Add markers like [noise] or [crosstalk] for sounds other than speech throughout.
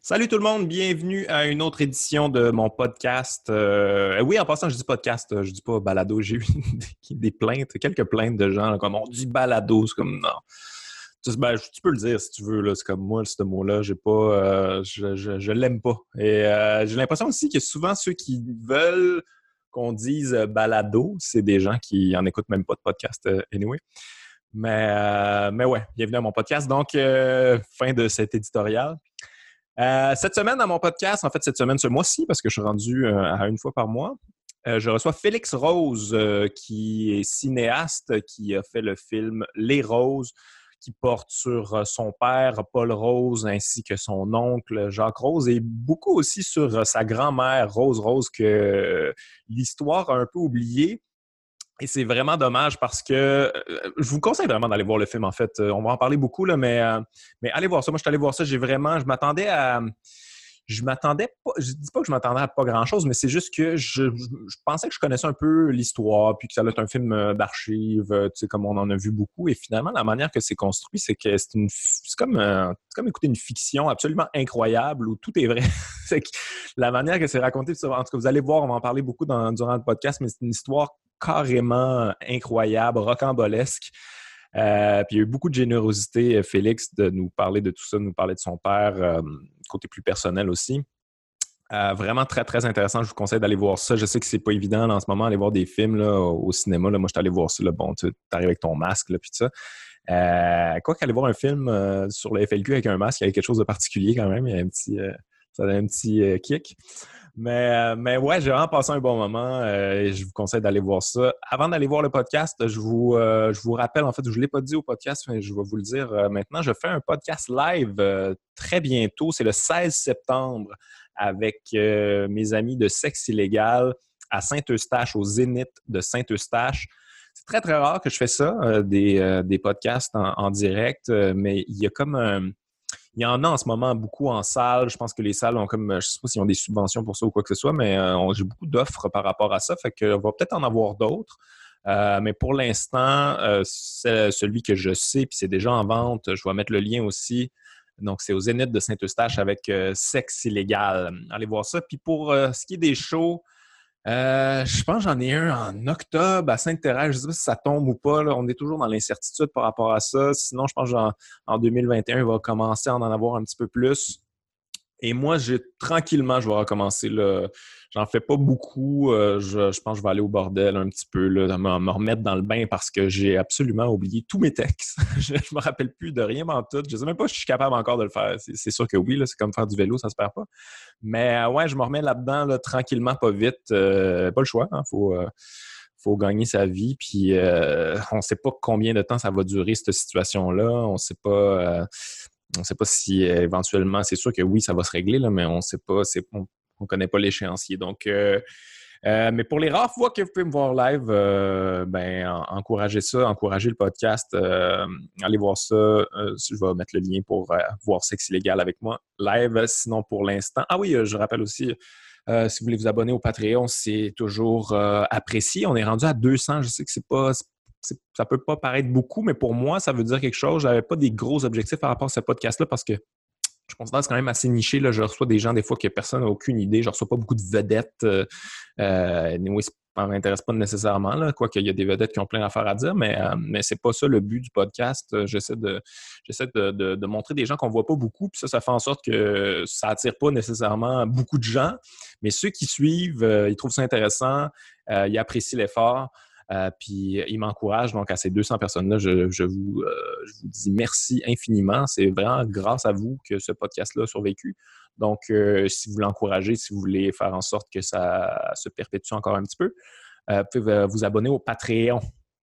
Salut tout le monde, bienvenue à une autre édition de mon podcast. Euh, oui, en passant, je dis podcast, je dis pas balado. [laughs] J'ai eu des plaintes, quelques plaintes de gens comme on dit balado, c'est comme non. Tu, ben, peux le dire si tu veux, c'est comme moi, ce mot-là, j'ai pas, euh, je, je, l'aime pas. Et euh, j'ai l'impression aussi que souvent ceux qui veulent qu'on dise balado, c'est des gens qui en écoutent même pas de podcast anyway. Mais, mais ouais, bienvenue à mon podcast. Donc, fin de cet éditorial. Euh, cette semaine, dans mon podcast, en fait, cette semaine, ce mois-ci, parce que je suis rendu euh, à une fois par mois, euh, je reçois Félix Rose, qui est cinéaste, qui a fait le film Les Roses, qui porte sur son père, Paul Rose, ainsi que son oncle, Jacques Rose, et beaucoup aussi sur sa grand-mère, Rose Rose, que l'histoire a un peu oubliée. Et c'est vraiment dommage parce que euh, je vous conseille vraiment d'aller voir le film, en fait. Euh, on va en parler beaucoup, là, mais, euh, mais allez voir ça. Moi, je suis allé voir ça. J'ai vraiment, je m'attendais à. Je m'attendais pas, je dis pas que je m'attendais à pas grand chose, mais c'est juste que je, pensais que je connaissais un peu l'histoire, puis que ça allait être un film d'archives, tu sais, comme on en a vu beaucoup. Et finalement, la manière que c'est construit, c'est que c'est une, c'est comme, comme écouter une fiction absolument incroyable où tout est vrai. [laughs] la manière que c'est raconté, en tout cas, vous allez voir, on va en parler beaucoup dans, durant le podcast, mais c'est une histoire carrément incroyable, rocambolesque. Euh, puis il y a eu beaucoup de générosité, euh, Félix, de nous parler de tout ça, de nous parler de son père, euh, côté plus personnel aussi. vraiment très, très intéressant. Je vous conseille d'aller voir ça. Je sais que c'est pas évident en ce moment, aller voir des films au cinéma. Moi, je suis allé voir ça. Bon, tu arrives avec ton masque, puis tout ça. quoi qu'aller voir un film sur le FLQ avec un masque, il y a quelque chose de particulier quand même. Il y un petit, ça a un petit kick. Mais, euh, mais ouais, j'ai vraiment passé un bon moment euh, et je vous conseille d'aller voir ça. Avant d'aller voir le podcast, je vous, euh, je vous rappelle, en fait, je ne l'ai pas dit au podcast, mais je vais vous le dire maintenant. Je fais un podcast live très bientôt. C'est le 16 septembre avec mes amis de Sexe Illégal à Saint-Eustache, au Zénith de Saint-Eustache. C'est très, très rare que je fais ça, des, des podcasts en, en direct, mais il y a comme un il y en a en ce moment beaucoup en salle. Je pense que les salles ont comme, je sais pas s'ils ont des subventions pour ça ou quoi que ce soit, mais euh, j'ai beaucoup d'offres par rapport à ça. Fait qu'on va peut-être en avoir d'autres. Euh, mais pour l'instant, euh, celui que je sais, puis c'est déjà en vente. Je vais mettre le lien aussi. Donc, c'est au Zénith de Saint-Eustache avec Sexe illégal. Allez voir ça. Puis pour ce qui est des shows, euh, je pense que j'en ai un en octobre à Sainte-Thérèse. Je ne sais pas si ça tombe ou pas. On est toujours dans l'incertitude par rapport à ça. Sinon, je pense qu'en 2021, il va commencer à en avoir un petit peu plus. Et moi, j'ai tranquillement, je vais recommencer. J'en fais pas beaucoup. Euh, je, pense que je vais aller au bordel un petit peu, là, me, remettre dans le bain parce que j'ai absolument oublié tous mes textes. [laughs] je, ne me rappelle plus de rien en tout. Je sais même pas si je suis capable encore de le faire. C'est sûr que oui, c'est comme faire du vélo, ça se perd pas. Mais euh, ouais, je me remets là-dedans tranquillement, pas vite. Euh, pas le choix. Hein. faut faut gagner sa vie. Puis on ne sait pas combien de temps ça va durer cette situation-là. On ne sait pas. On ne sait pas si euh, éventuellement, c'est sûr que oui, ça va se régler, mais on ne sait pas, on ne connaît pas l'échéancier. Donc, euh, euh, mais pour les rares fois que vous pouvez me voir live, ben, encouragez ça, encouragez le podcast. allez voir ça. je vais mettre le lien pour voir Sexe illégal avec moi live. Sinon, pour l'instant. Ah oui, je rappelle aussi. si vous voulez vous abonner au Patreon, c'est toujours apprécié. On est rendu à 200. Je sais que c'est pas, ça peut pas paraître beaucoup, mais pour moi, ça veut dire quelque chose. Je n'avais pas des gros objectifs par rapport à ce podcast-là parce que je considère que c'est quand même assez niché. Là. Je reçois des gens, des fois, que personne n'a aucune idée. Je reçois pas beaucoup de vedettes. Euh, euh, ça ne m'intéresse pas nécessairement, là, quoi qu'il y a des vedettes qui ont plein d'affaires à dire, mais, euh, mais ce n'est pas ça le but du podcast. J'essaie de, j'essaie de, montrer des gens qu'on ne voit pas beaucoup, puis ça, ça fait en sorte que ça attire pas nécessairement beaucoup de gens, mais ceux qui suivent, ils trouvent ça intéressant, ils apprécient l'effort. Euh, puis il m'encourage. Donc, à ces 200 personnes-là, je, vous, euh, je, vous, dis merci infiniment. C'est vraiment grâce à vous que ce podcast-là a survécu. Donc, euh, si vous l'encouragez, si vous voulez faire en sorte que ça se perpétue encore un petit peu, vous pouvez vous abonner au Patreon.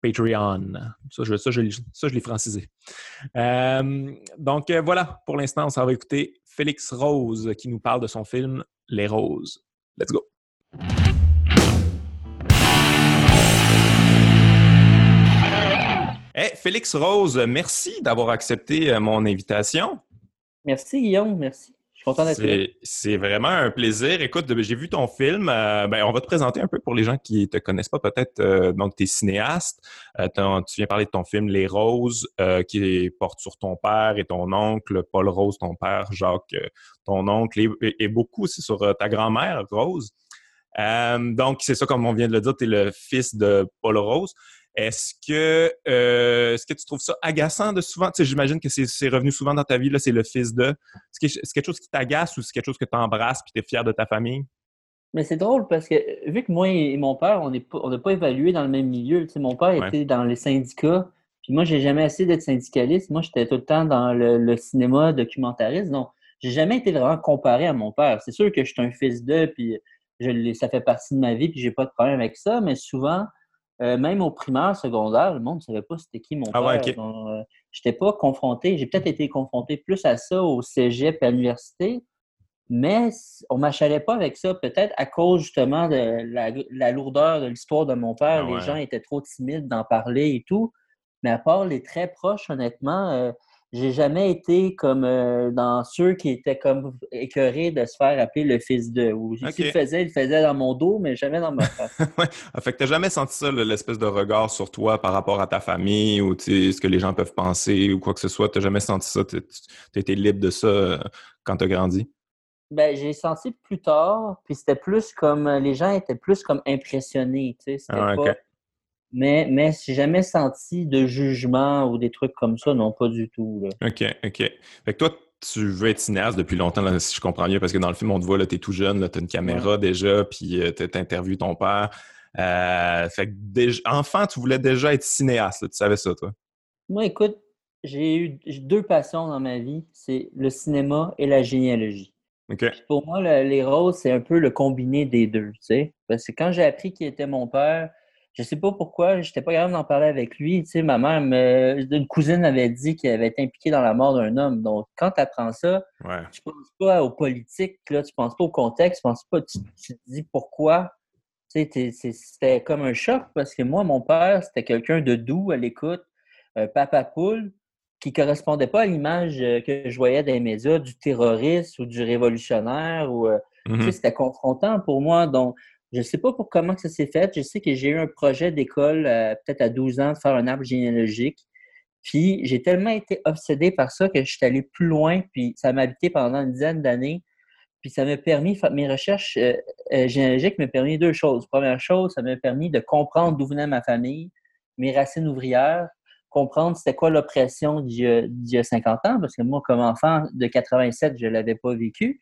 Patreon. Ça, je, ça, je, ça, je l'ai francisé. donc, voilà, pour l'instant, on s'en va écouter Félix Rose qui nous parle de son film Les Roses. Let's go. Félix Rose, merci d'avoir accepté euh, mon invitation. Merci, Guillaume. Merci. Je suis content d'être là. C'est vraiment un plaisir. Écoute, j'ai vu ton film. Euh, ben, on va te présenter un peu pour les gens qui te connaissent pas peut-être. Euh, donc, tu es cinéaste. Euh, tu viens parler de ton film Les Roses, qui porte sur ton père et ton oncle, Paul Rose, ton père, Jacques, ton oncle, et, beaucoup aussi sur ta grand-mère, Rose. donc, c'est ça, comme on vient de le dire, tu es le fils de Paul Rose. Est-ce que, euh, est-ce que tu trouves ça agaçant de souvent, tu sais, j'imagine que c'est revenu souvent dans ta vie, là, c'est le fils de. Est-ce que c'est quelque chose qui t'agace ou c'est quelque chose que tu embrasses puis tu es fier de ta famille? Mais c'est drôle parce que vu que moi et mon père, on n'a pas évalué dans le même milieu. Tu sais, mon père était dans les syndicats, puis moi, j'ai jamais essayé d'être syndicaliste. Moi, j'étais tout le temps dans le, cinéma documentariste. Donc, j'ai jamais été vraiment comparé à mon père. C'est sûr que je suis un fils de, puis je, ça fait partie de ma vie, puis j'ai pas de problème avec ça, mais souvent, euh, même au primaire, secondaire, le monde ne savait pas c'était qui mon ah père. Euh, je n'étais pas confronté. J'ai peut-être été confronté plus à ça au cégep et à l'université, mais on ne m'achalait pas avec ça. Peut-être à cause justement de la, lourdeur de l'histoire de mon père. Ah les gens étaient trop timides d'en parler et tout. Mais à part les très proches, honnêtement, euh, j'ai jamais été comme euh, dans ceux qui étaient comme écœurés de se faire appeler le fils de. Ou s'il le faisait, il le faisait dans mon dos, mais jamais dans ma [laughs] face. ouais. Fait que t'as jamais senti ça, l'espèce de regard sur toi par rapport à ta famille ou ce que les gens peuvent penser ou quoi que ce soit? T'as jamais senti ça? T'as été libre de ça euh, quand t'as grandi? Ben, j'ai senti plus tard, puis c'était plus comme les gens étaient plus comme impressionnés, tu sais. Ah, pas mais, mais j'ai jamais senti de jugement ou des trucs comme ça, non, pas du tout. OK, OK. Fait que toi, tu veux être cinéaste depuis longtemps, si je comprends bien, parce que dans le film, on te voit, tu es tout jeune, tu as une caméra déjà, puis euh, tu interviewé ton père. Euh, fait que déjà, enfant, tu voulais déjà être cinéaste, tu savais ça, toi? Moi, écoute, j'ai eu deux passions dans ma vie, c'est le cinéma et la généalogie. Pour moi, les rôles, c'est un peu le combiné des deux, tu sais. Parce que quand j'ai appris qui était mon père, je sais pas pourquoi, j'étais pas capable d'en parler avec lui. Tu sais, ma mère, une cousine avait dit qu'elle avait été impliquée dans la mort d'un homme. Donc, quand tu apprends ça, tu penses pas aux politiques, là, tu penses pas au contexte, tu penses pas, tu, te dis pourquoi. Tu sais, c'était comme un choc parce que moi, mon père, c'était quelqu'un de doux à l'écoute, un papa poule, qui correspondait pas à l'image euh, que je voyais dans les médias du terroriste ou du révolutionnaire. Ou, euh, mm-hmm. C'était confrontant pour moi. Donc, je ne sais pas pour comment ça s'est fait. Je sais que j'ai eu un projet d'école, euh, peut-être à 12 ans, de faire un arbre généalogique. Puis j'ai tellement été obsédé par ça que je suis allé plus loin, puis ça m'a habité pendant une dizaine d'années. Puis ça m'a permis, mes recherches euh, euh, généalogiques m'ont permis deux choses. Première chose, ça m'a permis de comprendre d'où venait ma famille, mes racines ouvrières, comprendre c'était quoi l'oppression d'il y, a 50 ans, parce que moi, comme enfant de 87, je ne l'avais pas vécu.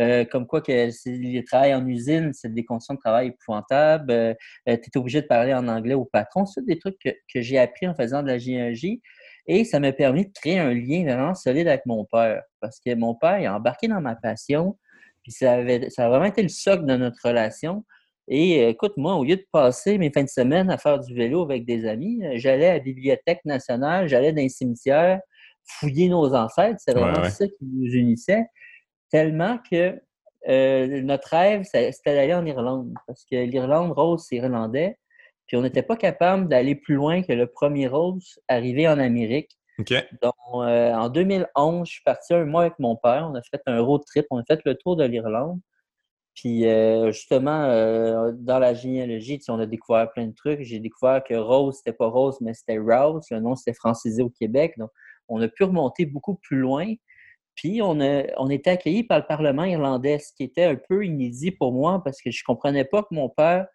Euh, comme quoi que le travail en usine, c'est des conditions de travail épouvantables. Euh, euh, tu es obligé de parler en anglais au patron. C'est des trucs que, j'ai appris en faisant de la géologie. Et ça m'a permis de créer un lien vraiment solide avec mon père. Parce que mon père, il a embarqué dans ma passion. Puis ça, avait, ça a vraiment été le socle de notre relation. Et écoute, moi, au lieu de passer mes fins de semaine à faire du vélo avec des amis, j'allais à la Bibliothèque nationale, j'allais dans les cimetières, fouiller nos ancêtres. C'est vraiment ça qui nous unissait. Tellement que euh, notre rêve, c'était d'aller en Irlande. Parce que l'Irlande, Rose, c'est irlandais. Puis on n'était pas capable d'aller plus loin que le premier Rose arrivé en Amérique. Donc, euh, en 2011, je suis parti un mois avec mon père. On a fait un road trip. On a fait le tour de l'Irlande. Puis euh, justement, dans la généalogie, on a découvert plein de trucs. J'ai découvert que Rose, c'était pas Rose, mais c'était Rouse. Le nom, c'était francisé au Québec. Donc, on a pu remonter beaucoup plus loin. Puis on a, on était accueillis par le Parlement irlandais, ce qui était un peu inédit pour moi parce que je ne comprenais pas que mon père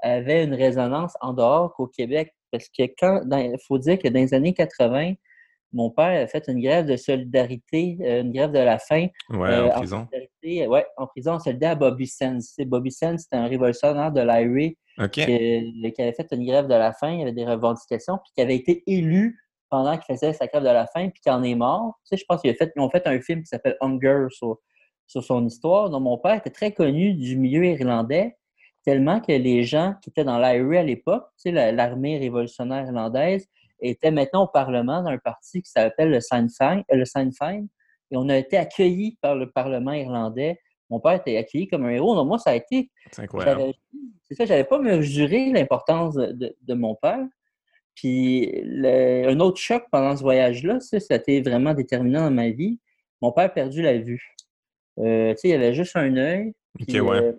avait une résonance en dehors qu'au Québec. Parce que quand, il faut dire que dans les années 80, mon père a fait une grève de solidarité, euh, une grève de la faim. Ouais, en euh, prison. Oui, en prison, on solidarité à Bobby Sands. Bobby Sands, c'était un révolutionnaire de l'IRA qui, qui, avait fait une grève de la faim, il y avait des revendications, puis qui avait été élu pendant qu'il faisait sa grève de la faim, puis qu'il en est mort. Tu sais, je pense qu'ils fait, ont fait un film qui s'appelle Hunger sur, sur son histoire. Donc, mon père était très connu du milieu irlandais, tellement que les gens qui étaient dans l'IRA à l'époque, tu sais, l'armée révolutionnaire irlandaise, étaient maintenant au Parlement d'un parti qui s'appelle le Sinn Féin, euh, le Sinn Féin, et on a été accueillis par le Parlement irlandais. Mon père était accueilli comme un héros. Donc, moi, ça a été. C'est incroyable. C'est ça, j'avais pas mesuré l'importance de, de, mon père. Puis un autre choc pendant ce voyage-là, ça, ça a été vraiment déterminant dans ma vie. Mon père a perdu la vue. Euh, il y avait juste un œil. Ouais.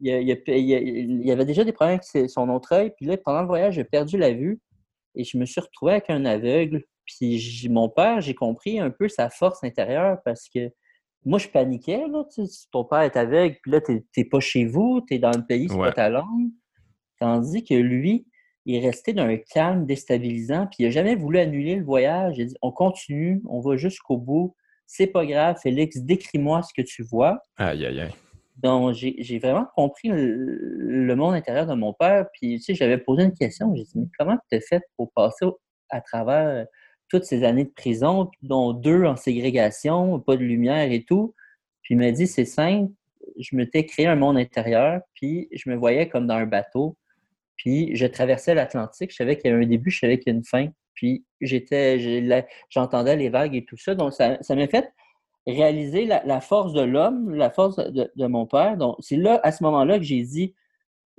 il, y avait déjà des problèmes avec son autre œil. Puis là, pendant le voyage, j'ai perdu la vue et je me suis retrouvé avec un aveugle. Puis mon père, j'ai compris un peu sa force intérieure parce que moi, je paniquais. Là, ton père est aveugle, puis là, tu n'es pas chez vous, tu es dans le pays, c'est pas ta langue. Tandis que lui, il est resté d'un calme déstabilisant, puis il n'a jamais voulu annuler le voyage. Il a dit on continue, on va jusqu'au bout. C'est pas grave, Félix, décris-moi ce que tu vois. Aïe, aïe, aïe. Donc, j'ai vraiment compris le, monde intérieur de mon père. Puis, tu sais, j'avais posé une question. J'ai dit, mais comment tu as fait pour passer à travers toutes ces années de prison, dont deux en ségrégation, pas de lumière et tout? Puis, il m'a dit, c'est simple. Je m'étais créé un monde intérieur, puis je me voyais comme dans un bateau. Puis, je traversais l'Atlantique. Je savais qu'il y avait un début, je savais qu'il y avait une fin. Puis, j'étais, j'entendais les vagues et tout ça. Donc, ça m'a fait réaliser la, force de l'homme, la force de, mon père. Donc, c'est là, à ce moment-là, que j'ai dit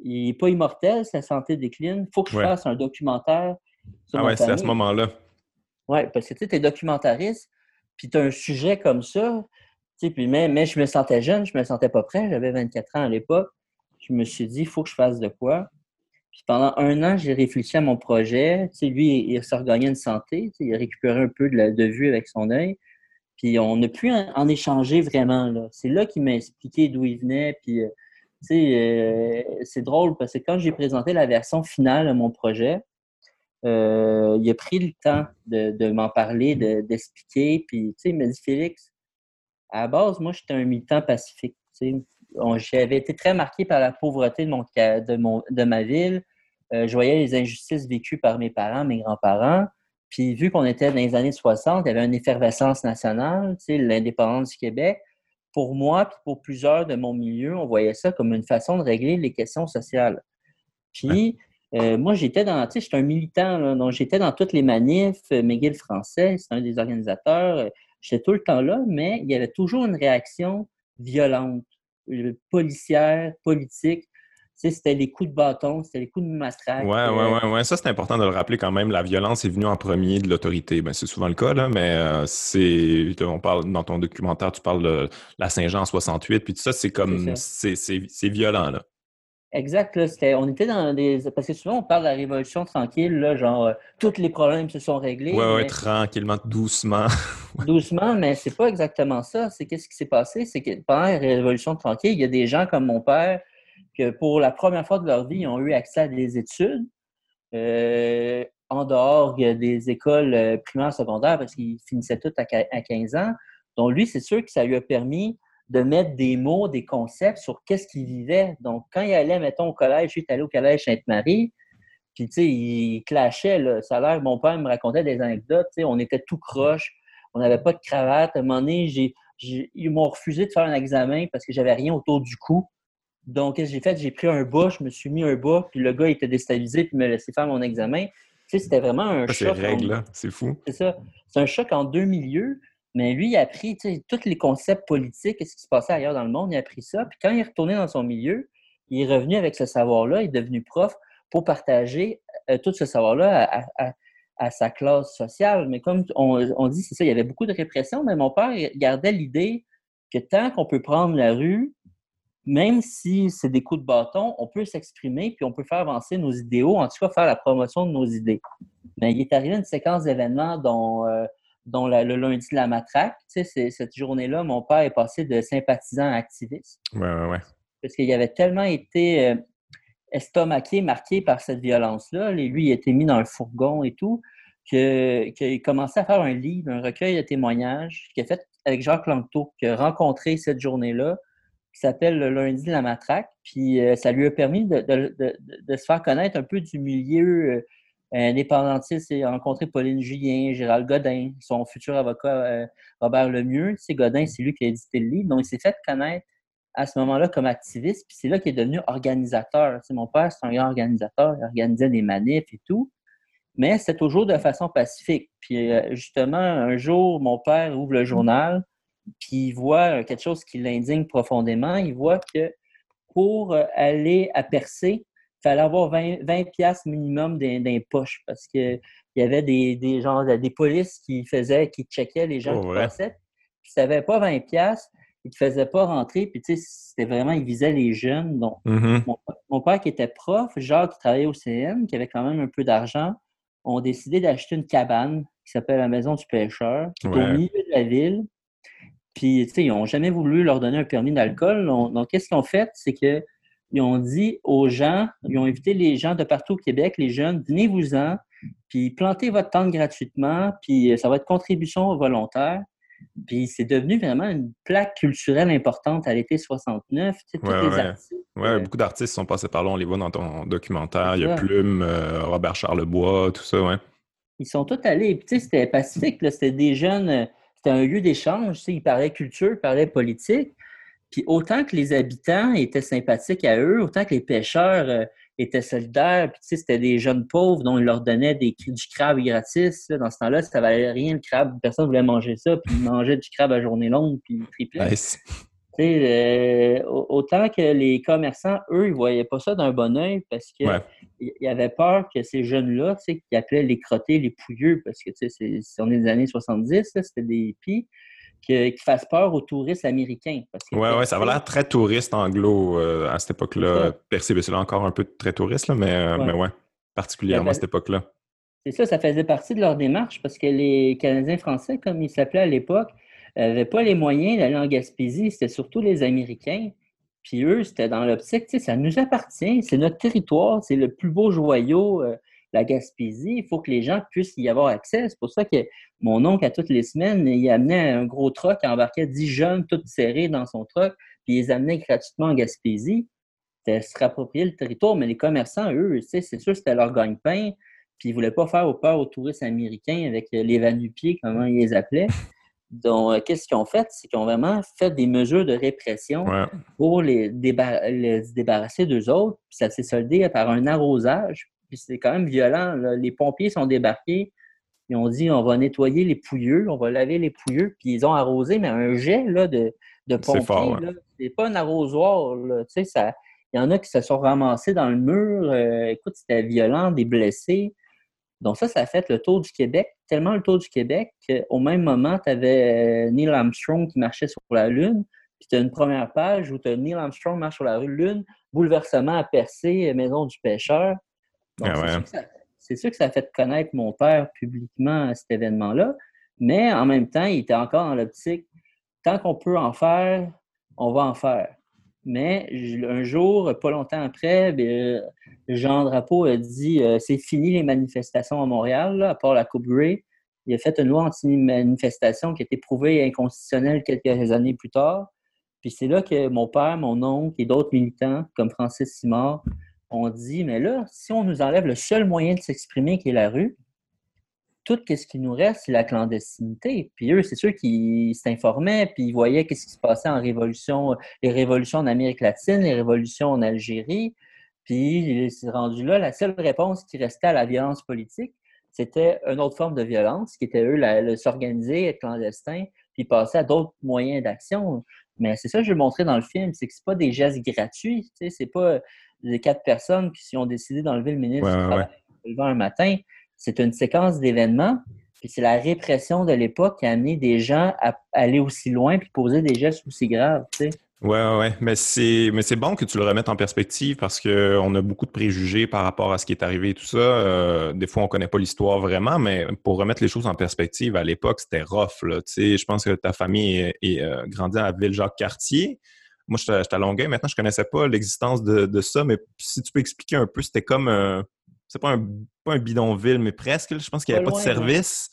il n'est pas immortel, sa santé décline, il faut que je fasse un documentaire. Sur ah ouais, c'est à ce moment-là. Oui, parce que tu es documentariste, puis tu as un sujet comme ça, puis, mais, mais je me sentais jeune, je me sentais pas prêt, j'avais 24 ans à l'époque. Je me suis dit, il faut que je fasse de quoi? Puis pendant un an, j'ai réfléchi à mon projet. Tu lui, il, s'est regagné une santé, il a récupéré un peu de, vue avec son œil. Puis on a pu en, échanger vraiment. C'est là qu'il m'a expliqué d'où il venait. Puis, euh, euh, c'est drôle parce que quand j'ai présenté la version finale de mon projet, euh, il a pris le temps de, m'en parler, d'expliquer. puis, il m'a dit Félix, à la base, moi, j'étais un militant pacifique. J'avais été très marqué par la pauvreté de, mon, de, mon, de ma ville. je voyais les injustices vécues par mes parents, mes grands-parents. Puis vu qu'on était dans les années 60, il y avait une effervescence nationale, tu sais, l'indépendance du Québec. Pour moi, puis pour plusieurs de mon milieu, on voyait ça comme une façon de régler les questions sociales. Puis euh, moi, j'étais dans, tu sais, j'étais un militant, donc j'étais dans toutes les manifs. Euh, McGill français, c'est un des organisateurs. Euh, j'étais tout le temps là, mais il y avait toujours une réaction violente, policière, politique c'était les coups de bâton, c'était les coups de matraque. Oui, oui, oui. Ouais. Ça, c'est important de le rappeler quand même. La violence est venue en premier de l'autorité. Ben, c'est souvent le cas, là, mais euh, c'est. On parle, dans ton documentaire, tu parles de la Saint-Jean en 68, puis tout ça, c'est comme. C'est violent, là. Exact. Là, on était dans des. Parce que souvent, on parle de la révolution tranquille, là, genre, euh, tous les problèmes se sont réglés. Oui, oui, tranquillement, doucement. [laughs] doucement, mais c'est pas exactement ça. C'est qu'est-ce qui s'est passé? C'est que pendant la révolution tranquille, il y a des gens comme mon père que pour la première fois de leur vie, ils ont eu accès à des études euh, en dehors des écoles euh, primaires, secondaires, parce qu'ils finissaient tous à 15 ans. Donc, lui, c'est sûr que ça lui a permis de mettre des mots, des concepts sur qu'est-ce qu'il vivait. Donc, quand il allait, mettons, au collège, je suis allé au collège Sainte-Marie, puis, tu sais, il clashait, là. Ça a l'air, mon père me racontait des anecdotes, tu sais, on était tout croche, on n'avait pas de cravate. À un moment donné, ils m'ont refusé de faire un examen parce que j'avais rien autour du cou. Donc, qu'est-ce que j'ai fait? J'ai pris un bas, je me suis mis un bas, puis le gars était déstabilisé, puis me laissait faire mon examen. Tu sais, c'était vraiment un choc. C'est c'est fou. C'est ça. C'est un choc en deux milieux. Mais lui, il a appris tous les concepts politiques, ce qui se passait ailleurs dans le monde, il a appris ça. Puis quand il est retourné dans son milieu, il est revenu avec ce savoir-là, il est devenu prof pour partager euh, tout ce savoir-là à, sa classe sociale. Mais comme on, on dit, c'est ça, il y avait beaucoup de répression, mais mon père gardait l'idée que tant qu'on peut prendre la rue, même si c'est des coups de bâton, on peut s'exprimer puis on peut faire avancer nos idéaux, en tout cas faire la promotion de nos idées. Mais il est arrivé une séquence d'événements dont, euh, dont le lundi de la matraque. Tu sais, cette journée-là, mon père est passé de sympathisant à activiste. Ouais, ouais, ouais. Parce qu'il avait tellement été euh, estomaqué, marqué par cette violence-là. Lui, il été mis dans le fourgon et tout, qu'il a commencé à faire un livre, un recueil de témoignages qu'il a fait avec Jacques Langto, qu'il a rencontré cette journée-là qui s'appelle le lundi de la matraque. Puis euh, ça lui a permis de, se faire connaître un peu du milieu euh, indépendantiste. Il a rencontré Pauline Julien, Gérald Godin, son futur avocat euh, Robert Lemieux. C'est Godin, c'est lui qui a édité le livre. Donc il s'est fait connaître à ce moment-là comme activiste. Puis c'est là qu'il est devenu organisateur. C'est mon père, c'est un grand organisateur. Il organisait des manifs et tout. Mais c'est toujours de façon pacifique. Puis justement, un jour, mon père ouvre le journal puis il voit quelque chose qui l'indigne profondément. Il voit que pour euh, aller à percer, il fallait avoir 20, 20 minimum dans, poches parce qu'il y avait des, des, des polices qui faisaient, qui checkaient les gens oh, qui passaient. Puis si tu n'avais pas 20 pièces il ne faisait pas rentrer. Puis, tu sais, c'était vraiment, il visait les jeunes. Donc, mm-hmm. mon, père qui était prof, Jacques qui travaillait au CN, qui avait quand même un peu d'argent, ont décidé d'acheter une cabane qui s'appelle la Maison du Pêcheur, qui est au milieu de la ville. Puis, tu sais, ils n'ont jamais voulu leur donner un permis d'alcool. Donc, qu'est-ce qu'ils ont fait? C'est qu'ils ont dit aux gens, ils ont invité les gens de partout au Québec, les jeunes, venez-vous-en, puis plantez votre tente gratuitement, puis ça va être contribution volontaire. Puis c'est devenu vraiment une plaque culturelle importante à l'été 69. Tu sais, les artistes, euh, beaucoup d'artistes sont passés par là. On les voit dans ton documentaire. Il y a Plume, euh, Robert Charlebois, tout ça, ouais. Ils sont tous allés. Puis, tu sais, c'était pacifique. C'était des jeunes. Euh, c'était un lieu d'échange. Tu sais, ils parlaient culture, ils parlaient politique. Puis autant que les habitants étaient sympathiques à eux, autant que les pêcheurs étaient solidaires. Puis, tu sais, c'était des jeunes pauvres dont ils leur donnaient des, du crabe gratis. Dans ce temps-là, ça valait rien le crabe. Personne ne voulait manger ça. Puis, ils mangeaient du crabe à journée longue, puis ils euh, autant que les commerçants, eux, ils ne voyaient pas ça d'un bon oeil parce qu'ils avaient peur que ces jeunes-là, tu sais, qui appelaient les crottés, les pouilleux, parce que, tu sais, on est des années 70, c'était des hippies, qui fassent peur aux touristes américains. Oui, ouais, ça avait l'air très touriste anglo euh, à cette époque-là. Percé, c'est encore un peu très touriste, là, mais, euh, mais ouais, particulièrement à cette époque-là. C'est ça, ça faisait partie de leur démarche parce que les Canadiens français, comme ils s'appelaient à l'époque, n'avaient pas les moyens d'aller en Gaspésie. C'était surtout les Américains. Puis eux, c'était dans l'optique, tu sais, ça nous appartient, c'est notre territoire, c'est le plus beau joyau. Euh, la Gaspésie, il faut que les gens puissent y avoir accès. C'est pour ça que mon oncle, à toutes les semaines, il amenait un gros truck, il embarquait dix jeunes, tous serrés dans son truck, puis ils les amenait gratuitement en Gaspésie. C'était se rapproprier le territoire, mais les commerçants, eux, c'est sûr c'était leur gagne-pain, puis ils ne voulaient pas faire peur aux touristes américains avec les vanupiers, comment ils les appelaient. Donc, euh, qu'est-ce qu'ils ont fait? C'est qu'ils ont vraiment fait des mesures de répression pour les, les, débarrasser d'eux autres. Puis ça s'est soldé par un arrosage puis c'est quand même violent. Les pompiers sont débarqués. Ils ont dit on va nettoyer les pouilleux, on va laver les pouilleux. Puis ils ont arrosé, mais un jet là, de, de pompiers. C'est pas un arrosoir. Tu sais, il y en a qui se sont ramassés dans le mur. Euh, écoute, c'était violent, des blessés. Donc ça, ça a fait le tour du Québec, tellement le tour du Québec qu'au même moment, tu avais euh, Neil Armstrong qui marchait sur la Lune. Puis tu as une première page où tu as Neil Armstrong marche sur la Lune, bouleversement à percer, maison du pêcheur. Ah c'est sûr, que ça a fait connaître mon père publiquement à cet événement-là, mais en même temps, il était encore dans l'optique tant qu'on peut en faire, on va en faire. Mais un jour, pas longtemps après, ben, Jean Drapeau a dit euh, c'est fini les manifestations à Montréal, à part la Coupe Grey. Il a fait une loi anti-manifestation qui a été prouvée inconstitutionnelle quelques années plus tard. Puis c'est là que mon père, mon oncle et d'autres militants, comme Francis Simard, on dit, mais là, si on nous enlève le seul moyen de s'exprimer qui est la rue, tout ce qui nous reste, c'est la clandestinité. Puis eux, c'est sûr qu'ils s'informaient, puis ils voyaient ce qui se passait en révolution, les révolutions en Amérique latine, les révolutions en Algérie. Puis, c'est rendu là, la seule réponse qui restait à la violence politique, c'était une autre forme de violence, qui était eux, le s'organiser, être clandestin, puis passer à d'autres moyens d'action. Mais c'est ça que je vais montrer dans le film, c'est que c'est pas des gestes gratuits, c'est pas les quatre personnes qui ont décidé d'enlever le ministre un matin. C'est une séquence d'événements. Puis c'est la répression de l'époque qui a amené des gens à aller aussi loin puis poser des gestes aussi graves. Tu sais. Ouais, ouais, mais c'est mais c'est bon que tu le remettes en perspective parce qu'on a beaucoup de préjugés par rapport à ce qui est arrivé et tout ça. Euh, des fois, on connaît pas l'histoire vraiment, mais pour remettre les choses en perspective, à l'époque, c'était rough. Là, tu sais, je pense que ta famille est, euh, grandie à la ville Jacques-Cartier. Moi, j'étais à Longueuil. Maintenant, je connaissais pas l'existence de, ça, mais si tu peux expliquer un peu, c'était comme un. C'est pas un, pas un bidonville, mais presque. Je pense qu'il n'y avait pas de service.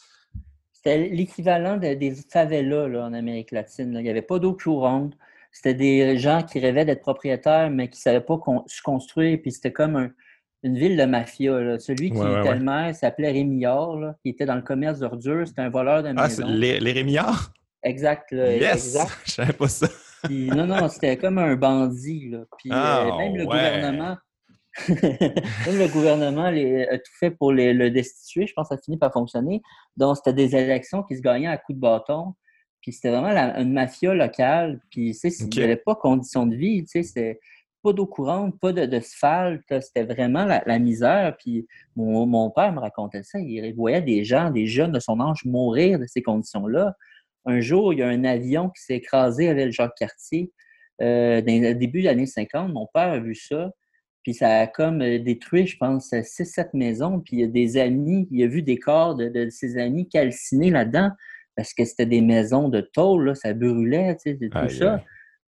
C'était l'équivalent des favelas là, en Amérique latine. Il n'y avait pas d'eau courante. C'était des gens qui rêvaient d'être propriétaires, mais qui ne savaient pas se construire. Puis c'était comme une ville de mafia. Celui qui était le maire s'appelait Rémillard, là, qui était dans le commerce d'ordures. C'était un voleur de maison. Ah, les, les? Exact. yes! [laughs] Je savais pas ça non, non, c'était comme un bandit. Là. Puis, euh, ah, même le gouvernement. [laughs] même le gouvernement a tout fait pour le destituer. Je pense que ça finit par fonctionner. Donc, c'était des élections qui se gagnaient à coups de bâton. Puis c'était vraiment une mafia locale. Puis, tu sais, il n'y avait pas condition de vie. Tu sais, c'était pas d'eau courante, pas d'asphalte. C'était vraiment la, misère. Puis mon, mon, père me racontait ça. Il voyait des gens, des jeunes de son âge mourir de ces conditions-là. Un jour, il y a un avion qui s'est écrasé avec Jacques-Cartier. Euh, dans le début des années 50, mon père a vu ça. Puis ça a comme euh, détruit, je pense, 6-7 maisons. Puis il y a des amis, il a vu des corps de, ses amis calcinés là-dedans parce que c'était des maisons de tôle, là, ça brûlait, tu sais, tout ça.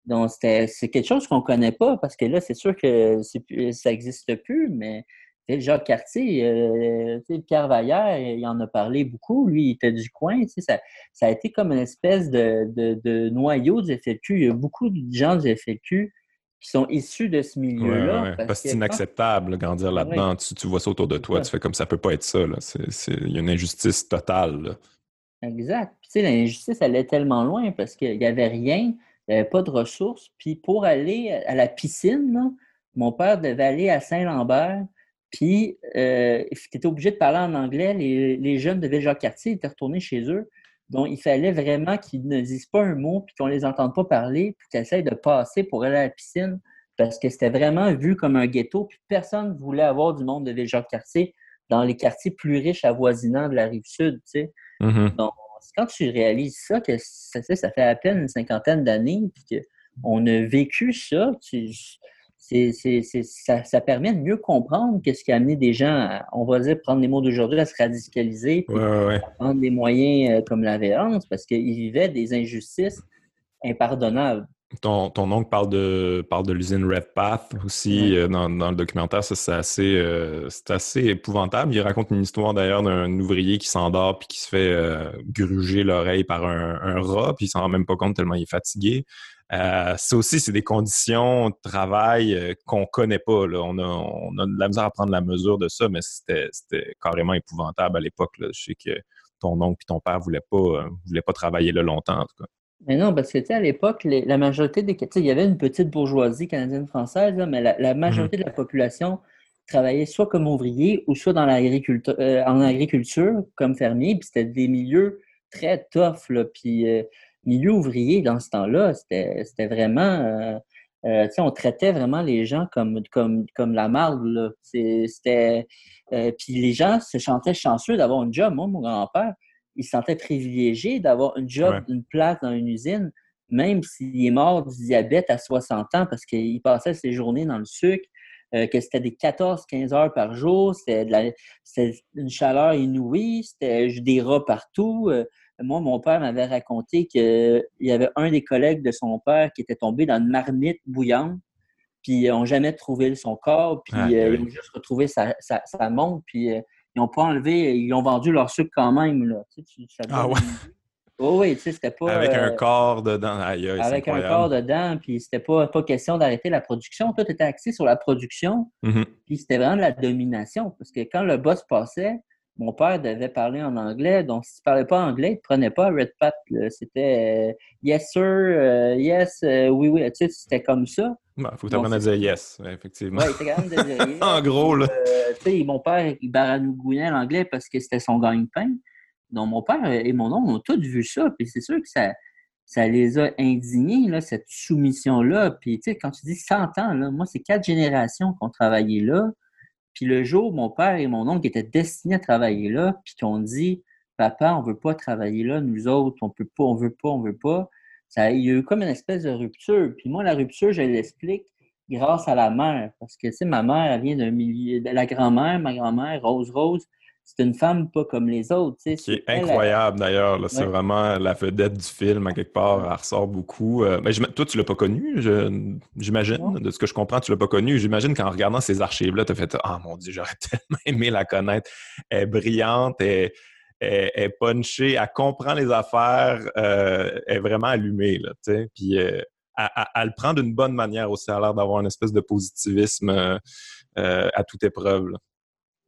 Donc, c'est quelque chose qu'on ne connaît pas parce que là, c'est sûr que ça n'existe plus, mais Jacques Cartier, euh, Pierre Vallière, il en a parlé beaucoup. Lui, il était du coin. Ça, ça a été comme une espèce de, noyau du FLQ. Il y a beaucoup de gens du FLQ qui sont issus de ce milieu-là. parce, que c'est inacceptable, de grandir là-dedans. Tu, vois ça autour de toi, tu fais comme ça peut pas être ça. Il y a une injustice totale. Exact. Puis, l'injustice, est tellement loin parce qu'il n'y avait rien, il n'y avait pas de ressources. Puis, pour aller à la piscine, mon père devait aller à Saint-Lambert puis, euh, tu étais obligé de parler en anglais. Les, jeunes de Ville-Jacques-Cartier étaient retournés chez eux. Donc, il fallait vraiment qu'ils ne disent pas un mot puis qu'on ne les entende pas parler puis qu'ils essayent de passer pour aller à la piscine parce que c'était vraiment vu comme un ghetto. Puis personne ne voulait avoir du monde de Ville-Jacques-Cartier dans les quartiers plus riches avoisinants de la rive sud, tu sais. Mm-hmm. Donc, quand tu réalises ça, que ça, ça fait à peine une cinquantaine d'années puis qu'on a vécu ça, tu ça, permet de mieux comprendre qu'est-ce qui a amené des gens, à, on va dire, prendre les mots d'aujourd'hui, à se radicaliser, à prendre des moyens euh, comme la violence, parce qu'ils vivaient des injustices impardonnables. Ton, ton, oncle parle de, parle de l'usine Redpath aussi euh, dans, le documentaire. Ça, c'est assez, euh, assez épouvantable. Il raconte une histoire d'ailleurs d'un ouvrier qui s'endort puis qui se fait gruger l'oreille par un, un, rat, puis il s'en rend même pas compte tellement il est fatigué. Euh, ça aussi, c'est des conditions de travail euh, qu'on connaît pas. Là. On, a, on, a, de la misère à prendre la mesure de ça, mais c'était carrément épouvantable à l'époque. Je sais que ton oncle et ton père ne voulaient pas, euh, voulaient pas travailler là longtemps, en tout cas. Mais non, parce que, à l'époque, la majorité des... il y avait une petite bourgeoisie canadienne-française, mais la, majorité mm-hmm. de la population travaillait soit comme ouvrier ou soit dans l'agriculture, en agriculture, comme fermier, puis c'était des milieux très tough, là, puis milieu ouvrier dans ce temps-là, c'était vraiment. Euh, euh, on traitait vraiment les gens comme, comme, comme la marde. C'était. Euh, puis les gens se sentaient chanceux d'avoir un job. Moi, mon grand-père, il se sentait privilégié d'avoir un job, une place dans une usine, même s'il est mort du diabète à 60 ans parce qu'il passait ses journées dans le sucre. que c'était des 14-15 heures par jour, c'était une chaleur inouïe, c'était des rats partout. Moi, mon père m'avait raconté qu'il y avait un des collègues de son père qui était tombé dans une marmite bouillante, puis ils n'ont jamais trouvé son corps, puis ah, euh, ils ont juste retrouvé sa, montre, puis euh, ils n'ont pas enlevé, ils ont vendu leur sucre quand même. Là. ah ouais? Oh, oui, tu sais, c'était pas. Avec un euh, corps dedans. avec un corps dedans, puis c'était pas, pas question d'arrêter la production. Tout était axé sur la production, mm-hmm. puis c'était vraiment de la domination. Parce que quand le boss passait, mon père devait parler en anglais, donc s'il ne parlait pas anglais, il ne prenait pas Red Pat. C'était euh, yes sir, euh, yes, oui, oui. Tu sais, c'était comme ça. Il faut que tu apprennes à dire yes, effectivement. Oui, de dire yes. en gros, là. tu sais, mon père, il baranougounait l'anglais parce que c'était son gagne-pain. Donc, mon père et mon oncle ont tous vu ça. Puis c'est sûr que ça, ça les a indignés, là, cette soumission-là. Puis, tu sais, quand tu dis 100 ans, là, moi, c'est quatre générations qui ont travaillé là. Puis le jour, mon père et mon oncle étaient destinés à travailler là, puis qu'on dit Papa, on ne veut pas travailler là, nous autres, on peut pas, on veut pas, on veut pas. Ça, il y a eu comme une espèce de rupture. Puis moi, la rupture, je l'explique grâce à la mère. Parce que, tu sais, ma mère, elle vient d'un milieu. La grand-mère, ma grand-mère, Rose Rose, c'est une femme pas comme les autres. Qui est incroyable d'ailleurs. C'est vraiment la vedette du film, à quelque part. Elle ressort beaucoup. Euh, mais toi, tu l'as pas connue, j'imagine. De ce que je comprends, tu l'as pas connue. J'imagine qu'en regardant ces archives-là, tu as fait Ah mon Dieu, j'aurais [laughs] tellement aimé la connaître. Elle est brillante, elle, est punchée, elle comprend les affaires, euh, est vraiment allumée. Là, Puis euh, elle, le prend d'une bonne manière aussi. Elle a l'air d'avoir une espèce de positivisme à toute épreuve.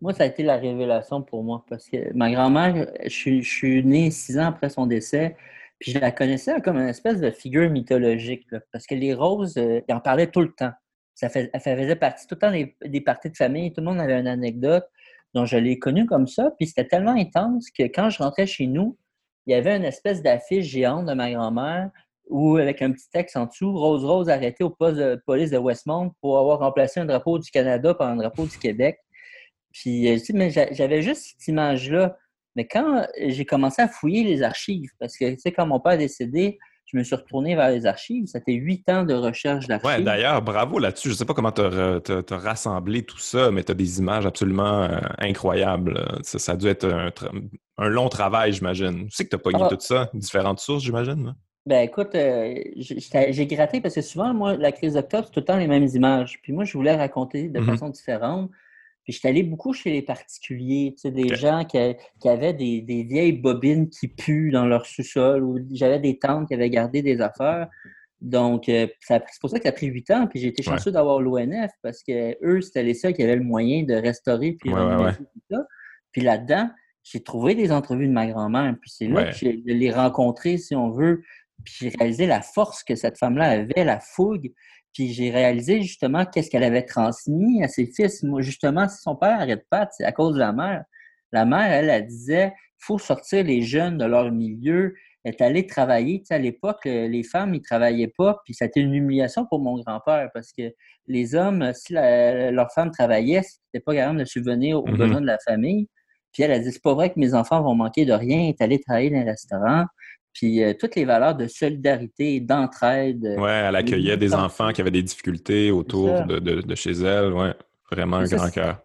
Moi, ça a été la révélation pour moi parce que ma grand-mère, je, suis né six ans après son décès, puis je la connaissais comme une espèce de figure mythologique parce que les roses, euh, ils en parlaient tout le temps. Ça, faisait partie tout le temps des, parties de famille, tout le monde avait une anecdote. Donc, je l'ai connue comme ça, puis c'était tellement intense que quand je rentrais chez nous, il y avait une espèce d'affiche géante de ma grand-mère où, avec un petit texte en dessous, Rose Rose arrêtée au poste de police de Westmount pour avoir remplacé un drapeau du Canada par un drapeau du Québec. Puis, euh, mais j'avais juste cette image-là Mais quand j'ai commencé à fouiller les archives, parce que, tu sais, quand mon père est décédé, je me suis retourné vers les archives. C'était huit ans de recherche d'archives. Ouais, d'ailleurs, bravo là-dessus. Je ne sais pas comment tu as, rassemblé tout ça, mais tu as des images absolument euh, incroyables. Ça, a dû être un, long travail, j'imagine. Tu sais que tu as pogné ah. tout ça, différentes sources, j'imagine. Ben écoute, euh, j'ai gratté parce que souvent, moi, la crise d'octobre, c'est tout le temps les mêmes images. Puis moi, je voulais raconter de mm-hmm. façon différente. Puis j'étais allé beaucoup chez les particulier, tu sais, des gens qui, avaient des, vieilles bobines qui puent dans leur sous-sol ou j'avais des tantes qui avaient gardé des affaires. Donc, euh, c'est pour ça que ça a pris huit ans. Puis j'ai été chanceux d'avoir l'ONF parce que eux, c'était les seuls qui avaient le moyen de restaurer puis tout ça. Puis là-dedans, j'ai trouvé des entrevues de ma grand-mère. Puis c'est là que je les rencontrer, si on veut. Puis j'ai réalisé la force que cette femme-là avait, la fougue. Puis j'ai réalisé justement qu'est-ce qu'elle avait transmis à ses fils. Moi, justement, si son père arrête pas, c'est à cause de la mère. La mère, elle, elle disait il faut sortir les jeunes de leur milieu. Est allée travailler. Tu sais, à l'époque, les femmes, ils travaillaient pas. Puis c'était une humiliation pour mon grand-père parce que les hommes, si leur femme travaillait, c'était pas capable de subvenir aux mm-hmm. besoins de la famille. Puis elle a dit c'est pas vrai que mes enfants vont manquer de rien. Elle est allée travailler dans un restaurant. Puis euh, toutes les valeurs de solidarité, d'entraide. Euh, oui, elle accueillait des enfants qui avaient des difficultés autour de, chez elle. Ouais, vraiment un grand cœur.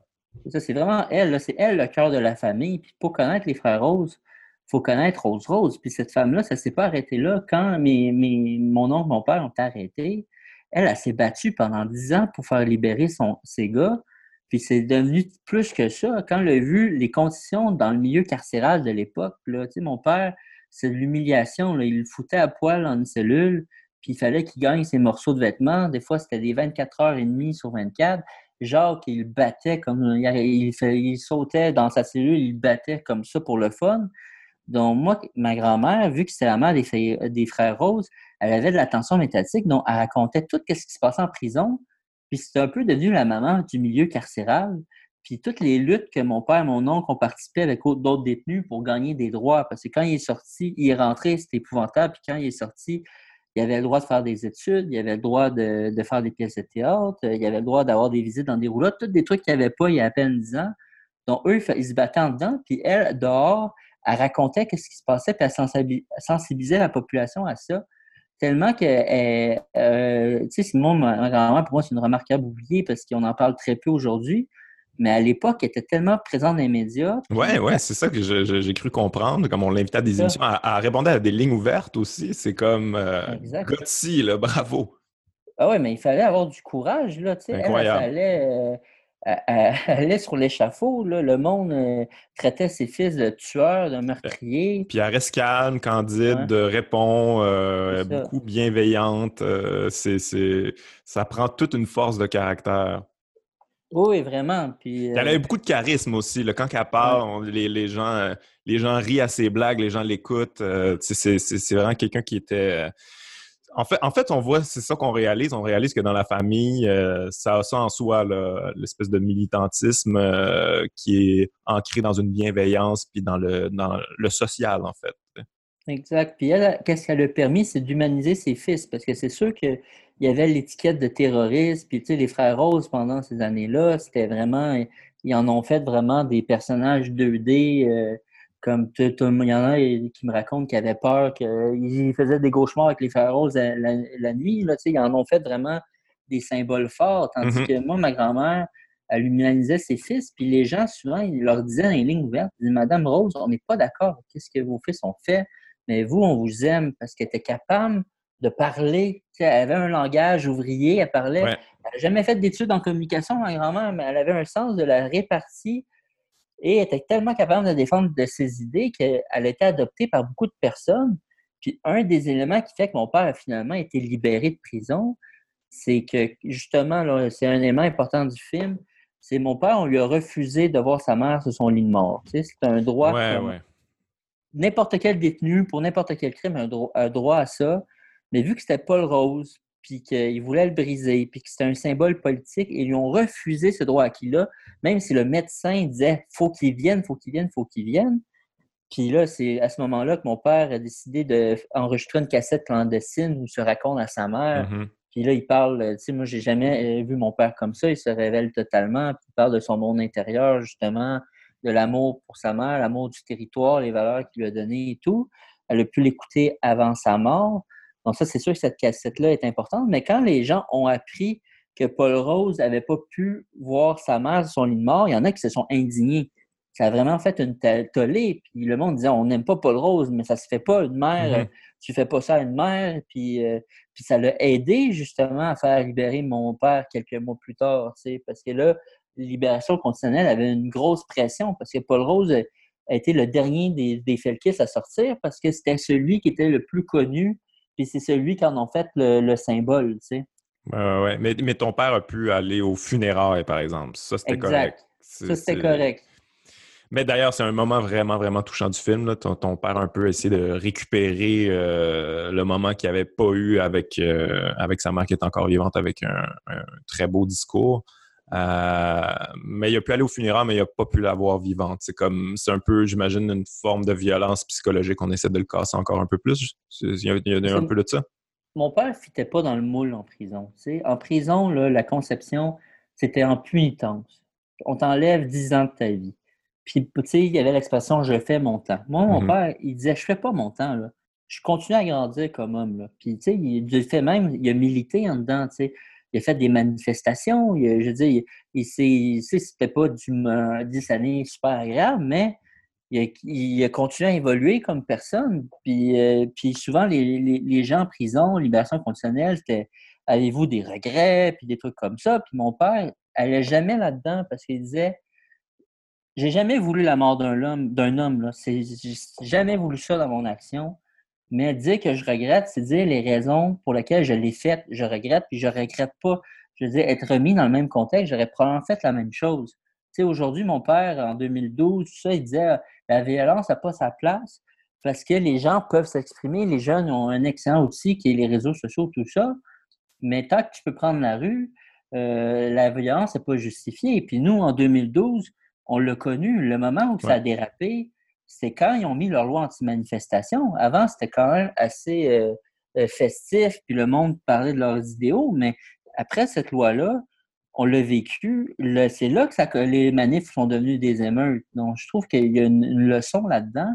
Ça, c'est vraiment elle. C'est elle le cœur de la famille. Puis pour connaître les frères Rose, il faut connaître Rose Rose. Puis cette femme-là, ça ne s'est pas arrêté là. Quand mes, mon oncle, mon père ont arrêté, elle, elle s'est battue pendant dix ans pour faire libérer son, ses gars. Puis c'est devenu plus que ça. Quand elle a vu les conditions dans le milieu carcéral de l'époque, mon père, c'est de l'humiliation. Il le foutait à poil en une cellule, puis il fallait qu'il gagne ses morceaux de vêtements. Des fois, c'était des 24 heures et demie sur 24. Jacques, il battait comme. Il, sautait dans sa cellule, il battait comme ça pour le fun. Donc, moi, ma grand-mère, vu que c'était la mère des, frères Rose, elle avait de l'attention métatique, donc elle racontait tout ce qui se passait en prison. Puis c'était un peu devenu la maman du milieu carcéral. Puis toutes les luttes que mon père et mon oncle ont participé avec d'autres détenus pour gagner des droits. Parce que quand il est sorti, il est rentré, c'était épouvantable. Puis quand il est sorti, il avait le droit de faire des études, il avait le droit de, faire des pièces de théâtre, il avait le droit d'avoir des visites dans des roulottes, tous des trucs qu'il n'y avait pas il y a à peine 10 ans. Donc, eux, ils se battaient en dedans. Puis elle, dehors, elle racontait ce qui se passait, puis elle sensibilisait la population à ça. Tellement que, euh, tu sais, Simon, grand-mère, pour moi, c'est une remarquable oubliée parce qu'on en parle très peu aujourd'hui mais à l'époque, elle était tellement présente dans les médias. Oui, ouais, c'est ça que j'ai cru comprendre. Comme on l'invitait à des émissions, à, répondre à des lignes ouvertes aussi. C'est comme euh, là, [laughs] bravo. Ah ouais, mais il fallait avoir du courage, là, tu sais. Elle, euh, [laughs] elle, allait sur l'échafaud. Le monde euh, traitait ses fils de tueurs, de meurtriers. Puis elle reste calme, candide, répond, euh, beaucoup bienveillante. c'est, ça prend toute une force de caractère. Oui, vraiment. Puis, Elle a euh, beaucoup de charisme aussi. Là. Quand elle parle, les, gens, euh, les gens rient à ses blagues, les gens l'écoutent. Euh, c'est vraiment quelqu'un qui était. En fait, en fait, on voit, c'est ça qu'on réalise. On réalise que dans la famille, ça a ça en soi, l'espèce de militantisme qui est ancré dans une bienveillance puis dans le, dans le social, en fait. Exact. Puis elle, qu'est-ce qu'elle a permis, c'est d'humaniser ses fils, parce que c'est sûr qu'il y avait l'étiquette de terroriste, puis tu sais, les frères Roses pendant ces années-là, c'était vraiment, ils en ont fait vraiment des personnages 2D, euh, comme il y en a qui me racontent qu'ils avaient peur, qu'ils faisaient des cauchemars avec les frères Roses la, nuit, là, tu sais, ils en ont fait vraiment des symboles forts, tandis mm-hmm. que moi, ma grand-mère, elle humanisait ses fils, puis les gens, souvent, ils leur disaient dans les lignes ouvertes, Madame Rose, on n'est pas d'accord, qu'est-ce que vos fils ont fait? Mais vous, on vous aime parce qu'elle était capable de parler. elle avait un langage ouvrier, elle parlait. Elle n'a jamais fait d'études en communication, ma grand-mère, mais elle avait un sens de la répartie et elle était tellement capable de défendre de ses idées qu'elle a été adoptée par beaucoup de personnes. Puis un des éléments qui fait que mon père a finalement été libéré de prison, c'est que justement, c'est un élément important du film, c'est mon père, on lui a refusé de voir sa mère sur son lit de mort. c'est un droit n'importe quel détenu, pour n'importe quel crime, a un, droit à ça. Mais vu que c'était Paul Rose, puis qu'il voulait le briser, puis que c'était un symbole politique, ils lui ont refusé ce droit acquis-là, même si le médecin disait faut qu'il vienne, faut qu'il vienne, faut qu'il vienne. Puis là, c'est à ce moment-là que mon père a décidé d'enregistrer une cassette clandestine où il se raconte à sa mère. Mm-hmm. Puis là, il parle, tu sais, moi, j'ai jamais vu mon père comme ça. Il se révèle totalement. Puis il parle de son monde intérieur, justement, de l'amour pour sa mère, l'amour du territoire, les valeurs qu'il lui a données et tout. Elle a pu l'écouter avant sa mort. Donc ça, c'est sûr que cette cassette-là est importante. Mais quand les gens ont appris que Paul Rose n'avait pas pu voir sa mère sur son lit de mort, il y en a qui se sont indignés. Ça a vraiment fait une tollée. Puis le monde disait on n'aime pas Paul Rose, mais ça se fait pas une mère. Mm-hmm. Tu fais pas ça à une mère. Puis, euh, puis ça l'a aidé justement à faire libérer mon père quelques mois plus tard. Parce que là, libération conditionnelle avait une grosse pression parce que Paul Rose a été le dernier des, des Felkis à sortir parce que c'était celui qui était le plus connu, puis c'est celui qui en a fait le, symbole, tu sais. ouais. mais, mais, ton père a pu aller au funérailles, par exemple. Ça, c'était correct. Ça, c'était correct. Mais d'ailleurs, c'est un moment vraiment, vraiment touchant du film. Là. Ton, père a un peu essayé de récupérer euh, le moment qu'il n'avait pas eu avec, euh, avec sa mère qui est encore vivante avec un très beau discours. Euh, mais il a pu aller au funérailles, mais il n'a pas pu l'avoir vivante. C'est comme, c'est un peu, j'imagine, une forme de violence psychologique. On essaie de le casser encore un peu plus. Il y a, un peu de ça. Mon père ne fitait pas dans le moule en prison. En prison, la conception, c'était en punitence. On t'enlève 10 ans de ta vie. Puis, tu sais, il y avait l'expression je fais mon temps. Moi, mon mm-hmm. père, il disait je fais pas mon temps. Là. Je continue à grandir comme homme. Puis, tu sais, il, fait même, il a milité en dedans. Tu sais il a fait des manifestations. je veux dire, il, c'était pas du, 10 années super agréable, mais il a, continué à évoluer comme personne. Puis, euh, souvent, les, gens en prison, libération conditionnelle, c'était avez-vous des regrets, puis des trucs comme ça. Puis mon père allait jamais là-dedans parce qu'il disait j'ai jamais voulu la mort d'un homme, d'un homme. J'ai jamais voulu ça dans mon action. Mais dire que je regrette, c'est dire les raisons pour lesquelles je l'ai faite. Je regrette, puis je regrette pas. Je veux dire, être remis dans le même contexte, j'aurais probablement fait la même chose. Tu sais, aujourd'hui, mon père, en 2012, ça, il disait la violence n'a pas sa place parce que les gens peuvent s'exprimer. Les jeunes ont un excellent outil qui est les réseaux sociaux, tout ça. Mais tant que tu peux prendre la rue, euh, la violence n'est pas justifiée. Et puis nous, en 2012, on l'a connu, le moment où ça a dérapé, c'est quand ils ont mis leur loi anti-manifestation. Avant, c'était quand même assez euh, euh, festif, puis le monde parlait de leurs idéaux, mais après cette loi-là, on l'a vécu. C'est là que, ça, les manifs sont devenus des émeutes. Donc, je trouve qu'il y a une, leçon là-dedans.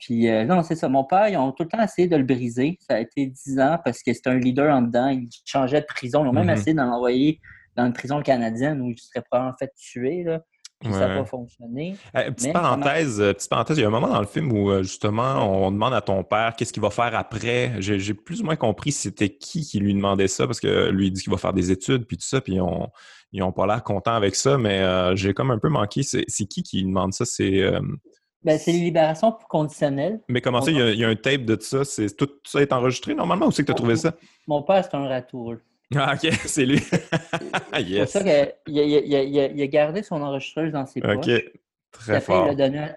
Puis, euh, non, c'est ça. Mon père, ils ont tout le temps essayé de le briser. Ça a été dix ans parce que c'était un leader en dedans. Il changeait de prison. Ils ont même mm-hmm. essayé d'en envoyer dans une prison canadienne où il serait probablement fait tuer. Là ça n'a pas fonctionné. Euh, petite, parenthèse, euh, petite parenthèse, il y a un moment dans le film où euh, justement on demande à ton père qu'est-ce qu'il va faire après. J'ai plus ou moins compris c'était qui qui lui demandait ça parce que lui il dit qu'il va faire des études puis tout ça, puis on, ils n'ont pas l'air contents avec ça, mais j'ai comme un peu manqué. C'est qui qui demande ça? C'est. Ben, c'est les libérations conditionnelles. Mais comment ça, il y, a, un tape de ça? Tout ça est enregistré normalement? Ou c'est que tu as trouvé ça? Mon père, c'est un ratour. Ah, ok, [laughs] c'est lui. [laughs] yes. C'est ça qu'il a, il a, gardé son enregistreuse dans ses poches. Ok, très fort.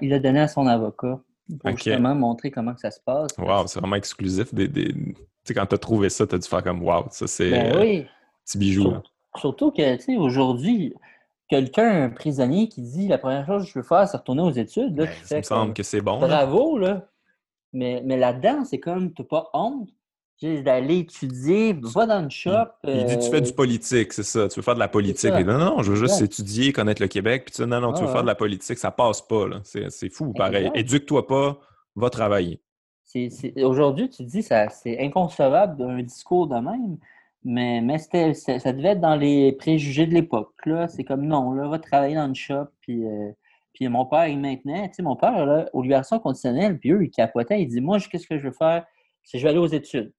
il l'a donné, à son avocat pour justement montrer comment ça se passe. Wow, c'est vraiment exclusif. Des, des... Tu sais, quand tu as trouvé ça, tu as dû faire comme wow, ça c'est ben oui. petit bijou. Surtout que, tu sais, aujourd'hui, quelqu'un, un prisonnier, qui dit la première chose que je veux faire, c'est retourner aux études. Là, ben, ça me semble que c'est bon. Bravo, là. Mais, mais là-dedans, c'est comme, tu n'as pas honte d'aller étudier, va dans le shop. Il, dit tu fais du euh, politique, c'est ça. Tu veux faire de la politique. non, non, je veux juste étudier, connaître le Québec. Puis tu dis non, non, tu veux faire de la politique, ça passe pas. C'est fou, pareil. Éduque-toi pas, va travailler. Aujourd'hui, tu dis ça c'est inconcevable d'un discours de même, mais, mais ça devait être dans les préjugés de l'époque. C'est comme non, là, va travailler dans le shop, puis. Euh, puis mon père, il maintenait, tu sais, mon père, là, aux libérations conditionnelles, puis eux, il capotait, il dit Moi, qu'est-ce que je veux faire? C'est je vais aller aux études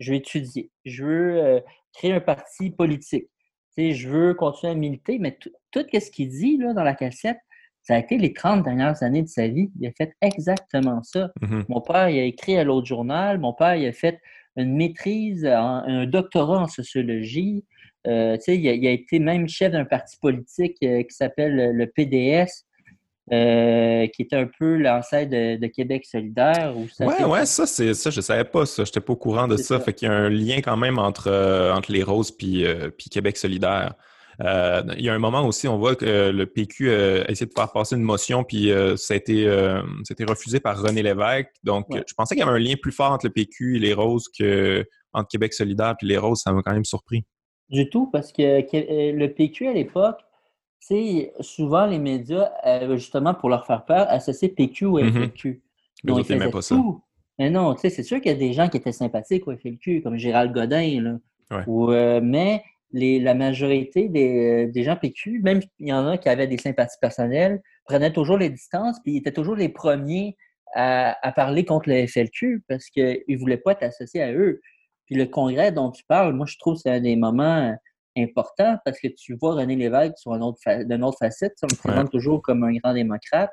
je veux étudier, je veux euh, créer un parti politique, je veux continuer à militer, mais tout, ce qu'il dit là, dans la cassette, ça a été les 30 dernières années de sa vie. Il a fait exactement ça. Mm-hmm. Mon père, il a écrit à l'autre journal. Mon père, il a fait une maîtrise, un doctorat en sociologie. Euh, il, a, il, a, été même chef d'un parti politique euh, qui s'appelle le PDS. Euh, qui est un peu l'ancêtre de, Québec solidaire. Oui, ouais, ouais, ça, c'est ça, je savais pas ça. Je n'étais pas au courant de ça. Fait qu'il y a un lien quand même entre, euh, entre les Roses puis, euh, puis Québec solidaire. il y a un moment aussi, on voit que le PQ a essayé de faire passer une motion, puis ça, a été, refusé par René Lévesque. Donc, je pensais qu'il y avait un lien plus fort entre le PQ et les Roses que entre Québec solidaire et les Roses. Ça m'a quand même surpris. Du tout, parce que le PQ, à l'époque, sais, souvent les médias, euh, justement pour leur faire peur, associent PQ au FLQ. Mm -hmm. ils pas ça. Mais non, tu sais, c'est sûr qu'il y a des gens qui étaient sympathiques au FLQ, comme Gérald Godin, là. Euh, mais les, la majorité des, des, gens PQ, même il y en a qui avaient des sympathies personnelles, prenaient toujours les distances, puis ils étaient toujours les premiers à, à parler contre le FLQ parce qu'ils ne voulaient pas être associés à eux. Puis le congrès dont tu parles, moi, je trouve que c'est un des moments importants parce que tu vois René Lévesque sur un autre d'une autre facette. On le présente toujours comme un grand démocrate.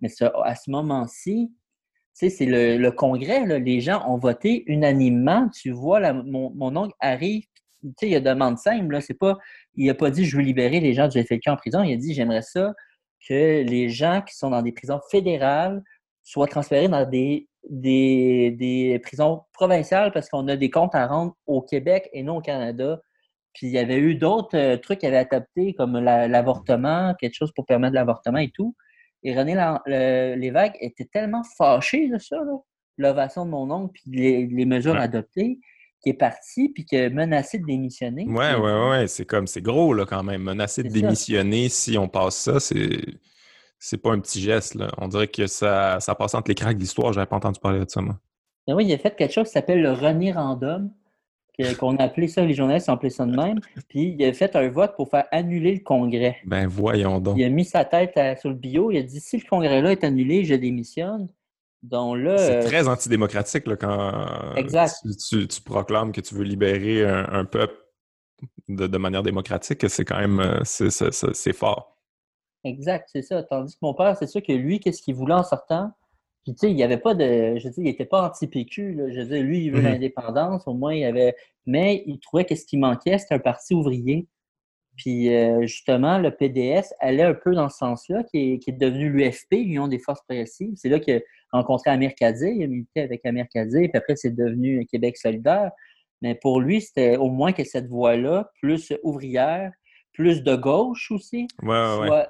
Mais à ce moment-ci, c'est le, le, congrès, là, les gens ont voté unanimement. Tu vois, la, mon, mon, oncle arrive, il a demande simple. Là, pas, il n'a pas dit je veux libérer les gens du FLQ en prison. Il a dit j'aimerais ça que les gens qui sont dans des prisons fédérales soient transférés dans des des, prisons provinciales parce qu'on a des comptes à rendre au Québec et non au Canada. Puis il y avait eu d'autres euh, trucs qui avaient adapté, comme l'avortement, quelque chose pour permettre l'avortement et tout. Et René Lévesque était tellement fâché de ça, l'ovation de mon oncle, puis les, mesures adoptées, qu'il est parti, puis qu'il a menacé de démissionner. Ouais, ouais, ouais. C'est comme, c'est gros, là, quand même. Menacer de démissionner si on passe ça, c'est c'est pas un petit geste. Là. On dirait que ça, ça passe entre les craques de l'histoire. J'avais pas entendu parler de ça, moi. Ben oui, il a fait quelque chose qui s'appelle le René Random, qu'on a appelé ça, les journalistes ont appelé ça de même. Puis il a fait un vote pour faire annuler le congrès. Ben voyons donc. Il a mis sa tête sur le bio. Il a dit si le congrès-là est annulé, je démissionne. Donc là. C'est euh, très antidémocratique là, quand Tu, proclames que tu veux libérer un, peuple de, de, manière démocratique. C'est quand même euh, c'est fort. Exact, c'est ça. Tandis que mon père, c'est sûr que lui, qu'est-ce qu'il voulait en sortant? Puis, tu sais, il n'y avait pas de. Je veux dire, il n'était pas anti-PQ. Je veux dire, lui, il veut mm-hmm. l'indépendance. Au moins, il avait. Mais il trouvait que ce qui manquait, c'était un parti ouvrier. Puis, euh, justement, le PDS allait un peu dans ce sens-là, qui est, devenu l'UFP, l'Union des forces progressives. C'est là qu'il a rencontré Amir Kadir. Il a milité avec Amir Kadir. Puis après, c'est devenu Québec solidaire. Mais pour lui, c'était au moins que cette voie-là, plus ouvrière, plus de gauche aussi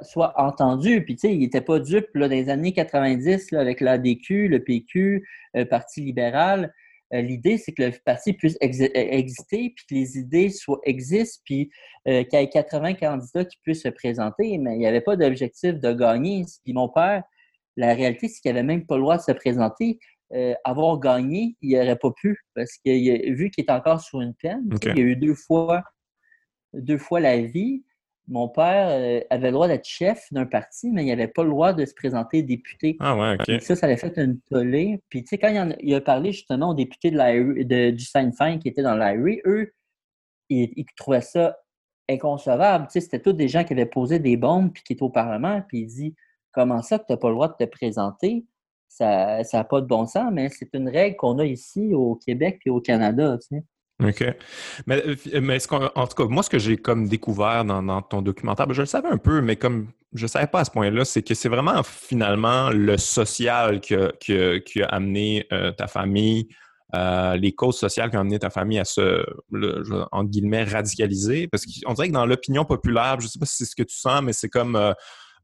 soit, entendu. Puis, tu sais, il n'était pas dupe là, dans les années 90 là, avec l'ADQ, le PQ, le Parti libéral. Euh, l'idée, c'est que le parti puisse e-, exister, puis que les idées soient, existent, puis euh, qu'il y ait 80 candidats qui puissent se présenter, mais il n'y avait pas d'objectif de gagner. Puis mon père, la réalité, c'est qu'il n'avait même pas le droit de se présenter. Euh, avoir gagné, il n'aurait pas pu, parce que vu qu'il est encore sur une peine, il y a eu deux fois deux fois la vie. Mon père euh, avait le droit d'être chef d'un parti, mais il n'avait pas le droit de se présenter député. Ah ouais, OK. ça, ça avait fait une tollée. Puis, tu sais, quand il, a, parlé justement aux députés de, de du Sinn Féin qui étaient dans l'Irie, eux, ils, trouvaient ça inconcevable. Tu sais, c'était tous des gens qui avaient posé des bombes puis qui étaient au Parlement. Puis il dit Comment ça que tu n'as pas le droit de te présenter? Ça n'a pas de bon sens, mais c'est une règle qu'on a ici au Québec et au Canada. Tu sais. OK. Mais, euh, mais en tout cas, moi, ce que j'ai comme découvert dans, ton documentaire, ben, je le savais un peu, mais comme je ne savais pas à ce point-là, c'est que c'est vraiment finalement le social qui a, amené euh, ta famille, euh, les causes sociales qui ont amené ta famille à se, le, guillemets, radicaliser. Parce qu'on dirait que dans l'opinion populaire, je ne sais pas si c'est ce que tu sens, mais c'est comme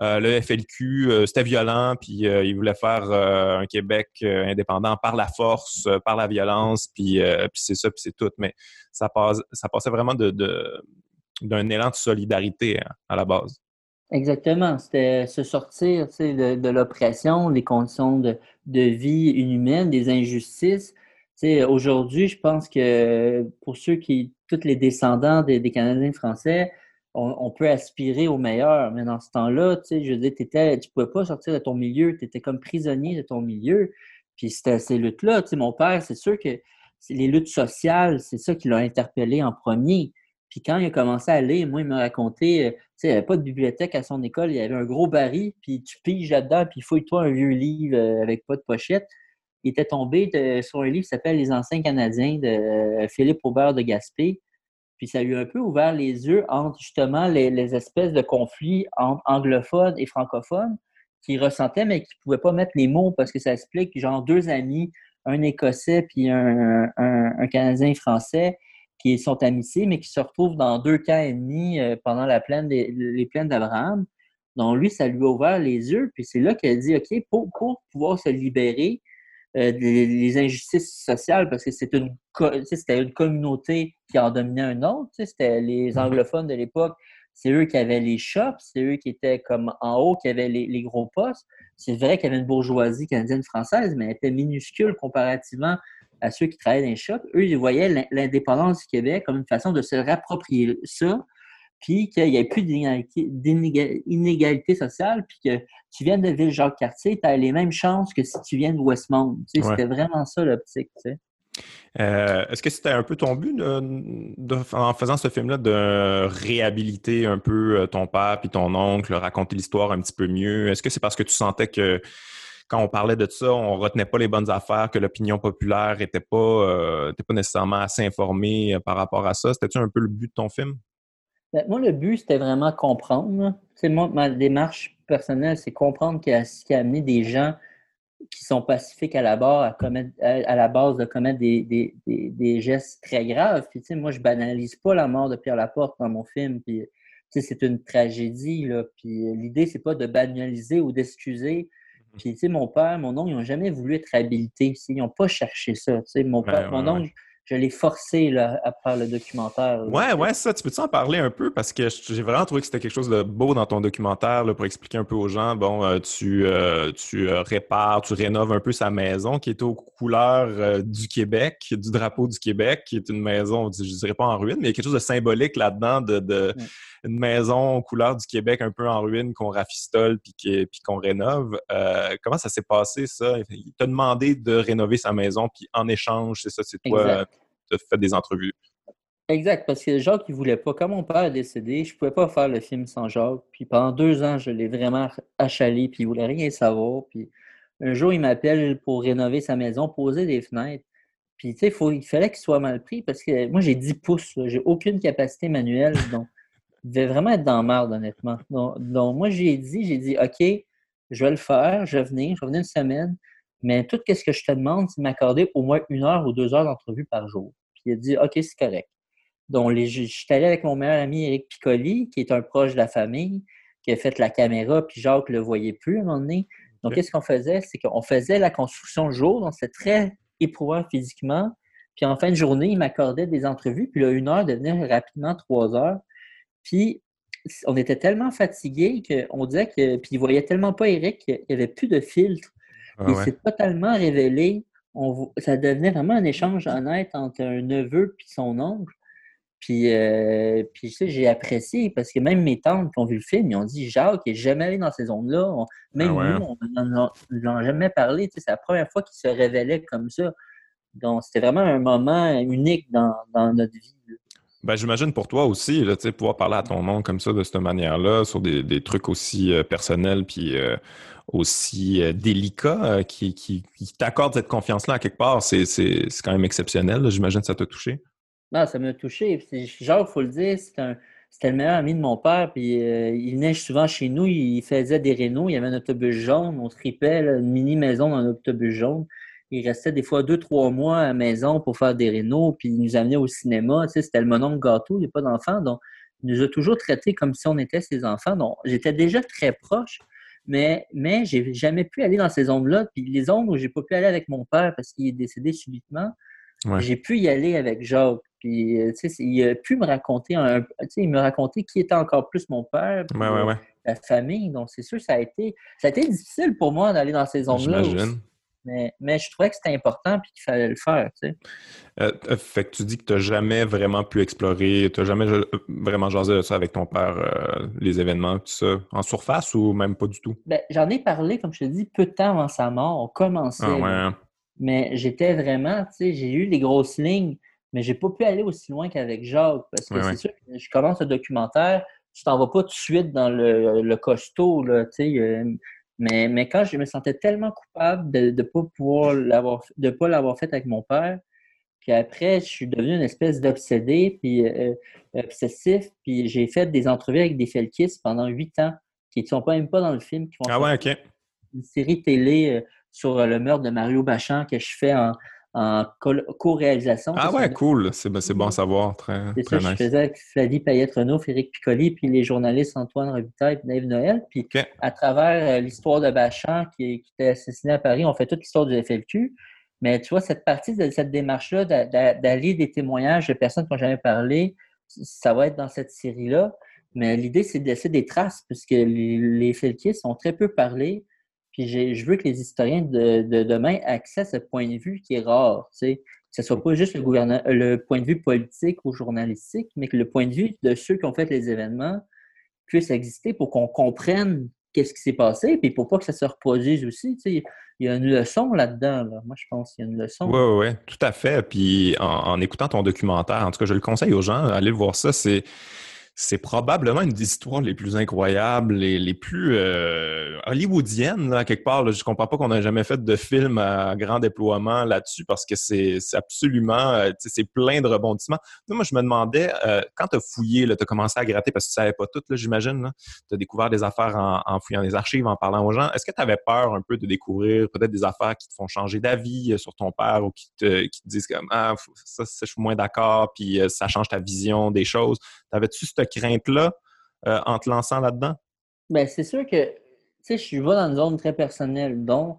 le FLQ, euh, c'était violent, puis euh, il voulait faire un Québec indépendant par la force, par la violence, puis, c'est ça, puis c'est tout. Mais ça, passe, ça passait vraiment d'un élan de solidarité hein, à la base. Exactement. C'était se sortir de, de l'oppression, des conditions de, vie inhumaines, des injustices. Aujourd'hui, je pense que pour ceux qui, tous les descendants des Canadiens français, on, peut aspirer au meilleur. Mais dans ce temps-là, tu sais, je veux dire, tu ne pouvais pas sortir de ton milieu, tu étais comme prisonnier de ton milieu. Puis c'était ces luttes-là. Tu mon père, c'est sûr que les luttes sociales, c'est ça qui l'a interpellé en premier. Puis quand il a commencé à aller, moi, il m'a raconté, euh, tu sais, il n'y avait pas de bibliothèque à son école, il y avait un gros baril, puis tu piges là-dedans, puis fouille-toi un vieux livre euh, avec pas de pochette. Il était tombé sur un livre qui s'appelle Les Anciens Canadiens de euh, Philippe Aubert de Gaspé. Puis ça lui a un peu ouvert les yeux entre justement les, espèces de conflits entre anglophones et francophones qu'il ressentait, mais qui ne pouvaient pas mettre les mots parce que ça explique, genre, deux amis, un Écossais puis un, Canadien français, qui sont amitiés, mais qui se retrouvent dans deux camps ennemis euh, pendant la plaine les plaines d'Abraham. Donc, lui, ça lui a ouvert les yeux. Puis c'est là qu'elle dit, OK, pour, pour pouvoir se libérer, euh, les, injustices sociales parce que une c'était une communauté qui en dominait un autre. C'était les mm-hmm. anglophones de l'époque c'est eux qui avaient les shops, c'est eux qui étaient comme en haut, qui avaient les, gros postes. C'est vrai qu'il y avait une bourgeoisie canadienne-française, mais elle était minuscule comparativement à ceux qui travaillaient dans les shops. Eux, ils voyaient l'indépendance du Québec comme une façon de se rapproprier ça, puis qu'il n'y ait plus d'inégalité sociale, puis que tu viennes de Ville-Jacques-Cartier, tu as les mêmes chances que si tu viens de Westmount. C'était vraiment ça l'optique. Euh, est-ce que c'était un peu ton but en faisant ce film-là de réhabiliter un peu euh, ton père puis ton oncle, raconter l'histoire un petit peu mieux? Est-ce que c'est parce que tu sentais que quand on parlait de ça, on retenait pas les bonnes affaires, que l'opinion populaire n'était pas, euh, pas nécessairement assez informée par rapport à ça? C'était-tu un peu le but de ton film? Ben, moi, le but, c'était vraiment comprendre. Moi, ma démarche personnelle, c'est comprendre qu'il y a amené des gens qui sont pacifiques à la base, à, la base de commettre des, gestes très graves. Puis, moi, je banalise pas la mort de Pierre Laporte dans mon film. Puis, c'est une tragédie. Là. Puis, l'idée, c'est pas de banaliser ou d'excuser. Mm-hmm. Puis, mon père, mon oncle, ils n'ont jamais voulu être habilités. Ils n'ont pas cherché ça. mon père, mon oncle, je l'ai forcé là, à faire le documentaire. Ouais, ouais, ça. Tu peux-tu en parler un peu? Parce que j'ai vraiment trouvé que c'était quelque chose de beau dans ton documentaire là, pour expliquer un peu aux gens. Bon, euh, tu, euh, tu euh, répares, tu rénoves un peu sa maison qui est aux couleurs du Québec, du drapeau du Québec, qui est une maison, je ne dirais pas en ruine, mais il y a quelque chose de symbolique là-dedans de, une maison aux couleurs du Québec un peu en ruine qu'on rafistole puis qu'on rénove. comment ça s'est passé, ça? Il t'a demandé de rénover sa maison, puis en échange, c'est ça, c'est toi fait des entrevues. Exact, parce que Jacques, il voulait pas. Quand mon père est décédé, je pouvais pas faire le film sans Jacques. Puis pendant deux ans, je l'ai vraiment achalé, puis il voulait rien savoir. Puis un jour, il m'appelle pour rénover sa maison, poser des fenêtres. Puis, tu sais, il fallait qu'il soit mal pris parce que moi, j'ai 10 pouces, j'ai aucune capacité manuelle. Donc, je devais vraiment être dans le honnêtement. Donc, moi, j'ai dit, j'ai dit, OK, je vais le faire, je vais venir, je vais venir une semaine. Mais tout ce que je te demande, c'est de m'accorder au moins une heure ou deux heures d'entrevue par jour. Puis il a dit OK, c'est correct. Donc, les, je suis allé avec mon meilleur ami Eric Piccoli, qui est un proche de la famille, qui a fait la caméra, puis Jacques ne le voyait plus à un moment donné. Donc, qu'est-ce qu'on faisait? C'est qu'on faisait la construction le jour, donc c'était très éprouvant physiquement. Puis en fin de journée, il m'accordait des entrevues, puis là, une heure devenait rapidement trois heures. Puis on était tellement fatigués qu'on disait que. Puis il voyait tellement pas Eric qu'il n'y avait plus de filtre. Ah il s'est totalement révélé. On, ça devenait vraiment un échange honnête entre un neveu et son oncle. Puis, euh, puis tu sais, j'ai apprécié parce que même mes tantes qui ont vu le film, ils ont dit Jacques n'est jamais allé dans ces zones-là. Même ah nous, on n'en a jamais parlé. Tu sais, c'est la première fois qu'il se révélait comme ça. Donc, c'était vraiment un moment unique dans, dans notre vie. Ben, j'imagine pour toi aussi, là, pouvoir parler à ton nom comme ça, de cette manière-là, sur des, des trucs aussi euh, personnels puis euh, aussi euh, délicats, qui, qui, t'accordent cette confiance-là quelque part, c'est quand même exceptionnel. J'imagine que ça t'a touché. Non, ça m'a touché. Genre, il faut le dire, c'était le meilleur ami de mon père, puis il neige souvent chez nous, il faisait des rénaux, il y avait un autobus jaune, on tripait une mini maison dans un autobus jaune il restait des fois deux, trois mois à la maison pour faire des rénaux, puis il nous amenait au cinéma. Tu sais, c'était le mononcle gâteau, il n'y a pas d'enfants. Donc, il nous a toujours traités comme si on était ses enfants. Donc, j'étais déjà très proche, mais, mais j'ai jamais pu aller dans ces zones-là. Puis les zones où j'ai pas pu aller avec mon père parce qu'il est décédé subitement, j'ai pu y aller avec Jacques. Puis, euh, tu sais, il a pu me raconter, un, tu sais, il me racontait qui était encore plus mon père, la famille. Donc, c'est sûr, ça a été, ça a été difficile pour moi d'aller dans ces zones-là. Mais, mais je trouvais que c'était important et qu'il fallait le faire. Tu sais. Euh, euh, fait que tu dis que tu n'as jamais vraiment pu explorer, tu n'as jamais vraiment jasé de ça avec ton père, euh, les événements, tout ça, en surface ou même pas du tout? Ben, J'en ai parlé, comme je te dis, peu de temps avant sa mort. On commençait. Ah, hein. Mais j'étais vraiment, tu sais, j'ai eu les grosses lignes, mais j'ai pas pu aller aussi loin qu'avec Jacques. Parce que c'est sûr que je commence le documentaire, tu t'en vas pas tout de suite dans le, le costaud, là, tu sais mais, mais quand je me sentais tellement coupable de ne pas pouvoir l'avoir de pas l'avoir fait avec mon père, puis après, je suis devenu une espèce d'obsédé, puis euh, obsessif, puis j'ai fait des entrevues avec des felkistes pendant huit ans, qui ne sont pas même pas dans le film. Qui ah ouais, OK. Une série télé euh, sur le meurtre de Mario Bachand que je fais en, en co-réalisation. Ah ouais, cool. C'est bon à savoir. Très, très ça, Je faisais avec Flavie Payette-Renaud, Frédéric Piccoli, puis les journalistes Antoine Robitaille et Dave Noël. Puis à travers euh, l'histoire de Bachand qui, qui, était assassiné à Paris, on fait toute l'histoire du FLQ. Mais tu vois, cette partie de cette démarche-là, d'aller des témoignages de personnes qui n'ont jamais parlé, ça va être dans cette série-là. Mais l'idée, c'est de laisser des traces, puisque les, les Felkies sont très peu parlés. Puis je veux que les historiens de, demain accèdent à ce point de vue qui est rare. Tu sais. Que ce soit pas juste le, le point de vue politique ou journalistique, mais que le point de vue de ceux qui ont fait les événements puisse exister pour qu'on comprenne qu'est-ce qui s'est passé, puis pour pas que ça se reproduise aussi. Tu sais, il y a une leçon là-dedans. Moi, je pense qu'il y a une leçon. Oui, oui, oui, tout à fait. Puis en, en, écoutant ton documentaire, en tout cas, je le conseille aux gens, allez voir ça. C'est c'est probablement une des histoires les plus incroyables, les, les plus euh, hollywoodiennes, là, quelque part. Je comprends pas qu'on ait jamais fait de film à grand déploiement là-dessus parce que c'est absolument, euh, c'est plein de rebondissements. moi, je me demandais, euh, quand tu as fouillé, tu as commencé à gratter parce que tu savais pas tout, j'imagine, tu as découvert des affaires en, fouillant des archives, en parlant aux gens. Est-ce que tu avais peur un peu de découvrir peut-être des affaires qui te font changer d'avis sur ton père ou qui te, qui disent comme, ah, ça, je suis moins d'accord, puis ça change ta vision des choses? T'avais-tu cette crainte-là euh, en te lançant là-dedans? Bien, c'est sûr que, tu sais, je suis dans une zone très personnelle, donc,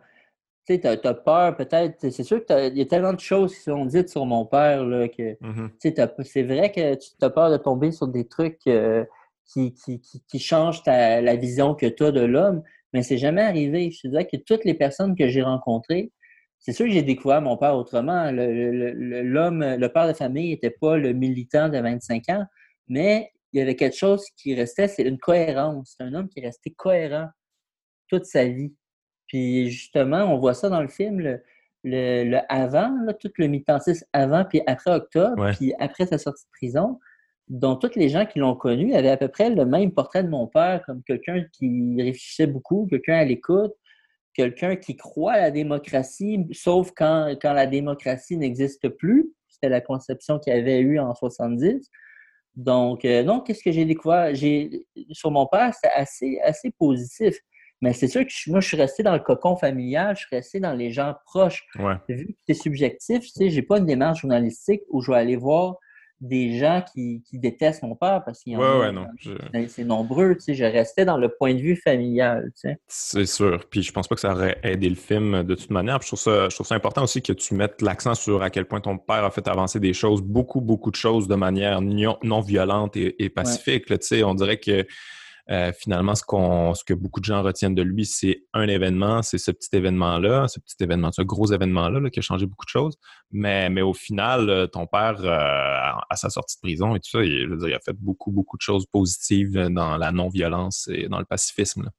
tu sais, tu as, peur peut-être, c'est sûr qu'il y a tellement de choses qui sont dites sur mon père, là, que, tu sais, c'est vrai que tu as peur de tomber sur des trucs euh, qui, qui, changent la vision que tu as de l'homme, mais c'est jamais arrivé. Je te disais que toutes les personnes que j'ai rencontrées, c'est sûr que j'ai découvert mon père autrement. L'homme, le, le, père de famille n'était pas le militant de 25 ans, mais il y avait quelque chose qui restait, c'est une cohérence. C'est un homme qui est resté cohérent toute sa vie. Puis justement, on voit ça dans le film, le, avant, tout le militantisme avant puis après octobre, puis après sa sortie de prison, dont tous les gens qui l'ont connu avaient à peu près le même portrait de mon père, comme quelqu'un qui réfléchissait beaucoup, quelqu'un à l'écoute, quelqu'un qui croit à la démocratie, sauf quand, quand la démocratie n'existe plus. C'était la conception qu'il avait eue en 70. Donc, euh, non, qu'est-ce que j'ai découvert? J'ai, sur mon père, c'est assez, assez positif. Mais c'est sûr que moi, je suis resté dans le cocon familial, je suis resté dans les gens proches. Vu que c'est subjectif, tu sais, j'ai pas une démarche journalistique où je vais aller voir des gens qui, détestent mon père parce qu'il y en a. C'est nombreux, tu sais. Je restais dans le point de vue familial, tu sais. C'est sûr. Puis je pense pas que ça aurait aidé le film de toute manière. je, trouve ça, je trouve ça important aussi que tu mettes l'accent sur à quel point ton père a fait avancer des choses, beaucoup, beaucoup de choses de manière non, violente et, pacifique. tu sais, on dirait que euh, finalement, ce, que beaucoup de gens retiennent de lui, c'est un événement, c'est ce petit événement-là, ce petit événement, ce gros événement-là qui a changé beaucoup de choses. Mais, mais au final, euh, ton père, euh, à sa sortie de prison et tout ça, il, dire, a fait beaucoup, beaucoup de choses positives dans la non-violence et dans le pacifisme.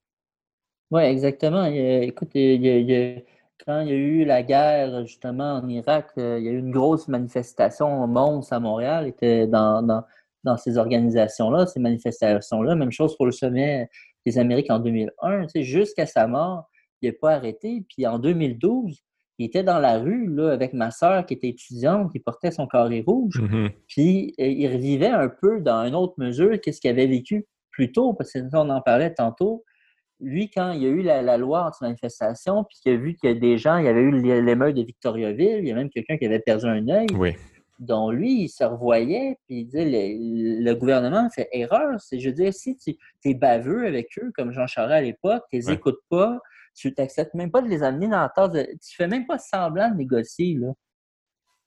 Oui, exactement. écoute, quand il y a eu la guerre justement en Irak, il y a eu une grosse manifestation monstre à Montréal, était dans dans ces organisations-là, ces manifestations-là. Même chose pour le sommet des Amériques en 2001. Jusqu'à sa mort, il n'est pas arrêté. Puis en 2012, il était dans la rue là, avec ma sœur qui était étudiante, qui portait son carré rouge. Mm-hmm. Puis euh, il revivait un peu dans une autre mesure qu'est-ce qu'il avait vécu plus tôt, parce qu'on en parlait tantôt. Lui, quand il y a eu la, loi anti-manifestation, puis qu'il a vu qu'il y a des gens, il y avait eu l'émeute de Victoriaville, il y a même quelqu'un qui avait perdu un œil. Oui dont lui, il se revoyait, puis il disait le, le, gouvernement fait erreur. C'est, je veux dire, si tu es baveux avec eux, comme Jean Charest à l'époque, tu les écoutes pas, tu n'acceptes même pas de les amener dans la tasse, de, tu fais même pas semblant de négocier, là.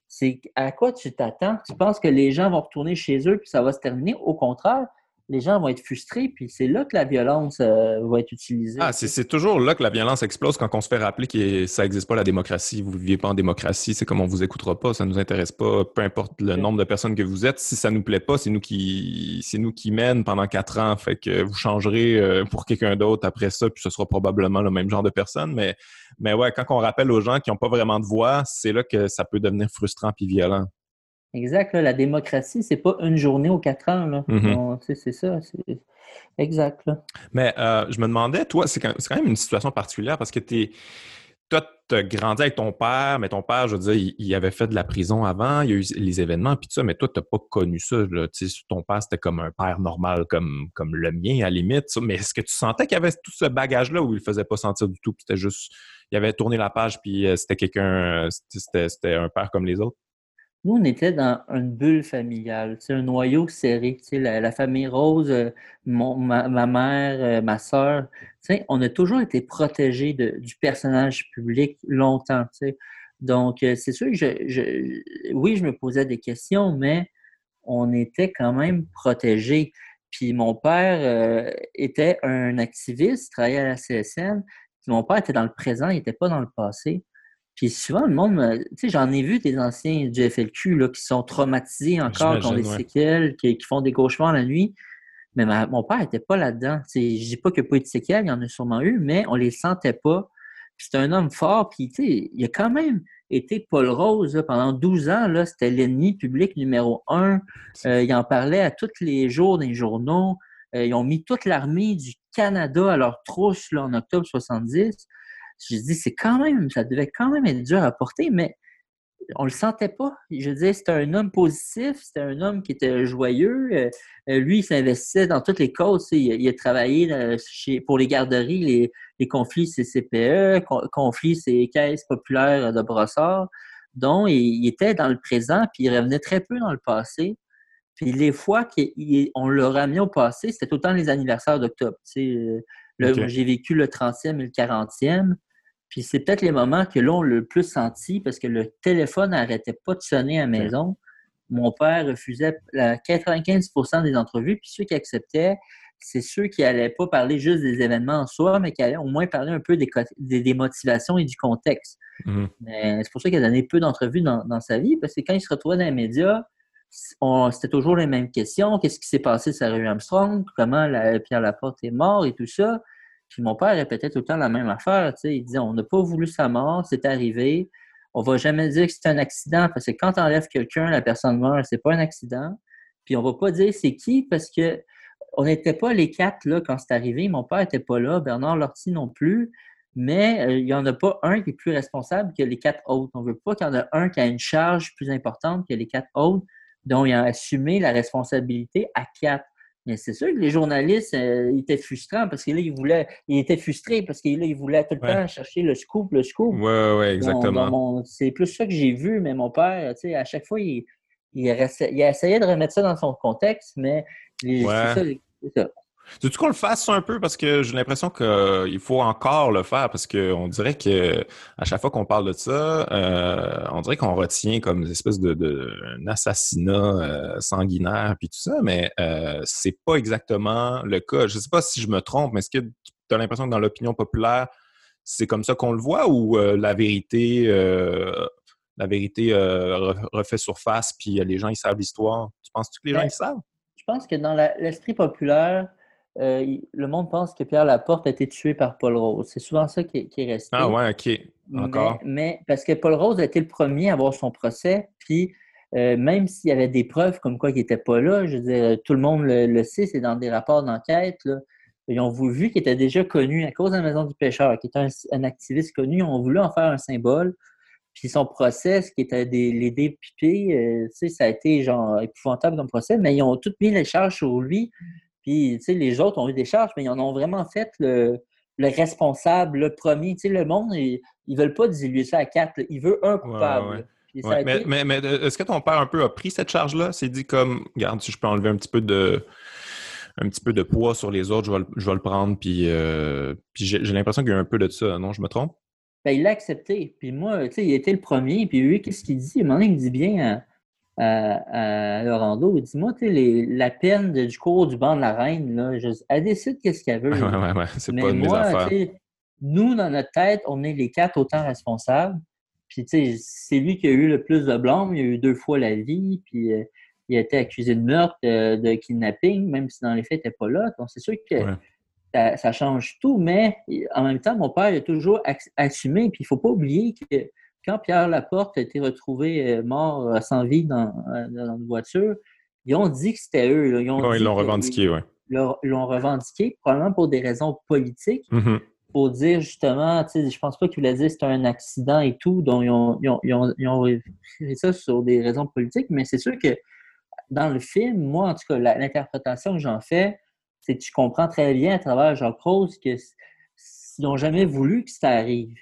C'est à quoi tu t'attends? Tu penses que les gens vont retourner chez eux puis ça va se terminer? Au contraire, les gens vont être frustrés, puis c'est là que la violence euh, va être utilisée. Ah, c'est toujours là que la violence explose quand on se fait rappeler que ça n'existe pas la démocratie. Vous ne vivez pas en démocratie, c'est comme on vous écoutera pas, ça ne nous intéresse pas, peu importe le nombre de personnes que vous êtes. Si ça nous plaît pas, c'est nous qui c'est nous qui mènent pendant quatre ans. Fait que vous changerez euh, pour quelqu'un d'autre après ça, puis ce sera probablement le même genre de personne. Mais, mais ouais, quand on rappelle aux gens qui n'ont pas vraiment de voix, c'est là que ça peut devenir frustrant puis violent. Exact. la démocratie, c'est pas une journée ou quatre ans. Là. Mm-hmm. C'est ça. Exact. Mais euh, je me demandais, toi, c'est quand, même une situation particulière parce que tu toi, tu as grandi avec ton père, mais ton père, je veux dire, il, avait fait de la prison avant, il y a eu les événements, puis tout ça, mais toi, tu n'as pas connu ça. Là. Ton père, c'était comme un père normal, comme, comme le mien, à la limite. Mais est-ce que tu sentais qu'il y avait tout ce bagage-là ou il ne faisait pas sentir du tout, puis c'était juste, il avait tourné la page, puis euh, c'était quelqu'un, euh, c'était un père comme les autres? Nous, on était dans une bulle familiale, c'est un noyau serré. La, la famille Rose, euh, ma, mère, euh, ma soeur, on a toujours été protégés du personnage public longtemps. Donc, euh, c'est sûr que je, oui, je me posais des questions, mais on était quand même protégés. Puis mon père était un activiste, travaillait à la CSN. Puis mon père était dans le présent, il n'était pas dans le passé. Puis souvent, le monde, tu sais, j'en ai vu des anciens du FLQ là, qui sont traumatisés encore, qui ont des séquelles, qui, font des cauchemars la nuit. Mais mon père n'était pas là-dedans. Je ne dis pas qu'il n'y a pas eu de séquelles, il y en a sûrement eu, mais on ne les sentait pas. Puis c'est un homme fort, puis tu sais, il a quand même été Paul Rose pendant 12 ans. Là, c'était l'ennemi public numéro un. Euh, il en parlait à tous les jours dans les journaux. Euh, ils ont mis toute l'armée du Canada à leur trousse là, en octobre 70. Je dis, c'est quand même, ça devait quand même être dur à porter, mais on le sentait pas. Je disais, c'était un homme positif, c'était un homme qui était joyeux. Euh, euh, lui, il s'investissait dans toutes les causes. Il, a travaillé euh, pour les garderies, les, conflits CCPE, conflits ces caisses populaires de brossard. Donc, il, était dans le présent, puis il revenait très peu dans le passé. Puis les fois qu'on l'a ramené au passé, c'était le temps les anniversaires d'octobre. J'ai vécu le 30e et le 40e. Puis c'est peut-être les moments que l'on le plus senti parce que le téléphone n'arrêtait pas de sonner à la maison. Mon père refusait 95% des entrevues, puis ceux qui acceptaient, c'est ceux qui n'allaient pas parler juste des événements en soi, mais qui allaient au moins parler un peu des, des, motivations et du contexte. Mhm. C'est pour ça qu'il a donné peu d'entrevues dans, dans, sa vie, parce que quand il se retrouvait dans les médias, c'était toujours les mêmes questions. Qu'est-ce qui s'est passé sur Rue Armstrong? Comment la, Pierre Laporte est mort et tout ça? Puis mon père répétait tout le temps la même affaire. Il disait on n'a pas voulu sa mort, c'est arrivé. On va jamais dire que c'est un accident parce que quand on enlève quelqu'un, la personne meurt, c'est pas un accident. Puis on va pas dire c'est qui parce que on n'était pas les quatre là quand c'est arrivé. Mon père n'était pas là, Bernard Lortie non plus. Mais euh, il n'y en a pas un qui est plus responsable que les quatre autres. On ne veut pas qu'il y en ait un qui a une charge plus importante que les quatre autres, dont il a assumé la responsabilité à quatre. Mais c'est sûr que les journalistes euh, étaient frustrants parce qu'il voulaient, ils étaient frustrés parce qu'il il voulait tout le temps chercher le scoop, le scoop. Oui, oui, exactement. c'est plus ça que j'ai vu, mais mon père, tu sais, à chaque fois, il, il, essayait de remettre ça dans son contexte, mais c'est ça. Veux qu'on le fasse un peu? Parce que j'ai l'impression qu'il faut encore le faire parce qu'on dirait que à chaque fois qu'on parle de ça, euh, on dirait qu'on retient comme une espèce de, un assassinat euh, sanguinaire puis tout ça, mais euh, c'est pas exactement le cas. Je sais pas si je me trompe, mais est-ce que tu as l'impression que dans l'opinion populaire, c'est comme ça qu'on le voit ou la vérité la vérité refait surface puis les gens ils savent l'histoire? Tu penses-tu que les gens ben, ils savent? Je pense que dans l'esprit populaire, euh, le monde pense que Pierre Laporte a été tué par Paul Rose. C'est souvent ça qui est, resté. Ah ouais, OK. Encore. Mais, parce que Paul Rose a été le premier à avoir son procès, puis euh, même s'il y avait des preuves comme quoi il n'était pas là, je veux dire, tout le monde le, sait, c'est dans des rapports d'enquête. Ils ont vu qu'il était déjà connu à cause de la Maison du Pêcheur, qui était un, activiste connu. Ils ont voulu en faire un symbole. Puis son procès, ce qui était des, les dépipés, euh, ça a été genre épouvantable comme procès, mais ils ont toutes mis les charges sur lui. Puis, tu sais, les autres ont eu des charges, mais ils en ont vraiment fait le, responsable, le premier. Tu sais, le monde, ils, ne veulent pas diluer ça à quatre. Ils veulent un coupable. mais, mais, est-ce que ton père un peu a pris cette charge-là? C'est dit comme, regarde, si je peux enlever un petit peu de un petit peu de poids sur les autres, je vais le, je vais le prendre. Puis, euh, puis j'ai, l'impression qu'il y a un peu de ça, non? Je me trompe? Ben, il l'a accepté. Puis moi, tu sais, il était le premier. Puis lui, qu'est-ce qu'il dit? À un moment donné, il dit bien à, à Laurando, dis-moi, la peine du cours du banc de la reine, là, je, elle décide qu'est-ce qu'elle veut. [laughs] Ouais, ouais, ouais, c'est pas affaires. Nous, dans notre tête, on est les quatre autant responsables. Puis, tu sais, c'est lui qui a eu le plus de blâme. Il a eu deux fois la vie, puis euh, il a été accusé de meurtre, euh, de kidnapping, même si dans les faits, il n'était pas là. Donc, c'est sûr que ça, change tout, mais en même temps, mon père a toujours assumé. Puis, il ne faut pas oublier que quand Pierre Laporte a été retrouvé euh, mort sans vie dans, euh, dans, une voiture, ils ont dit que c'était eux. Ils, l'ont revendiqué, oui. Ils l'ont revendiqué, probablement pour des raisons politiques, mm-hmm. pour dire justement, tu sais, je pense pas qu'ils voulaient dire que c'était un accident et tout, donc ils ont, ils ont, ils ont, fait ça sur des raisons politiques, mais c'est sûr que dans le film, moi, en tout cas, l'interprétation que j'en fais, c'est que tu comprends très bien à travers Jacques Rose qu'ils n'ont jamais voulu que ça arrive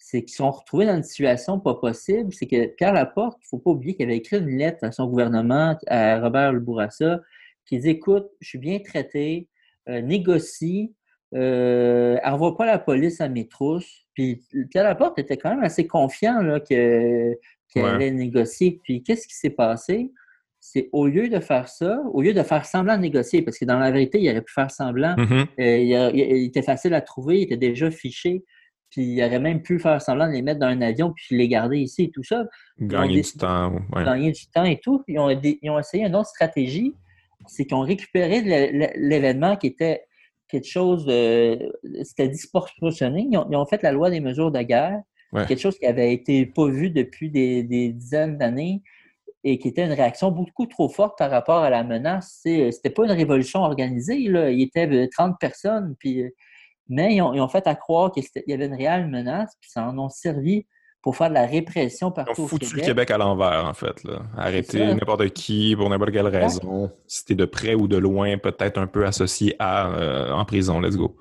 c'est qu'ils sont retrouvés dans une situation pas possible. C'est que Pierre Laporte, il ne faut pas oublier qu'il avait écrit une lettre à son gouvernement, à Robert Le Bourassa, qui dit Écoute, je suis bien traité, euh, négocie, euh, envoie pas la police à mes trousses. Puis Pierre Laporte était quand même assez confiant qu'il allait négocier. Puis qu'est-ce qui s'est passé? c'est au lieu de faire ça, au lieu de faire semblant de négocier, parce que dans la vérité, il aurait pu faire semblant, mm-hmm. euh, il, était facile à trouver, il était déjà fiché, puis il aurait même pu faire semblant de les mettre dans un avion puis les garder ici et tout ça. Gagner du temps. Gagner du temps et tout. Ils, ont, ils ont essayé une autre stratégie, c'est qu'ils ont récupéré l'événement qui était quelque chose de. C'était disproportionné. Ils ont, fait la loi des mesures de guerre, quelque chose qui avait été pas vu depuis des, dizaines d'années et qui était une réaction beaucoup trop forte par rapport à la menace. C'était pas une révolution organisée, là. Il y était 30 personnes, puis, mais ils ont, fait à croire qu'il y avait une réelle menace, puis ça en ont servi pour faire de la répression partout Ils ont foutu le Québec à l'envers, en fait. Là. Arrêter n'importe qui pour n'importe quelle raison. Si t'es de près ou de loin, peut-être un peu associé à euh, en prison. Let's go.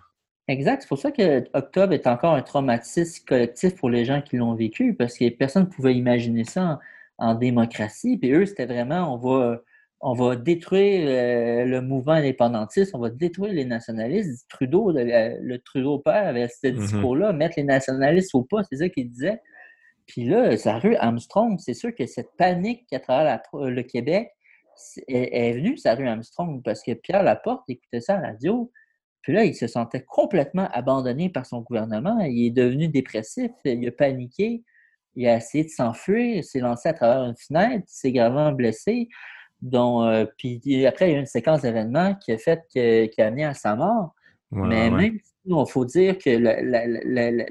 Exact. C'est pour ça que Octobre est encore un traumatisme collectif pour les gens qui l'ont vécu, parce que personne ne pouvait imaginer ça en, démocratie. Puis eux, c'était vraiment, on va, on va détruire euh, le mouvement indépendantiste, on va détruire les nationalistes. Trudeau, le, Trudeau père avait ce mm-hmm. discours-là, mettre les nationalistes au pas, c'est ça qu'il disait. Puis là, sa rue Armstrong, c'est sûr que cette panique qui a travers le Québec est, venue, sa rue Armstrong, parce que Pierre Laporte écoutait ça à la radio. Puis là, il se sentait complètement abandonné par son gouvernement. Il est devenu dépressif, il a paniqué, il a essayé de s'enfuir, il s'est lancé à travers une fenêtre, il s'est gravement blessé. Donc, euh, puis après, il y a eu une séquence d'événements qui a fait qui a amené à sa mort. Mais même il faut dire que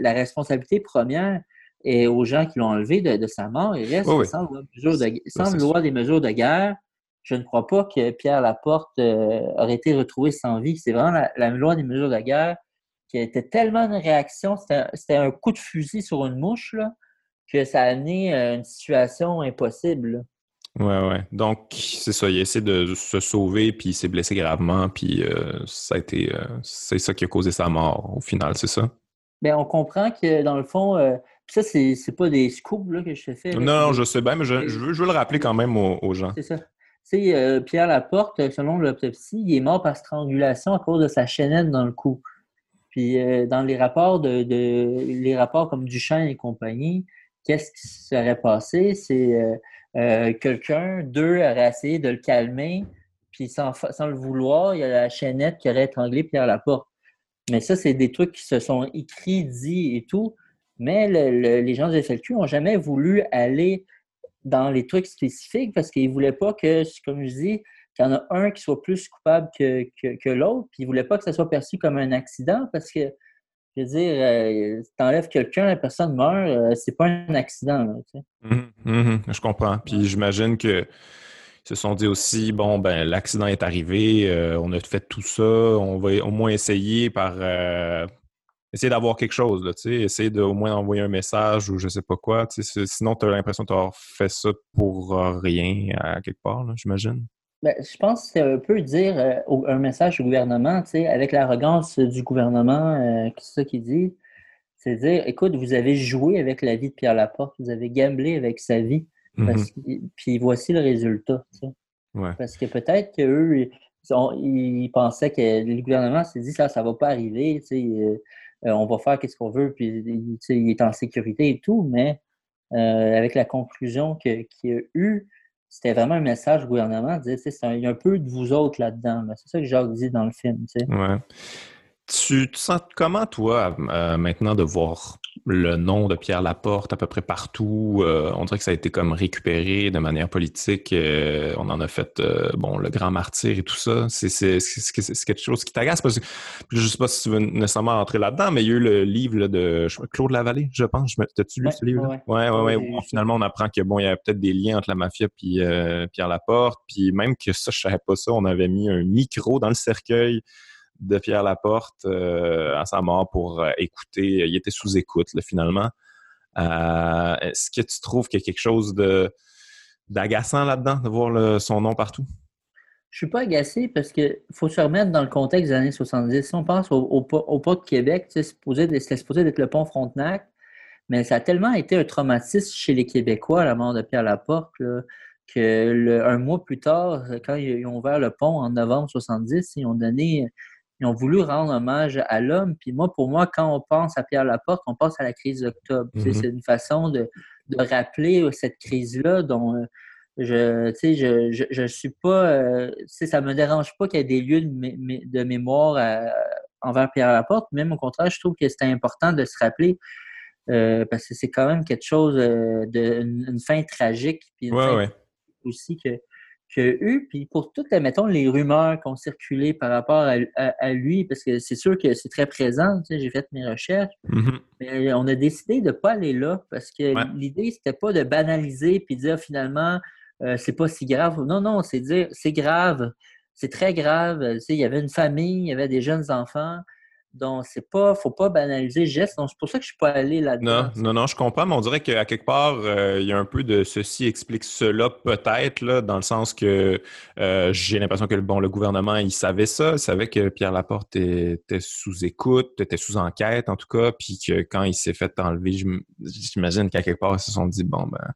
la responsabilité première, et aux gens qui l'ont enlevé de, sa mort. Il reste sans, loi, des mesures de guerre. Je ne crois pas que Pierre Laporte euh, aurait été retrouvé sans vie. C'est vraiment la, loi des mesures de guerre qui été tellement une réaction, c'était un coup de fusil sur une mouche, que ça a amené à une situation impossible. Oui, Ouais, ouais. Donc, c'est ça. Il a essayé de se sauver, puis il s'est blessé gravement, puis euh, ça a été. Euh, c'est ça qui a causé sa mort, au final, c'est ça? Bien, on comprend que, dans le fond, ça, c'est, c'est pas des scoops là, que je te fais. non, non, je sais bien, mais je, je, veux, je veux, le rappeler quand même aux, gens. C'est ça. Tu euh, Pierre Laporte, selon l'autopsie, il est mort par strangulation à cause de sa chaînette dans le cou. Puis euh, dans les rapports de, de, les rapports comme Duchesne et compagnie, qu'est-ce qui serait passé? C'est euh, quelqu'un, deux, aurait essayé de le calmer, puis sans, sans le vouloir, il y a la chaînette qui aurait étranglé Pierre Laporte. Mais ça, c'est des trucs qui se sont écrits, dits et tout. Mais les gens du FLQ n'ont jamais voulu aller dans les trucs spécifiques parce qu'ils ne voulaient pas que, comme je dis, qu'il y en a un qui soit plus coupable que, que, l'autre, puis ils ne voulaient pas que ça soit perçu comme un accident parce que, je veux dire, euh, tu enlèves quelqu'un, la personne meurt, euh, c'est pas un accident. Mmh mmh je comprends. Puis j'imagine que se sont dit aussi, bon, ben l'accident est arrivé, euh, on a fait tout ça, on va au moins essayer par, essayer d'avoir quelque chose, là, essayer de au moins envoyer un message ou je sais pas quoi. Sinon, tu as l'impression d'avoir fait ça pour rien à quelque part, j'imagine. Ben, je pense que c'est un peu dire euh, un message au gouvernement, avec l'arrogance du gouvernement, euh, c'est ça qu'il dit. C'est dire, écoute, vous avez joué avec la vie de Pierre Laporte, vous avez gamblé avec sa vie, mm-hmm. puis voici le résultat. Parce que peut-être qu'eux, ils, ils, pensaient que le gouvernement s'est dit, ça, ça va pas arriver, euh, euh, on va faire ce qu'on veut, puis il est en sécurité et tout, mais euh, avec la conclusion qu'il y a eu, c'était vraiment un message au gouvernement, il y a un peu de vous autres là-dedans. C'est ça que Jacques dit dans le film. Ouais. Tu te sens comment, toi, euh, maintenant, de voir le nom de Pierre Laporte à peu près partout? Euh, on dirait que ça a été comme récupéré de manière politique. Euh, on en a fait, bon, le grand martyr et tout ça. C'est quelque chose qui t'agace parce que je sais pas si tu veux nécessairement entrer là-dedans, mais il y a eu le livre de Claude Lavallée, je pense. T'as-tu lu ce livre-là? Ouais, ouais, ouais. finalement, on apprend que bon, il y a peut-être des liens entre la mafia et Pierre Laporte. Puis même que ça, je savais pas ça, on avait mis un micro dans le cercueil de Pierre Laporte euh, à sa mort pour euh, écouter. Il était sous écoute, finalement. Euh, est-ce que tu trouves qu'il y a quelque chose d'agaçant là-dedans, de voir son nom partout? Je suis pas agacé parce qu'il faut se remettre dans le contexte des années 70. Si on pense au, pont de Québec, c'était supposé d'être le pont Frontenac, mais ça a tellement été un traumatisme chez les Québécois, la mort de Pierre Laporte, que un mois plus tard, quand ils ont ouvert le pont en novembre 70, ils ont donné ils ont voulu rendre hommage à l'homme. Puis moi, pour moi, quand on pense à Pierre Laporte, on pense à la crise d'octobre. Mhm. C'est une façon de, rappeler cette crise-là dont, Je, je, je, je suis pas, euh, ça me dérange pas qu'il y ait des lieux de, de mémoire euh, envers Pierre Laporte. Même au contraire, je trouve que c'est important de se rappeler euh, parce que c'est quand même quelque chose euh, de une, fin tragique puis aussi que qu'il a eu. Puis pour toutes, mettons, les rumeurs qui ont circulé par rapport à, lui, parce que c'est sûr que c'est très présent, tu sais, j'ai fait mes recherches, mm-hmm. mais on a décidé de ne pas aller là parce que l'idée, c'était pas de banaliser puis dire finalement, euh, c'est pas si grave. Non, non, c'est dire, c'est grave, c'est très grave. Tu sais, il y avait une famille, il y avait des jeunes enfants. Donc, c'est pas, faut pas banaliser le geste. Donc, c'est pour ça que je suis pas allé là-dedans. Non, non, non, je comprends, mais on dirait qu'à quelque part, euh, il y a un peu de ceci explique cela, peut-être, là, dans le sens que euh, j'ai l'impression que bon, le gouvernement, il savait ça, il savait que Pierre Laporte était sous écoute, était sous enquête, en tout cas, puis que quand il s'est fait enlever, j'imagine qu'à quelque part, ils se sont dit, bon, ben,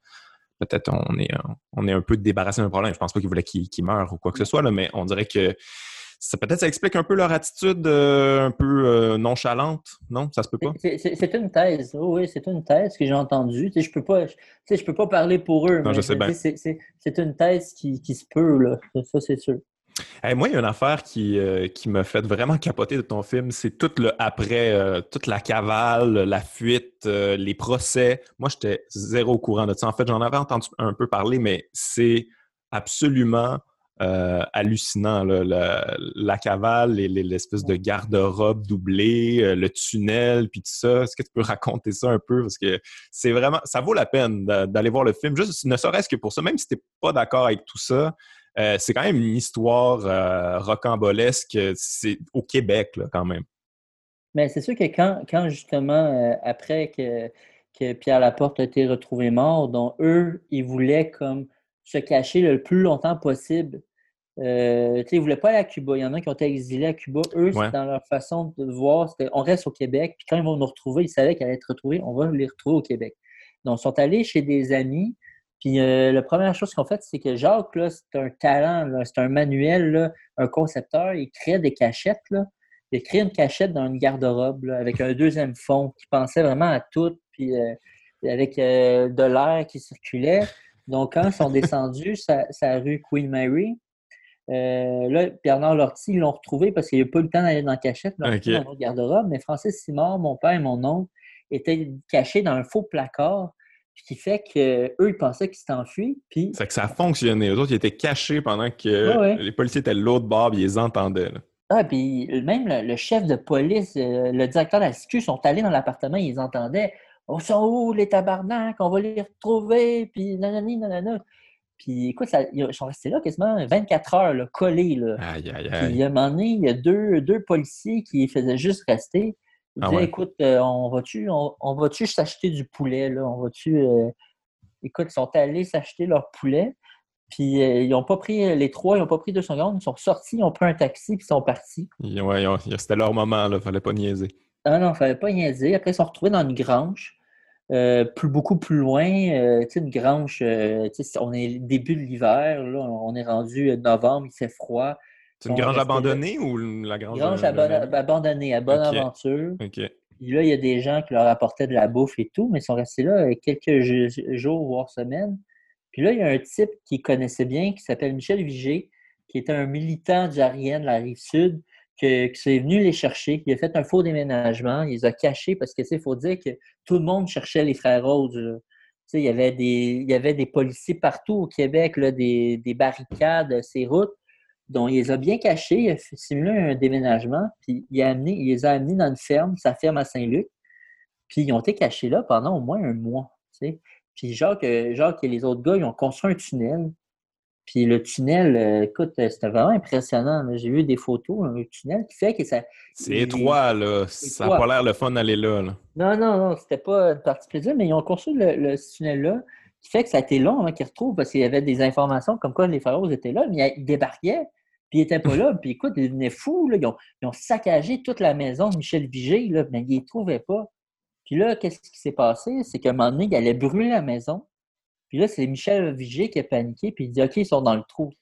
peut-être on est, on est un peu débarrassé d'un problème. Je pense pas qu'il voulait qu'il meure ou quoi que ce soit, là, mais on dirait que ça peut-être ça explique un peu leur attitude euh, un peu euh, nonchalante, non? Ça se peut pas? C'est une thèse. oui, c'est une thèse que j'ai entendue. je peux pas, je peux pas parler pour eux. Non, je sais bien. C'est une thèse qui, se peut, là. Ça, c'est sûr. moi, il y a une affaire qui, euh, qui m'a fait vraiment capoter de ton film. C'est tout le après, toute la cavale, la fuite, les procès. Moi, j'étais zéro au courant de ça. En fait, j'en avais entendu un peu parler, mais c'est absolument euh, hallucinant. la, cavale, l'espèce de garde-robe doublée, euh, le tunnel, puis tout ça. Est-ce que tu peux raconter ça un peu? Parce que c'est vraiment, ça vaut la peine d'aller voir le film, juste ne serait-ce que pour ça, même si tu n'es pas d'accord avec tout ça. Euh, c'est quand même une histoire rocambolesque. C'est au Québec, quand même. Mais c'est sûr que quand, quand justement, après que, que Pierre Laporte a été retrouvé mort, dont eux, ils voulaient comme se cacher le plus longtemps possible euh, ils ne voulaient pas aller à Cuba. Il y en a qui ont été exilés à Cuba. Eux, dans leur façon de voir, c'était on reste au Québec. Puis quand ils vont nous retrouver, ils savaient qu'ils allaient être retrouvés. On va les retrouver au Québec. Donc, ils sont allés chez des amis. Puis euh, la première chose qu'ils ont fait, c'est que Jacques, c'est un talent, c'est un manuel, un concepteur. Il crée des cachettes. Là. Il a créé une cachette dans une garde-robe avec un deuxième fond qui pensait vraiment à tout. Puis euh, avec de l'air qui circulait. Donc, quand ils sont descendus, sa rue Queen Mary, euh, là, Bernard Lortie, ils l'ont retrouvé parce qu'il n'a pas eu le temps d'aller dans la cachette, dans le garde-robe. Mais Francis Simard, mon père et mon oncle, étaient cachés dans un faux placard. Ce qui fait qu'eux, ils pensaient qu'ils s'étaient enfuis. Puis... C'est que ça a fonctionné. Eux autres, ils étaient cachés pendant que les policiers étaient de l'autre bord ils les entendaient. Ah, puis même le, chef de police, euh, le directeur de la sécu sont allés dans l'appartement, ils entendaient On sont où les tabarnaks? On va les retrouver, puis nanani, nanana. Puis écoute, ils sont restés là quasiment 24 heures là, collés. Là. Aïe, aïe, aïe. Puis à un moment donné, il y a deux, deux policiers qui faisaient juste rester. Ils ah disaient Écoute, euh, on va-tu on, va s'acheter du poulet là? On va-tu. Euh, écoute, ils sont allés s'acheter leur poulet. Puis euh, ils n'ont pas pris les trois, ils n'ont pas pris deux secondes. Ils sont sortis, ils ont pris un taxi, puis ils sont partis. Ouais, c'était leur moment, là. Fallait pas niaiser. Ah non, fallait pas niaiser. Après, ils sont retrouvés dans une grange. Euh, plus, beaucoup plus loin, euh, une grange, euh, on est début de l'hiver, là, on est rendu novembre, il fait froid. C'est une grange abandonnée ou la grange? Grange abandonnée, à Bonaventure. Puis là, il y a des gens qui leur apportaient de la bouffe et tout, mais ils sont restés là quelques jours, voire semaines. Puis là, il y a un type qui connaissait bien, qui s'appelle Michel Vigé, qui était un militant du de la Rive-Sud, que, que c'est venu les chercher, qui a fait un faux déménagement, il les a cachés parce que il faut dire que tout le monde cherchait les frères Rhodes. Il y, avait des, policiers partout au Québec, des, des, barricades, ces routes. Donc, il les a bien cachés, il a simulé un déménagement, puis il, les a amenés dans une ferme, sa ferme à Saint-Luc. Puis ils ont été cachés là pendant au moins un mois. Puis Jacques, Jacques et les autres gars, ils ont construit un tunnel puis le tunnel, euh, écoute, euh, c'était vraiment impressionnant. J'ai vu des photos, un tunnel qui fait que ça. C'est étroit, là. Ça n'a pas l'air le fun d'aller là, Non, non, non, c'était pas une partie plaisir, mais ils ont construit le, tunnel-là qui fait que ça a été long hein, qu'ils retrouvent parce qu'il y avait des informations comme quoi les pharaons étaient là, mais ils débarquaient, puis ils n'étaient pas là. [laughs] Puis écoute, ils venaient fous, là. Ils, ont, saccagé toute la maison de Michel Vigé, là, mais ils ne les trouvaient pas. Puis là, qu'est-ce qui s'est passé? C'est qu'à un moment donné, ils allaient brûler la maison. Puis là, c'est Michel Vigé qui a paniqué, puis il dit OK, ils sont dans le trou.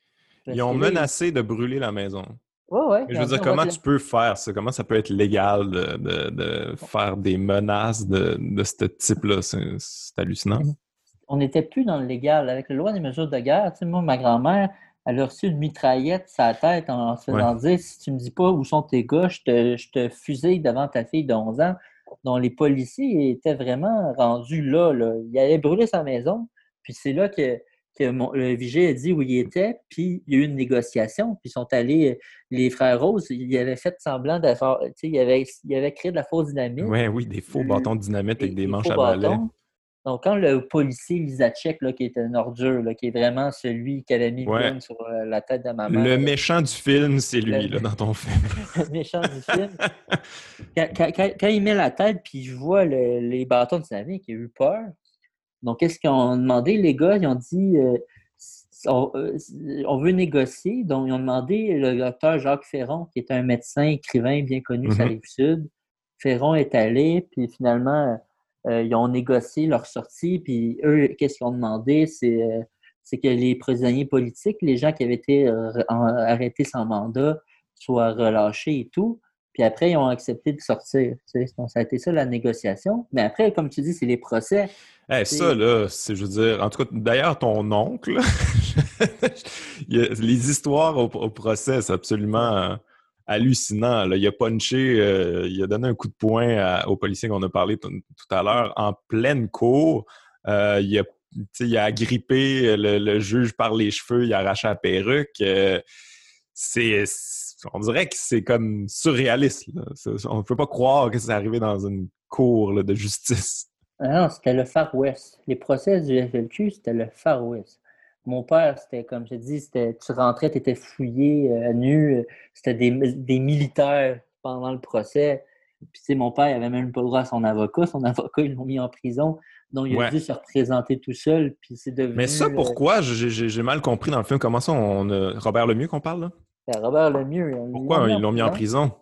ils ont menacé de brûler la maison. Oui, oui. Je veux dire, comment tu peux faire ça? Comment ça peut être légal de, faire des menaces de, ce type-là? C'est hallucinant. on n'était plus dans le légal. Avec la loi des mesures de guerre, tu sais, moi, ma grand-mère, elle a reçu une mitraillette sa tête en se faisant dire si tu me dis pas où sont tes gars, je te, je te fusille devant ta fille de 11 ans. Donc, les policiers étaient vraiment rendus là, là. Il allait brûler sa maison. Puis c'est là que que le vigile a dit où il était, puis il y a eu une négociation, puis ils sont allés, les frères Rose, ils avaient fait semblant d'avoir, tu sais, ils avaient, ils créé de la fausse dynamite. Oui, oui, des faux bâtons de dynamite avec des, manches à balai. Donc, quand le policier Lisacek, là, qui était une ordure, là, qui est vraiment celui qui avait mis le sur euh, la tête de ma mère. Le méchant du film, c'est lui, là, dans ton film. [laughs] le méchant du film. [laughs] Quand, il met la tête, puis je vois les bâtons de dynamite, il a eu peur. Donc, qu'est-ce qu'ils ont demandé, les gars? Ils ont dit euh, euh, on, veut négocier. Donc, ils ont demandé le docteur Jacques Ferron, qui est un médecin, écrivain bien connu sur la mm-hmm. rive sud. Ferron est allé, puis finalement, euh, ils ont négocié leur sortie. Puis eux, qu'est-ce qu'ils ont demandé? C'est c'est que les prisonniers politiques, les gens qui avaient été arrêtés sans mandat, soient relâchés et tout. Puis après, ils ont accepté de sortir. Donc, ça a été ça la négociation. Mais après, comme tu dis, c'est les procès. ça, là, c'est, je veux dire, en tout cas, d'ailleurs, ton oncle, [laughs] les histoires au, procès, c'est absolument euh, hallucinant. Là. Il a punché, euh, il a donné un coup de poing aux policiers qu'on a parlé tout à l'heure en pleine cour. Euh, il, a, il a agrippé le, juge par les cheveux, il a arraché la perruque. c'est on dirait que c'est comme surréaliste. On ne peut pas croire que c'est arrivé dans une cour de justice. Ah non, c'était le Far West. Les procès du FLQ, c'était le Far West. Mon père, c'était comme je dis, c'était tu rentrais, tu étais fouillé à euh, nu, euh, c'était des, militaires pendant le procès. Puis, tu mon père, il avait même pas le droit à son avocat. Son [laughs] avocat, ils l'ont mis en prison. Donc, il a dû se représenter tout seul. Puis, c'est devenu. Mais ça, euh, pourquoi? J'ai mal compris dans le film. Comment ça, on, Robert Lemieux qu'on parle, là? Ben, Robert Lemieux. Pourquoi ils l'ont mis en prison?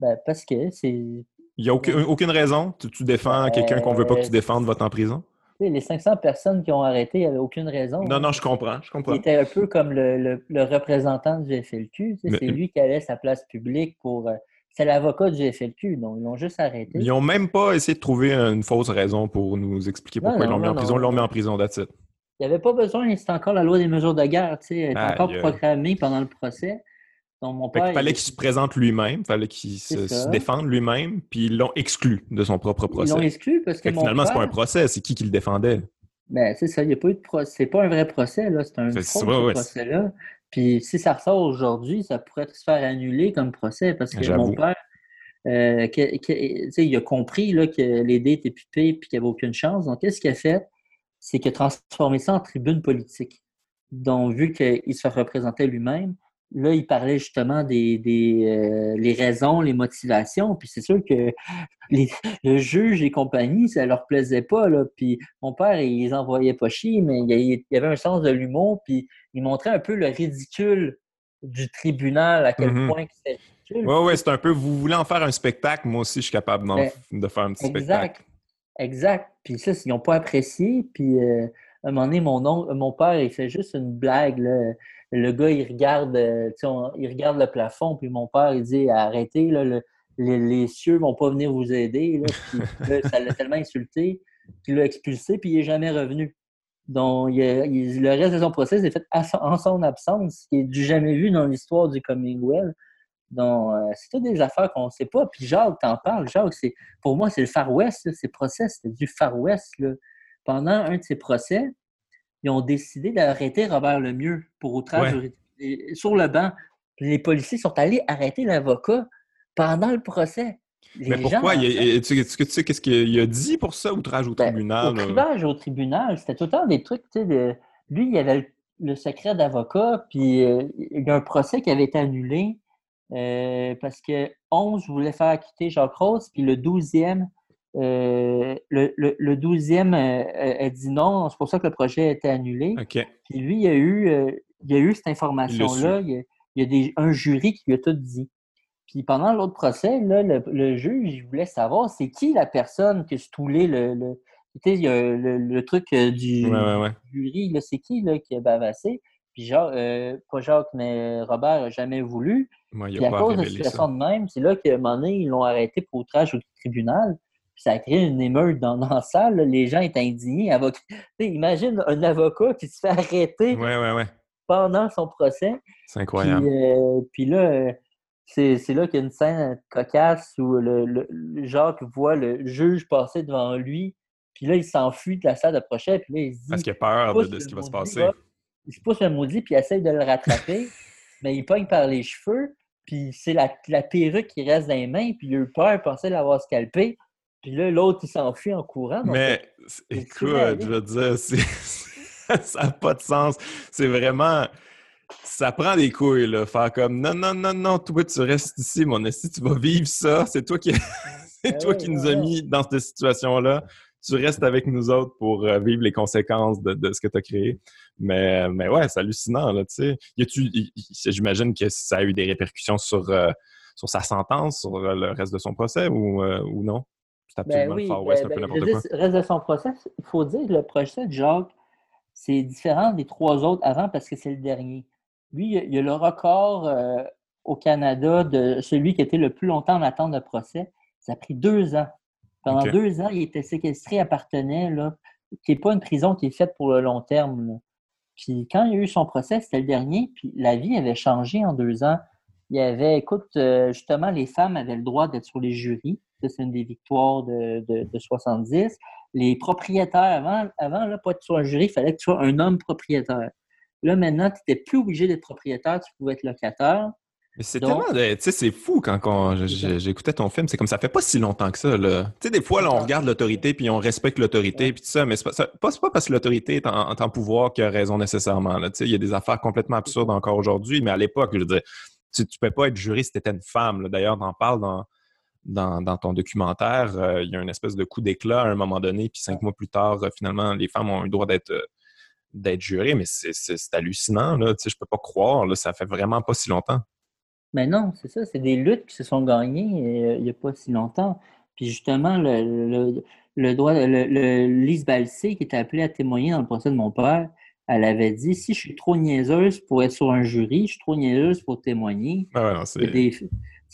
Ben, parce que c'est. Il n'y a aucune, raison? Tu, défends ben, quelqu'un qu'on ne veut pas que tu défendes, va en prison? Les 500 personnes qui ont arrêté, il n'y avait aucune raison. Non, non, je comprends. Je comprends. Il était un peu comme le, représentant du FLQ. C'est lui qui allait sa place publique pour. Euh, c'est l'avocat du FLQ, donc ils l'ont juste arrêté. Ils n'ont même pas essayé de trouver une fausse raison pour nous expliquer pourquoi ils l'ont mis en prison. Ils l'ont mis en prison, that's it. Il n'y avait pas besoin, c'était encore la loi des mesures de guerre, tu sais, elle était encore programmée pendant le procès. Il fallait qu'il se présente lui-même, il fallait qu'il se, défende lui-même, puis ils l'ont exclu de son propre procès. Ils l'ont exclu parce que. finalement, c'est pas un procès, c'est qui qui le défendait? Ben, c'est ça, il n'y a pas eu de procès. C'est pas un vrai procès, là, c'est un faux procès-là. Puis si ça ressort aujourd'hui, ça pourrait se faire annuler comme procès parce que mon père, euh, il a compris là, que les dés étaient pipés et qu'il n'y avait aucune chance. Donc, qu'est-ce qu'il a fait? C'est qu'il a transformé ça en tribune politique. Donc, vu qu'il se représentait lui-même, là, il parlait justement des, des euh, les raisons, les motivations. Puis c'est sûr que [laughs] les, le juge et compagnie, ça leur plaisait pas. Là. Puis mon père, il les envoyait pas chier, mais il y avait un sens de l'humour. Puis il montrait un peu le ridicule du tribunal, à quel mm-hmm. point c'était ridicule. Oui, oui, c'est un peu, vous voulez en faire un spectacle, moi aussi, je suis capable ben, de faire un petit spectacle. Exact. Puis ça, ils n'ont pas apprécié. Puis euh, à un moment donné, mon, mon père, il fait juste une blague. Là le gars, il regarde, euh, il regarde le plafond, puis mon père, il dit Arrêtez, là, les, cieux vont pas venir vous aider. [laughs] ça l'a tellement insulté qu'il l'a expulsé, puis il n'est jamais revenu. Donc, le reste de son procès est fait en son absence, ce qui est du jamais vu dans l'histoire du Commonwealth. Donc, euh, c'est toutes des affaires qu'on ne sait pas. Puis Jacques, t'en parles. Jacques, c'est, pour moi, c'est le Far West. Ces procès, c'était du Far West. Pendant un de ces procès, ils ont décidé d'arrêter Robert Lemieux pour outrage sur le banc. Les policiers sont allés arrêter l'avocat pendant le procès. mais pourquoi? Est-ce que tu sais qu'est-ce qu'il a dit pour ça, outrage au ben, tribunal? Outrage au tribunal, c'était tout le temps des trucs, tu sais, lui, il avait le, secret d'avocat, puis euh, il y a un procès qui avait été annulé euh, parce que 11 voulait faire acquitter Jacques Rose, puis le 12e euh, le, le, 12e euh, a dit non, c'est pour ça que le projet a été annulé. Puis lui, il y a eu, euh, il a eu cette information-là. Il, y a, des, un jury qui lui a tout dit. Puis pendant l'autre procès, là, le, juge il voulait savoir c'est qui la personne qui a stoulé le, le, il y a le, truc du jury, c'est qui là, qui a bavassé. Puis Jacques, pas Jacques, mais Robert n'a jamais voulu. Puis à cause de cette situation de même, c'est là qu'à un moment donné, ils l'ont arrêté pour outrage au tribunal. Ça a créé une émeute dans, [laughs] dans la salle. Les gens étaient indignés. imagine un avocat qui se fait arrêter pendant son procès. C'est incroyable. Puis, euh, là, euh, c'est là qu'il y a une scène cocasse où le, le, Jacques voit le juge passer devant lui. Puis là, il s'enfuit de la salle de procès. Puis là, il se dit. Parce qu'il a peur de, ce qui va se passer. il se pousse le maudit, puis il essaye de le rattraper. [laughs] mais il pogne par les cheveux. Puis c'est la, la, perruque qui reste dans les mains. Puis il a eu peur, il pensait l'avoir scalpé. Puis là, l'autre, il s'enfuit en courant. Mais écoute, je veux dire, [laughs] ça n'a pas de sens. C'est vraiment. Ça prend des couilles, là. Faire comme non, non, non, non, toi, tu restes ici, mon esti, tu vas vivre ça. C'est toi qui, [laughs] c'est ben toi qui nous as mis dans cette situation-là. Tu restes avec nous autres pour euh, vivre les conséquences de, ce que tu as créé. Mais, mais ouais, c'est hallucinant, là, tu sais. J'imagine que ça a eu des répercussions sur, euh, sur sa sentence, sur le reste de son procès ou, euh, ou non? Ben oui, Le reste de son procès, il faut dire que le procès de Jacques, c'est différent des trois autres avant parce que c'est le dernier. Lui, il y a le record euh, au Canada de celui qui était le plus longtemps en attente de procès. Ça a pris deux ans. Pendant deux ans, il était séquestré, appartenait, là, qui n'est pas une prison qui est faite pour le long terme. Puis quand il y a eu son procès, c'était le dernier, puis la vie avait changé en deux ans. Il y avait, écoute, euh, justement, les femmes avaient le droit d'être sur les jurys c'est une des victoires de, de, 70. Les propriétaires, avant, avant là, pas être sur un jury, il fallait que tu sois un homme propriétaire. Là, maintenant, tu n'étais plus obligé d'être propriétaire, tu pouvais être locataire. Mais c'est tellement. Tu sais, c'est fou quand, j'écoutais ton film. C'est comme ça fait pas si longtemps que ça. Tu sais, des fois, là, on regarde l'autorité puis on respecte l'autorité puis tout ça, mais c'est pas, pas, parce que l'autorité est en, en, pouvoir qu'il a raison nécessairement. Tu sais, il y a des affaires complètement absurdes encore aujourd'hui, mais à l'époque, je veux dire, tu, tu peux pas être juriste si tu étais une femme. D'ailleurs, on en parle dans, dans, ton documentaire, euh, il y a une espèce de coup d'éclat à un moment donné, puis cinq mois plus tard, euh, finalement, les femmes ont le droit d'être euh, d'être jurées, mais c'est hallucinant, là. Tu sais, je peux pas croire, là, ça fait vraiment pas si longtemps. Mais non, c'est ça, c'est des luttes qui se sont gagnées il n'y a pas si longtemps. Puis justement, le, le, droit, le, Lise Balsé, qui était appelée à témoigner dans le procès de mon père, elle avait dit si je suis trop niaiseuse pour être sur un jury, je suis trop niaiseuse pour témoigner. Ah ouais, c'est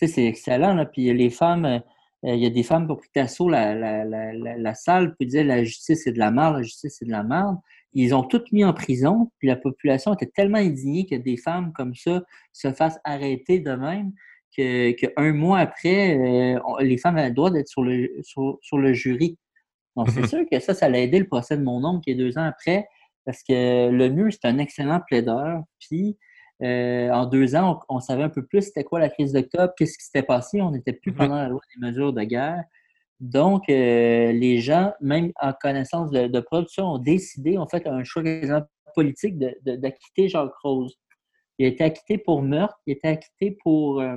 excellent. Puis les femmes, euh, il y a des femmes qui ont pris d'assaut la, la, la, la, salle, puis disaient la justice c'est de la merde, la justice c'est de la merde. Ils ont toutes mis en prison, puis la population était tellement indignée que des femmes comme ça se fassent arrêter de même qu'un mois après, euh, les femmes avaient le droit d'être sur le, sur, sur, le jury. Donc, c'est sûr que ça, ça a aidé le procès de mon oncle qui est deux ans après, parce que le mieux, c'est un excellent plaideur. Puis, euh, en deux ans, on, savait un peu plus c'était quoi la crise d'octobre, qu'est-ce qui s'était passé. On n'était plus pendant la loi des mesures de guerre. Donc, euh, les gens, même en connaissance de, de production, ont décidé, ont fait un choix politique d'acquitter Jacques Rose. Il a été acquitté pour meurtre, il a été acquitté pour, euh,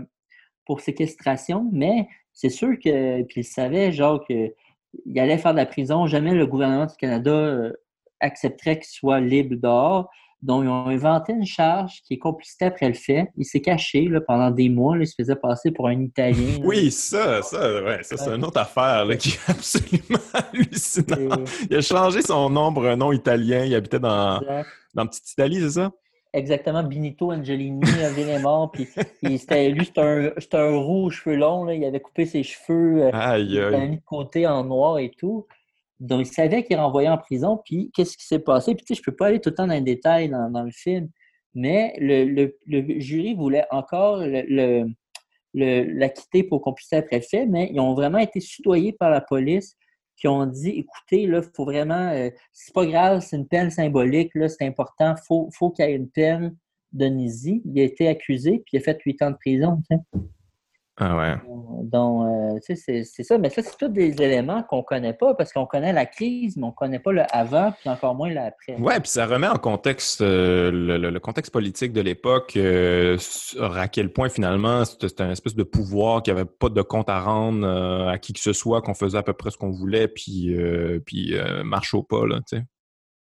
pour séquestration, mais c'est sûr que, puis il savait, Jacques, il allait faire de la prison. Jamais le gouvernement du Canada accepterait qu'il soit libre dehors. Donc, ils ont inventé une charge qui est complicité après le fait. Il s'est caché là, pendant des mois. il se faisait passer pour un Italien. oui, ça, ça, ouais, ça c'est une autre affaire là, qui est [laughs] absolument hallucinante. Il a changé son nom pour un nom italien. Il habitait dans, dans Petite Italie, c'est ça? Exactement, Benito Angelini, il est mort, puis c'était, lui, c'était un, un, roux aux cheveux longs, là, il avait coupé ses cheveux, euh, aïe, il avait mis de côté en noir et tout. Donc, il savait qu'il renvoyait en prison, puis qu'est-ce qui s'est passé? Puis, tu sais, je peux pas aller tout le temps dans les détails dans, le film, mais le, jury voulait encore l'acquitter pour qu'on puisse être fait, mais ils ont vraiment été soudoyés par la police qui ont dit écoutez, là, il faut vraiment, euh, c'est pas grave, c'est une peine symbolique, là, c'est important, il faut, faut qu'il y ait une peine de Nizi. Il a été accusé, puis il a fait huit ans de prison. Ah ouais. Donc, euh, c'est ça. Mais ça, c'est tous des éléments qu'on ne connaît pas parce qu'on connaît la crise, mais on ne connaît pas le avant, puis encore moins l'après. Ouais, puis ça remet en contexte euh, le, contexte politique de l'époque, euh, à quel point finalement c'était un espèce de pouvoir qui n'avait pas de compte à rendre à qui que ce soit, qu'on faisait à peu près ce qu'on voulait, puis, puis marche au pas, là, tu sais.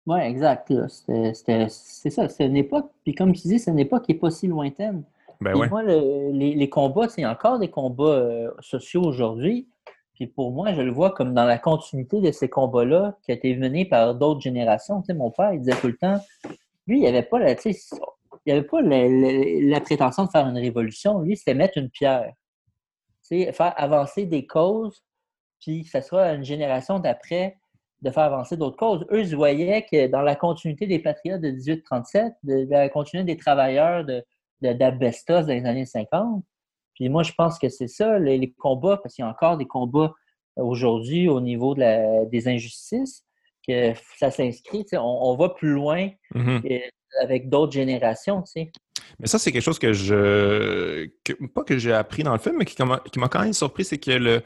Oui, exact. C'est ça, c'est une époque, puis comme tu dis, c'est une époque qui n'est pas si lointaine. Ben moi, les, les, combats, c'est encore des combats euh, sociaux aujourd'hui. Puis pour moi, je le vois comme dans la continuité de ces combats-là qui a été mené par d'autres générations. Tu sais, mon père, il disait tout le temps, lui, il n'avait pas, la, il avait pas la, prétention de faire une révolution. Lui, c'était mettre une pierre. Tu sais, faire avancer des causes puis ça sera une génération d'après de faire avancer d'autres causes. Eux, ils voyaient que dans la continuité des patriotes de 1837, de, la continuité des travailleurs de, d'Abestos dans les années 50, puis moi, je pense que c'est ça, les, combats, parce qu'il y a encore des combats aujourd'hui au niveau des injustices, que ça s'inscrit, on, va plus loin mm-hmm. avec d'autres générations. Mais ça, c'est quelque chose que je. pas que j'ai appris dans le film, mais qui, qui m'a quand même surpris, c'est que le,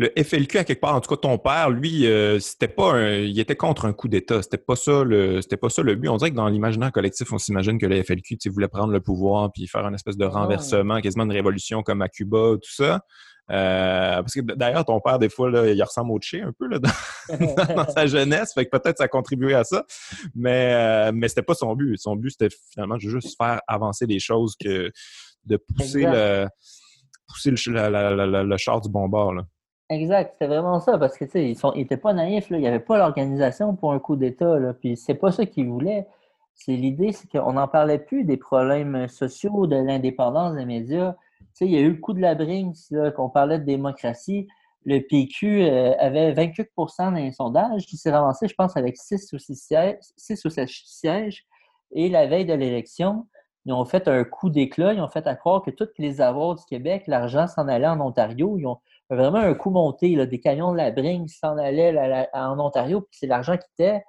le FLQ, à quelque part, en tout cas ton père, lui, euh, c'était pas un, il était contre un coup d'État. C'était pas ça le, c'était pas ça le but. On dirait que dans l'imaginaire collectif, on s'imagine que le FLQ, voulait prendre le pouvoir puis faire une espèce de ah. renversement, quasiment une révolution comme à Cuba, tout ça. Euh, parce que d'ailleurs, ton père, des fois, là, il ressemble au Che un peu là, [laughs] dans, sa jeunesse, fait que peut-être ça a contribué à ça, mais, euh, mais c'était pas son but. Son but, c'était finalement de juste faire avancer les choses que de pousser le pousser le, le, char du bon bord. Là. Exact, c'était vraiment ça, parce que ils sont, ils étaient pas naïfs, là. il n'y avait pas l'organisation pour un coup d'État, là. puis c'est pas ça qu'ils voulaient. C'est l'idée, c'est qu'on n'en parlait plus des problèmes sociaux, de l'indépendance des médias. il y a eu le coup de la Brinks, qu'on parlait de démocratie. Le PQ euh, avait 28 dans les sondages, qui s'est ravancé, je pense, avec 6 ou 6 sièges, 6 ou 7 sièges. Et la veille de l'élection, ils ont fait un coup d'éclat, ils ont fait à croire que tous les avoirs du Québec, l'argent s'en allait en Ontario. Ils ont, vraiment un coup monté, là, des camions de la bringue s'en allaient en Ontario, puis c'est l'argent qui était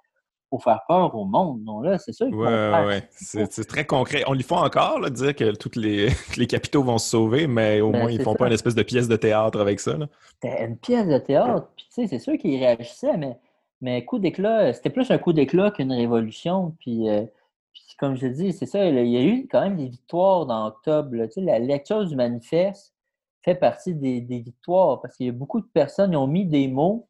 pour faire peur au monde. Non, là, c'est sûr. Oui. C'est très concret. On lui fait encore, là, dire que tous les, [laughs] les capitaux vont se sauver, mais au ben, moins, ils font pas une espèce de pièce de théâtre avec ça. Une pièce de théâtre. Puis, tu sais, c'est sûr qu'ils réagissaient, mais, mais coup d'éclat, c'était plus un coup d'éclat qu'une révolution. Puis, euh, puis, comme je dis, c'est ça, il y a eu quand même des victoires dans octobre. Tu sais, la lecture du manifeste, fait partie des, victoires parce qu'il y a beaucoup de personnes qui ont mis des mots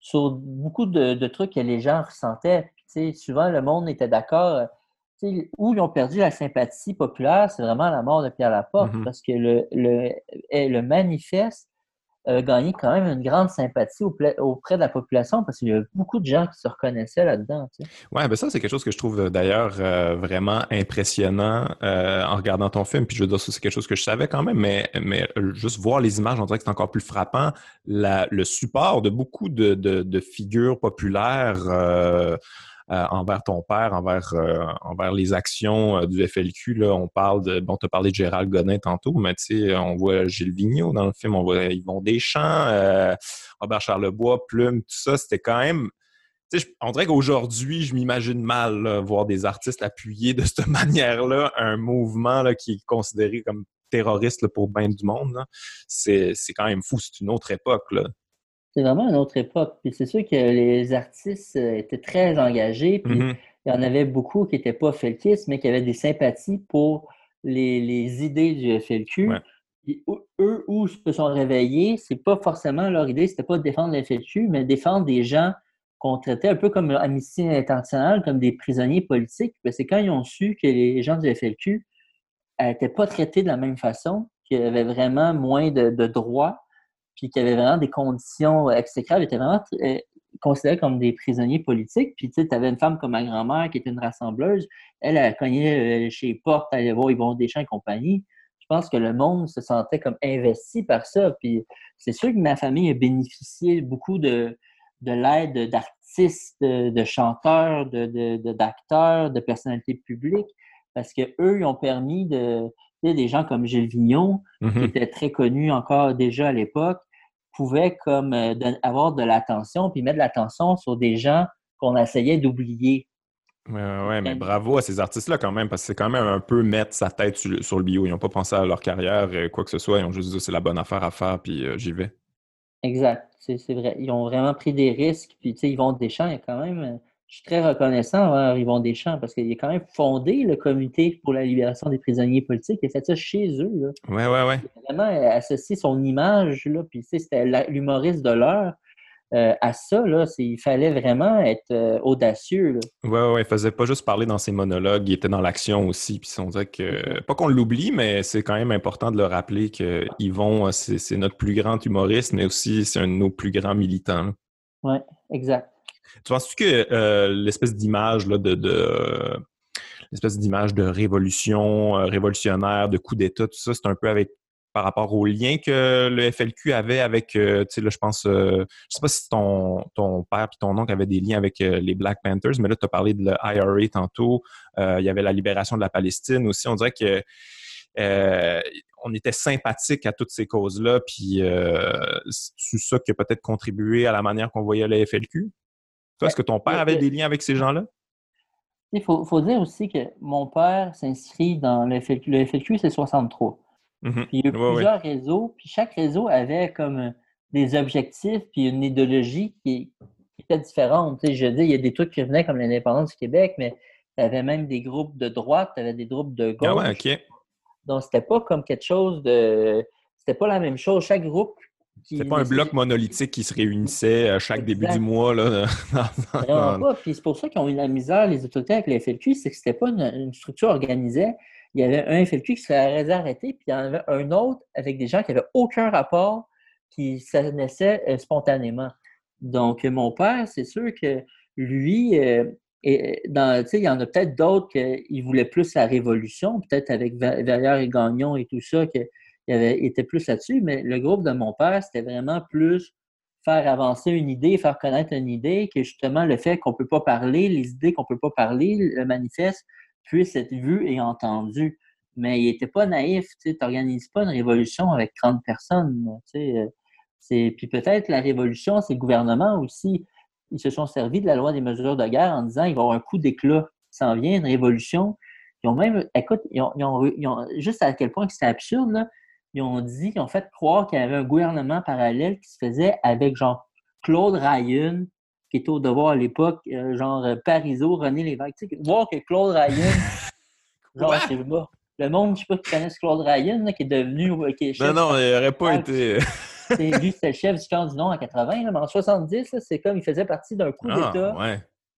sur beaucoup de, trucs que les gens ressentaient. Puis, souvent, le monde était d'accord. Où ils ont perdu la sympathie populaire, c'est vraiment la mort de Pierre Laporte mm-hmm. parce que le, le, le manifeste gagné quand même une grande sympathie auprès de la population parce qu'il y a beaucoup de gens qui se reconnaissaient là-dedans. Oui, ben ça, c'est quelque chose que je trouve d'ailleurs euh, vraiment impressionnant euh, en regardant ton film. Puis je veux dire, c'est quelque chose que je savais quand même, mais, mais juste voir les images, on dirait que c'est encore plus frappant. le support de beaucoup de, de, figures populaires. Euh, envers ton père, envers, euh, les actions euh, du FLQ. On parle de, bon, tu as parlé de Gérald Godin tantôt, mais tu sais, on voit Gilles Vigneault dans le film, on voit Yvon Deschamps, Robert Charlebois, Plume, tout ça, c'était quand même on dirait qu'aujourd'hui, je m'imagine mal voir des artistes appuyer de [laughs] cette manière-là un mouvement qui est considéré comme terroriste pour bien du monde. C'est quand même fou, c'est une autre époque. C'est vraiment une autre époque. Puis c'est sûr que les artistes euh, étaient très engagés, puis mm-hmm. il y en avait beaucoup qui n'étaient pas felkistes, mais qui avaient des sympathies pour les, idées du FLQ. eux, où se sont réveillés, c'est pas forcément leur idée, c'était pas de défendre le FLQ, mais défendre des gens qu'on traitait un peu comme Amnesty International, comme des prisonniers politiques. C'est quand ils ont su que les gens du FLQ n'étaient pas traités de la même façon, qu'ils avaient vraiment moins de droits, puis qu'il y avait vraiment des conditions exécrables, ils étaient vraiment euh, considérés comme des prisonniers politiques. Puis tu sais, avais une femme comme ma grand-mère qui était une rassembleuse, elle, a cogné euh, chez Porte, elle allait voir Yvon Deschamps et compagnie. Je pense que le monde se sentait comme investi par ça. Puis c'est sûr que ma famille a bénéficié beaucoup de, de l'aide d'artistes, de, chanteurs, de, d'acteurs, de, personnalités publiques, parce qu'eux, ils ont permis de, des gens comme Gilles Vignon, qui mm-hmm. était très connu encore déjà à l'époque, pouvaient comme euh, avoir de l'attention, puis mettre de l'attention sur des gens qu'on essayait d'oublier. Oui, ouais, mais bravo à ces artistes-là quand même, parce que c'est quand même un peu mettre sa tête sur, le bio. Ils n'ont pas pensé à leur carrière, euh, quoi que ce soit. Ils ont juste dit c'est la bonne affaire à faire, puis euh, j'y vais. Exact, c'est vrai. Ils ont vraiment pris des risques. Puis, tu sais, Yvon Deschamps, il y a quand même je suis très reconnaissant envers Yvon Deschamps parce qu'il a quand même fondé le comité pour la libération des prisonniers politiques. Il a fait ça chez eux. Oui, oui, oui. Il a vraiment associé son image, là, puis c'était l'humoriste de l'heure. Euh, à ça, là, il fallait vraiment être euh, audacieux. Oui, oui, ouais, il faisait pas juste parler dans ses monologues, il était dans l'action aussi. Puis on dirait que, pas qu'on l'oublie, mais c'est quand même important de le rappeler que Yvon, c'est notre plus grand humoriste, mais aussi c'est un de nos plus grands militants. Oui, exact. Tu penses-tu que euh, l'espèce d'image de, l'espèce d'image de révolution, euh, révolutionnaire, de coup d'État, tout ça, c'est un peu avec par rapport au lien que le FLQ avait avec, euh, tu sais, là, je pense, je sais pas si ton, père et ton oncle avaient des liens avec les Black Panthers, mais là, tu as parlé de l'IRA tantôt. il y avait la libération de la Palestine aussi. On dirait que on était sympathique à toutes ces causes-là, puis c'est ça qui a peut-être contribué à la manière qu'on voyait le FLQ? Toi, est-ce que ton père avait des liens avec ces gens-là? Il faut, faut, dire aussi que mon père s'inscrit dans le FLQ. Le FLQ, c'est 63. Mhm. Puis il y a eu plusieurs réseaux, puis chaque réseau avait comme euh, des objectifs puis une idéologie qui, était différente. Tu sais, je dis, il y a des trucs qui revenaient comme l'indépendance du Québec, mais tu avais même des groupes de droite, tu avais des groupes de gauche. Ah ouais, OK. Donc, c'était pas comme quelque chose de. C'était pas la même chose. Chaque groupe c'était pas un bloc monolithique qui se réunissait à chaque début du mois. Là. [laughs] non, pas. Puis c'est pour ça qu'ils ont eu la misère, les autorités avec les FLQ, c'est que c'était pas une, structure organisée il y avait un FLQ qui serait arrêté, puis il y en avait un autre avec des gens qui n'avaient aucun rapport, qui se naissaient euh, spontanément. Donc, mon père, c'est sûr que lui, euh, dans, il y en a peut-être d'autres qui voulaient plus la révolution, peut-être avec Valère et Gagnon et tout ça, avait été plus là-dessus, mais le groupe de mon père, c'était vraiment plus faire avancer une idée, faire connaître une idée, que justement le fait qu'on ne peut pas parler, les idées qu'on ne peut pas parler, le manifeste, puisse être vu et entendu. Mais il n'était pas naïf, tu n'organises pas une révolution avec 30 personnes. Euh, puis peut-être la révolution, c'est le gouvernement aussi. Ils se sont servis de la loi des mesures de guerre en disant qu'il va y avoir un coup d'éclat. Ça en vient, une révolution. Ils ont même, écoute, ils ont, juste à quel point c'était absurde, là, ils ont dit, ils ont fait croire qu'il y avait un gouvernement parallèle qui se faisait avec genre Claude Ryan, qui était au devoir à l'époque, euh, genre euh, Parisot, René Lévesque. Tu sais, voir que Claude Ryan, [laughs] genre, je sais pas, le monde, je sais pas qui connaisse Claude Ryan, qui est devenu. Euh, qui est chef, non, non, il n'aurait pas été. [laughs] c'est lui, c'était le chef du camp du Nord en 80, mais en 70, c'est comme il faisait partie d'un coup ah, d'État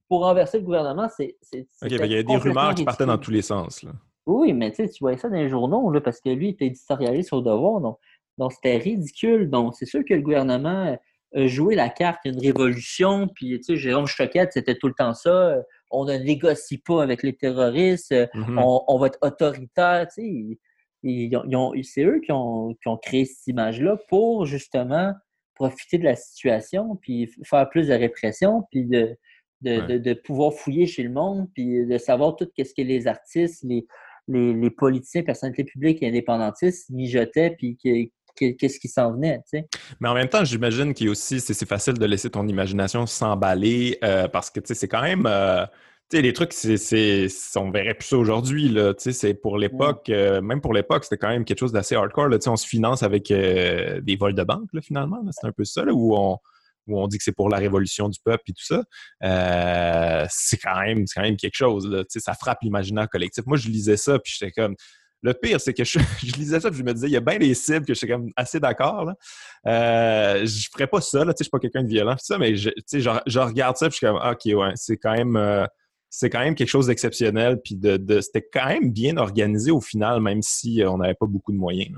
pour renverser le gouvernement. C'est, OK, il y a des rumeurs qui partaient dans tous les sens. Là. Oui, mais tu voyais ça dans les journaux, là, parce que lui, il était éditorialiste au devoir, donc, donc c'était ridicule. Donc, c'est sûr que le gouvernement jouer la carte, une révolution, puis tu sais, Jérôme Choquette, c'était tout le temps ça. On ne négocie pas avec les terroristes, mm-hmm. on, va être autoritaire, tu sais. C'est eux qui ont, créé cette image-là pour justement profiter de la situation, puis faire plus de répression, puis de, de, pouvoir fouiller chez le monde, puis de savoir tout ce que les artistes, les, les, les politiciens, personnalités publiques et indépendantistes mijotaient, puis qui, qu'est-ce qui s'en venait. Tu sais? Mais en même temps, j'imagine qu'il aussi, c'est facile de laisser ton imagination s'emballer euh, parce que c'est quand même. Euh, tu sais, les trucs, c'est, on verrait plus ça aujourd'hui. C'est pour l'époque, euh, même pour l'époque, c'était quand même quelque chose d'assez hardcore. Là, on se finance avec des vols de banque, là, finalement. C'est un peu ça, là, où on, où on dit que c'est pour la révolution du peuple et tout ça, c'est quand même quand même quelque chose. Là, ça frappe l'imaginaire collectif. Moi, je lisais ça, puis j'étais comme le pire, c'est que je, [laughs] lisais ça et je me disais, il y a bien des cibles que je suis comme assez d'accord. Euh, je ferais pas ça, là, je suis pas quelqu'un de violent, ça, mais je, je, regarde ça et je suis comme, OK, ouais, c'est quand même. Euh, c'est quand même quelque chose d'exceptionnel, puis de, c'était quand même bien organisé au final, même si euh, on n'avait pas beaucoup de moyens.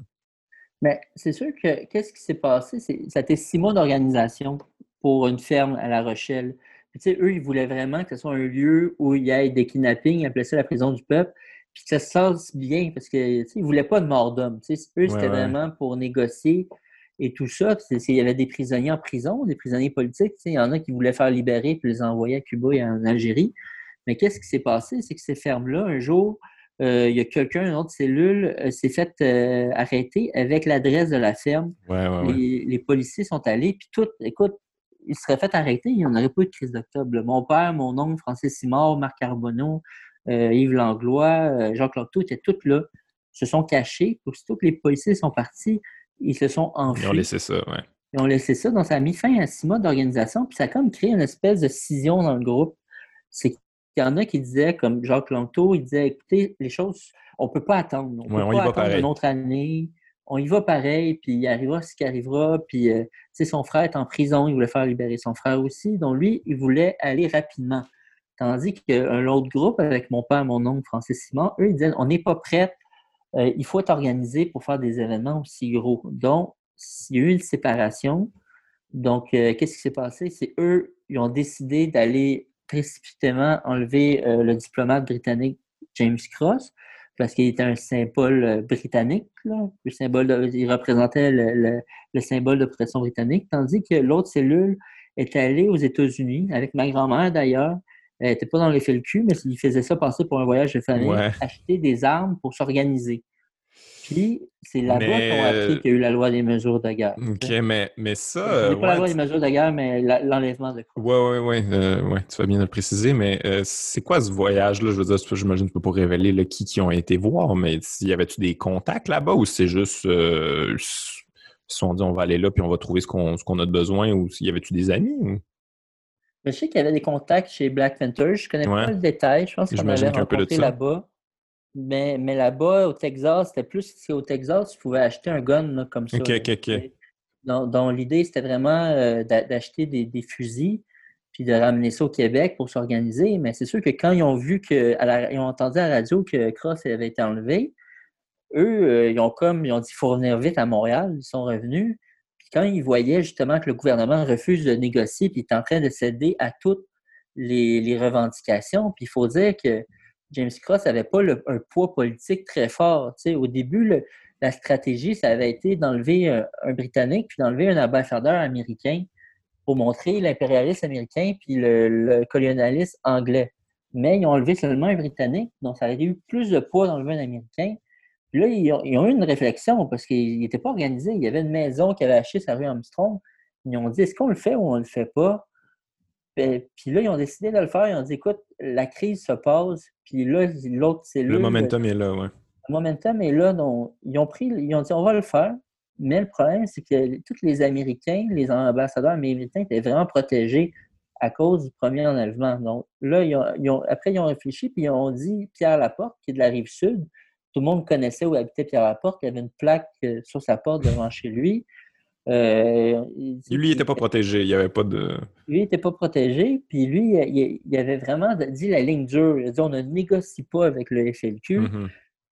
Mais c'est sûr que qu'est-ce qui s'est passé? Ça a été six mois d'organisation pour une ferme à La Rochelle. eux, ils voulaient vraiment que ce soit un lieu où il y ait des kidnappings, ils appelaient ça la prison du peuple puis que ça se passe bien parce qu'ils ne voulaient pas de mort d'homme. Eux, c'était vraiment pour négocier et tout ça. Il y avait des prisonniers en prison, des prisonniers politiques. Il y en a qui voulaient faire libérer puis les envoyer à Cuba et en Algérie. Mais qu'est-ce qui s'est passé? C'est que ces fermes-là, un jour, il y a quelqu'un, une autre cellule, euh, s'est fait euh, arrêter avec l'adresse de la ferme. les, les, policiers sont allés, puis tout, écoute, ils seraient fait arrêter, il n'y en aurait pas eu de crise d'octobre. Mon père, mon oncle, Francis Simard, Marc Carbonneau, euh, Yves Langlois, euh, Jacques Locteau étaient tous là, se sont cachés. Aussitôt que les policiers sont partis, ils se sont enfuis. Ils ont laissé ça, oui. Ils ont laissé ça. Donc, ça a mis fin à six mois d'organisation. Puis ça a comme créé une espèce de scission dans le groupe. C'est qu'il y en a qui disaient, comme Jacques Langteau, il disait écoutez, les choses, on ne peut pas attendre. On ne peut pas attendre une autre année. On y va pareil, puis il arrivera ce qui arrivera. Puis, euh, tu sais, son frère est en prison, il voulait faire libérer son frère aussi. Donc, lui, il voulait aller rapidement. Tandis qu'un autre groupe, avec mon père, mon oncle, Francis Simon, eux, ils disaient on n'est pas prêts, euh, il faut être organisé pour faire des événements aussi gros. Donc, il y a eu une séparation. Donc, euh, qu'est-ce qui s'est passé? C'est eux, ils ont décidé d'aller précipitamment enlever euh, le diplomate britannique James Cross. parce qu'il était un symbole euh, britannique. Le symbole il représentait le, symbole de protection britannique, tandis que l'autre cellule est allée aux États-Unis, avec ma grand-mère d'ailleurs. Elle n'était pas dans les FLQ, mais il faisait ça passer pour un voyage de famille, acheter des armes pour s'organiser. Puis, c'est là-bas qu'on a appris qu'il y a eu la loi des mesures de guerre. OK, mais, mais ça. C'est pas la loi des mesures de guerre, mais l'enlèvement de Oui, oui, oui. Ouais, tu vas bien le préciser, mais euh, c'est quoi ce voyage-là? Je veux dire, j'imagine que tu peux pas révéler le qui qui ont été voir, mais y avait-tu des contacts là-bas ou c'est juste. Euh, ils se sont dit on va aller là puis on va trouver ce qu'on a de besoin ou y avait-tu des amis? Je sais qu'il y avait des contacts chez Black Panther. Je connais pas le détail. Je pense qu'on avait rencontré là-bas. Mais, mais là-bas, au Texas, c'était plus qu'au Texas, tu pouvais acheter un gun comme ça. OK, OK, OK. Donc, l'idée, c'était vraiment euh, d'acheter des, fusils puis de ramener ça au Québec pour s'organiser. Mais c'est sûr que quand ils ont vu que, ils ont entendu à la radio que Cross avait été enlevé, eux, euh, ils ont comme, ils ont dit, faut revenir vite à Montréal. Ils sont revenus. Puis quand ils voyaient justement que le gouvernement refuse de négocier puis est en train de céder à toutes les, les revendications, puis il faut dire que James Cross n'avait pas un poids politique très fort. au début, la stratégie, ça avait été d'enlever un, Britannique puis d'enlever un ambassadeur américain pour montrer l'impérialisme américain puis le, colonialisme anglais. Mais ils ont enlevé seulement un Britannique, donc ça aurait eu plus de poids d'enlever un Américain. Puis là, ils ont, eu une réflexion parce qu'ils n'étaient pas organisés. Il y avait une maison qui avait acheté sa rue Armstrong. Ils ont dit est-ce qu'on le fait ou on ne le fait pas? Puis là, ils ont décidé de le faire. Ils ont dit écoute, la crise se passe. Puis là, l'autre c'est Le momentum est là, oui. Le momentum est là. Donc, ils ont pris, ils ont dit on va le faire. Mais le problème, c'est que tous les Américains, les ambassadeurs américains étaient vraiment protégés à cause du premier enlèvement. Donc là, ils ont, après, ils ont réfléchi puis ils ont dit Pierre Laporte, qui est de la rive sud. Tout le monde connaissait où habitait Pierre Laporte. Il y avait une plaque euh, sur sa porte devant chez lui. Euh, lui, il n'était pas protégé. Il n'y avait pas de. Lui, il n'était pas protégé. Puis lui, il, avait vraiment dit la ligne dure. Il a dit on ne négocie pas avec le FLQ. Mm-hmm.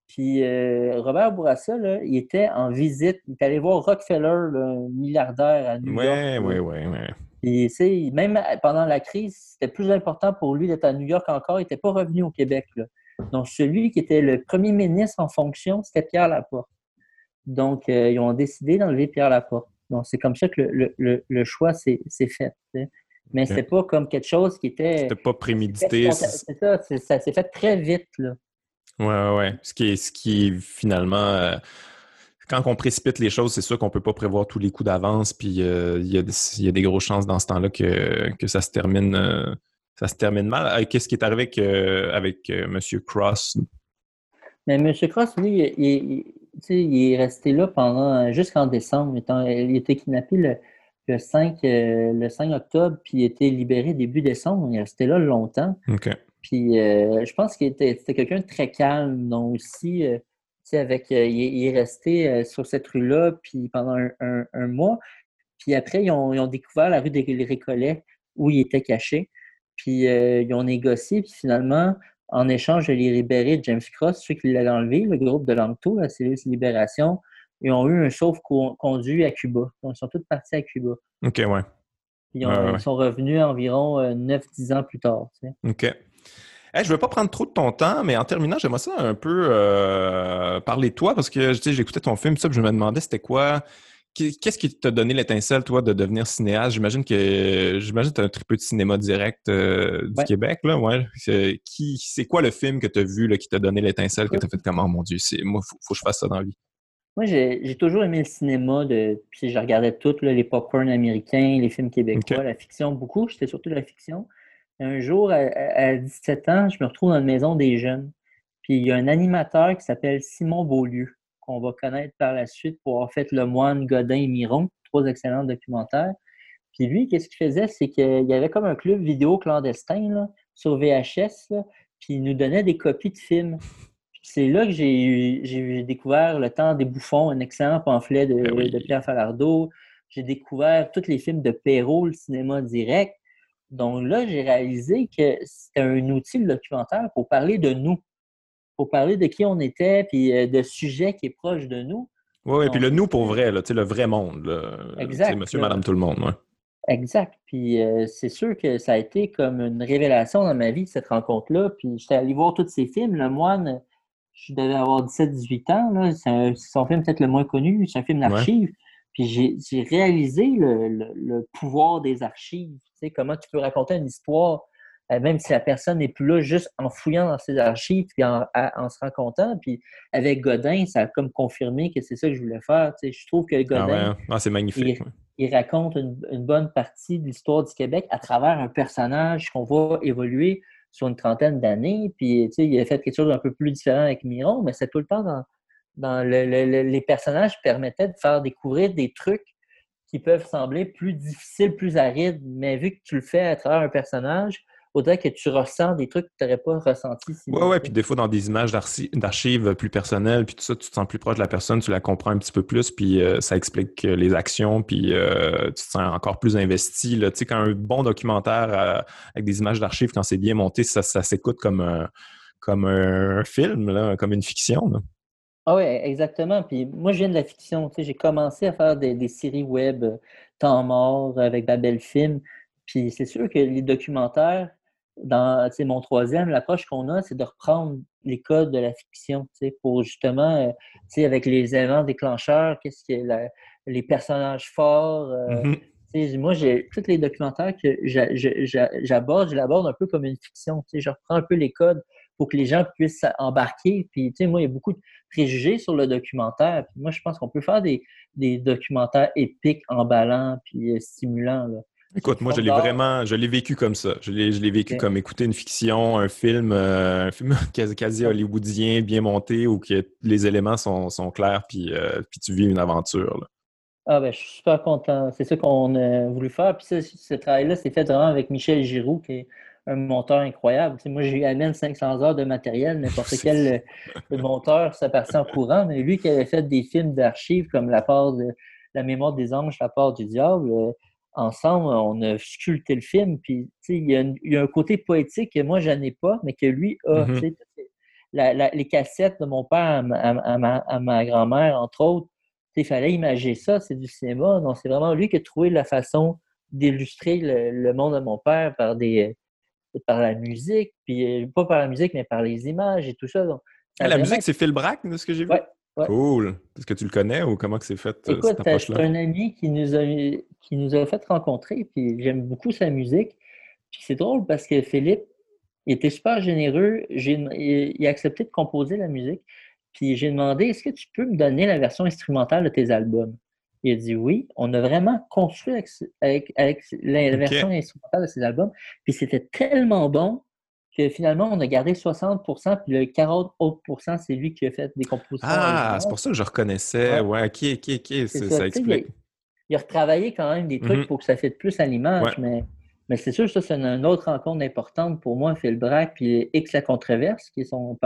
Puis euh, Robert Bourassa, là, il était en visite. Il est allé voir Rockefeller, le milliardaire à New York. Oui, oui, oui. Et même pendant la crise, c'était plus important pour lui d'être à New York encore. Il n'était pas revenu au Québec. Donc, celui qui était le premier ministre en fonction, c'était Pierre Laporte. Donc, euh, ils ont décidé d'enlever Pierre Laporte. Donc, c'est comme ça que le, choix s'est fait. Mais c'était pas comme quelque chose qui était. C'était pas prémédité. C'est ça, ça s'est fait très vite. Là. Ouais, ouais. Ce qui est, ce qui est finalement. Euh, quand on précipite les choses, c'est sûr qu'on peut pas prévoir tous les coups d'avance, puis euh, il y, a des grosses chances dans ce temps-là que, ça se termine. Euh, ça se termine mal. Qu'est-ce qui est arrivé avec, avec M. Cross? Mais M. Cross, lui, il, il est resté là pendant jusqu'en décembre. il était kidnappé le, 5, euh, le 5 octobre, puis il était libéré début décembre. Il est resté là longtemps. Puis euh, je pense qu'il était, quelqu'un de très calme. Donc aussi, euh, avec, il, est resté sur cette rue-là puis pendant un, mois. Puis après, ils ont, découvert la rue des Récollets où il était caché. Puis ils ont négocié, puis finalement, en échange de les libérer de James Cross, ceux qui l'avaient enlevé, le groupe de Langto, la cellule Libération, ils ont eu un sauf-conduit à Cuba. Donc, ils sont tous partis à Cuba. OK, ouais. Ils, sont revenus environ 9-10 euh, ans plus tard. OK. je ne veux pas prendre trop de ton temps, mais en terminant, j'aimerais ça un peu euh, parler de toi parce que j'écoutais ton film, ça, je me demandais c'était quoi Qu'est-ce qui t'a donné l'étincelle, toi, de devenir cinéaste? J'imagine que j'imagine que tu as un triple de cinéma direct euh, du Québec, là, ouais. C'est, quoi le film que tu as vu là, qui t'a donné l'étincelle, que tu as fait comme oh mon Dieu, c'est, moi, faut, faut que je fasse ça dans la vie? Moi, j'ai, toujours aimé le cinéma, de, puis je regardais tout, les popcorn américains, les films québécois, la fiction, beaucoup. J'étais surtout de la fiction. Un jour, à, à, 17 ans, je me retrouve dans une maison des jeunes. Puis il y a un animateur qui s'appelle Simon Beaulieu qu'on va connaître par la suite pour avoir fait Le Moine, Godin et Miron, trois excellents documentaires. Puis lui, qu'est-ce qu'il faisait? C'est qu'il y avait comme un club vidéo clandestin sur VHS, puis il nous donnait des copies de films. C'est là que j'ai découvert Le Temps des Bouffons, un excellent pamphlet de, ben Pierre Falardeau. J'ai découvert tous les films de Perrault, le cinéma direct. Donc là, j'ai réalisé que c'était un outil, le documentaire, pour parler de nous pour parler de qui on était, puis euh, de sujets qui est proche de nous. Oui, et puis le nous pour vrai, là, le vrai monde. Là, exact. Monsieur, madame, tout le monde. Ouais. Exact. Puis euh, c'est sûr que ça a été comme une révélation dans ma vie, cette rencontre-là. Puis j'étais allé voir tous ces films. Le moine, je devais avoir 17-18 ans. C'est son film peut-être le moins connu. C'est un film d'archives. Puis j'ai réalisé le, pouvoir des archives. Tu sais, comment tu peux raconter une histoire, euh, même si la personne n'est plus là, juste en fouillant dans ses archives puis en, se racontant. Puis avec Godin, ça a comme confirmé que c'est ça que je voulais faire. Tu sais, je trouve que Godin. Ah, ah c'est magnifique. Il, raconte une, bonne partie de l'histoire du Québec à travers un personnage qu'on voit évoluer sur une trentaine d'années. Puis, tu sais, il a fait quelque chose d'un peu plus différent avec Miron, mais c'est tout le temps dans, dans les personnages permettaient de faire découvrir des trucs qui peuvent sembler plus difficiles, plus arides, mais vu que tu le fais à travers un personnage, autant que tu ressens des trucs que tu n'aurais pas ressentis. Oui, oui, puis des fois, dans des images d'archives plus personnelles, puis tout ça, tu te sens plus proche de la personne, tu la comprends un petit peu plus, puis euh, ça explique les actions, puis euh, tu te sens encore plus investi. Tu sais, quand un bon documentaire euh, avec des images d'archives, quand c'est bien monté, ça, s'écoute comme un, comme un film, comme une fiction. Ah oui, exactement. Puis moi, je viens de la fiction. Tu sais, j'ai commencé à faire des, séries web temps mort avec Babel Film. Puis c'est sûr que les documentaires, dans mon troisième, l'approche qu'on a, c'est de reprendre les codes de la fiction, pour justement, euh, avec les éléments déclencheurs, qu'est-ce que les personnages forts. Euh, mm-hmm. moi, j'ai tous les documentaires que j'aborde, je l'aborde un peu comme une fiction. Je reprends un peu les codes pour que les gens puissent embarquer. Puis, tu sais, moi, il y a beaucoup de préjugés sur le documentaire. Puis moi, je pense qu'on peut faire des, documentaires épiques, emballants, puis euh, stimulants. Écoute, moi, je l'ai vraiment, je l'ai vécu comme ça. Je l'ai, vécu comme écouter une fiction, un film, euh, un film [laughs] quasi, hollywoodien, bien monté, où que les éléments sont, clairs, puis, euh, puis tu vis une aventure. Ah ben, je suis super content. C'est ça qu'on a voulu faire. Puis ça, ce travail-là, c'est fait vraiment avec Michel Giroux, qui est un monteur incroyable. moi, j'ai amène 500 heures de matériel, n'importe [laughs] quel euh, monteur, ça partit en courant, mais lui qui avait fait des films d'archives comme La part de La mémoire des anges, La part du diable, ensemble, on a sculpté le film. Puis, il y, a il y a un côté poétique que moi, je n'en ai pas, mais que lui a. Mm-hmm. les cassettes de mon père à ma, grand-mère, entre autres, il fallait imaginer ça, c'est du cinéma. Non, c'est vraiment lui qui a trouvé la façon d'illustrer le, monde de mon père par des, par la musique, puis euh, pas par la musique, mais par les images et tout ça. Ah, la musique, c'est Phil Brack, de ce que j'ai vu? Ouais, Cool. Est-ce que tu le connais ou comment c'est fait euh, Écoute, c'est un ami qui nous, a, qui nous a fait rencontrer, puis j'aime beaucoup sa musique. Puis c'est drôle parce que Philippe, il était super généreux. Il a accepté de composer la musique. Puis j'ai demandé, est-ce que tu peux me donner la version instrumentale de tes albums? Il a dit oui. On a vraiment construit avec, la, version instrumentale de ses albums. Puis c'était tellement bon que finalement, on a gardé 60% puis le 40 autres c'est lui qui a fait des compositions. Ah, c'est pour ça que je reconnaissais. Ouais, ok, ok, ok. Ça, explique. Il a, retravaillé quand même des trucs mm-hmm. pour que ça fasse plus à l'image, mais, mais c'est sûr que ça, c'est une autre rencontre importante pour moi, Phil Brack, puis X La Controverse, qui est son,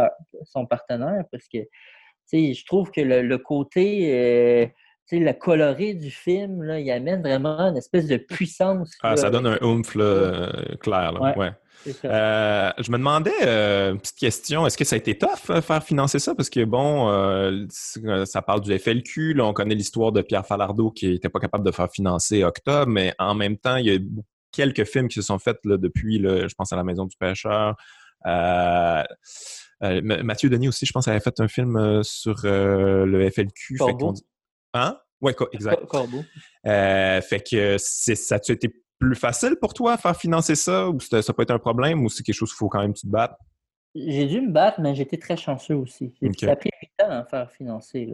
son partenaire, parce que je trouve que le, côté. Euh, le coloré du film, là, il amène vraiment une espèce de puissance. Ah, ça donne un oomph euh, clair. ouais. Euh, je me demandais, euh, petite question, est-ce que ça a été tough faire financer ça? Parce que bon, ça parle du FLQ, là, on connaît l'histoire de Pierre Falardeau qui n'était pas capable de faire financer Octobre, mais en même temps, il y a quelques films qui se sont faits là, depuis, je pense à La Maison du Pêcheur. Mathieu Denis aussi, je pense, avait fait un film sur le FLQ. Fait Hein? Oui, exact. Euh, fait que ça a été plus facile pour toi faire financer ça ou ça peut être un problème ou c'est quelque chose qu'il faut quand même que tu te battes? J'ai dû me battre, mais j'étais très chanceux aussi. Ça a pris 8 ans à faire financer.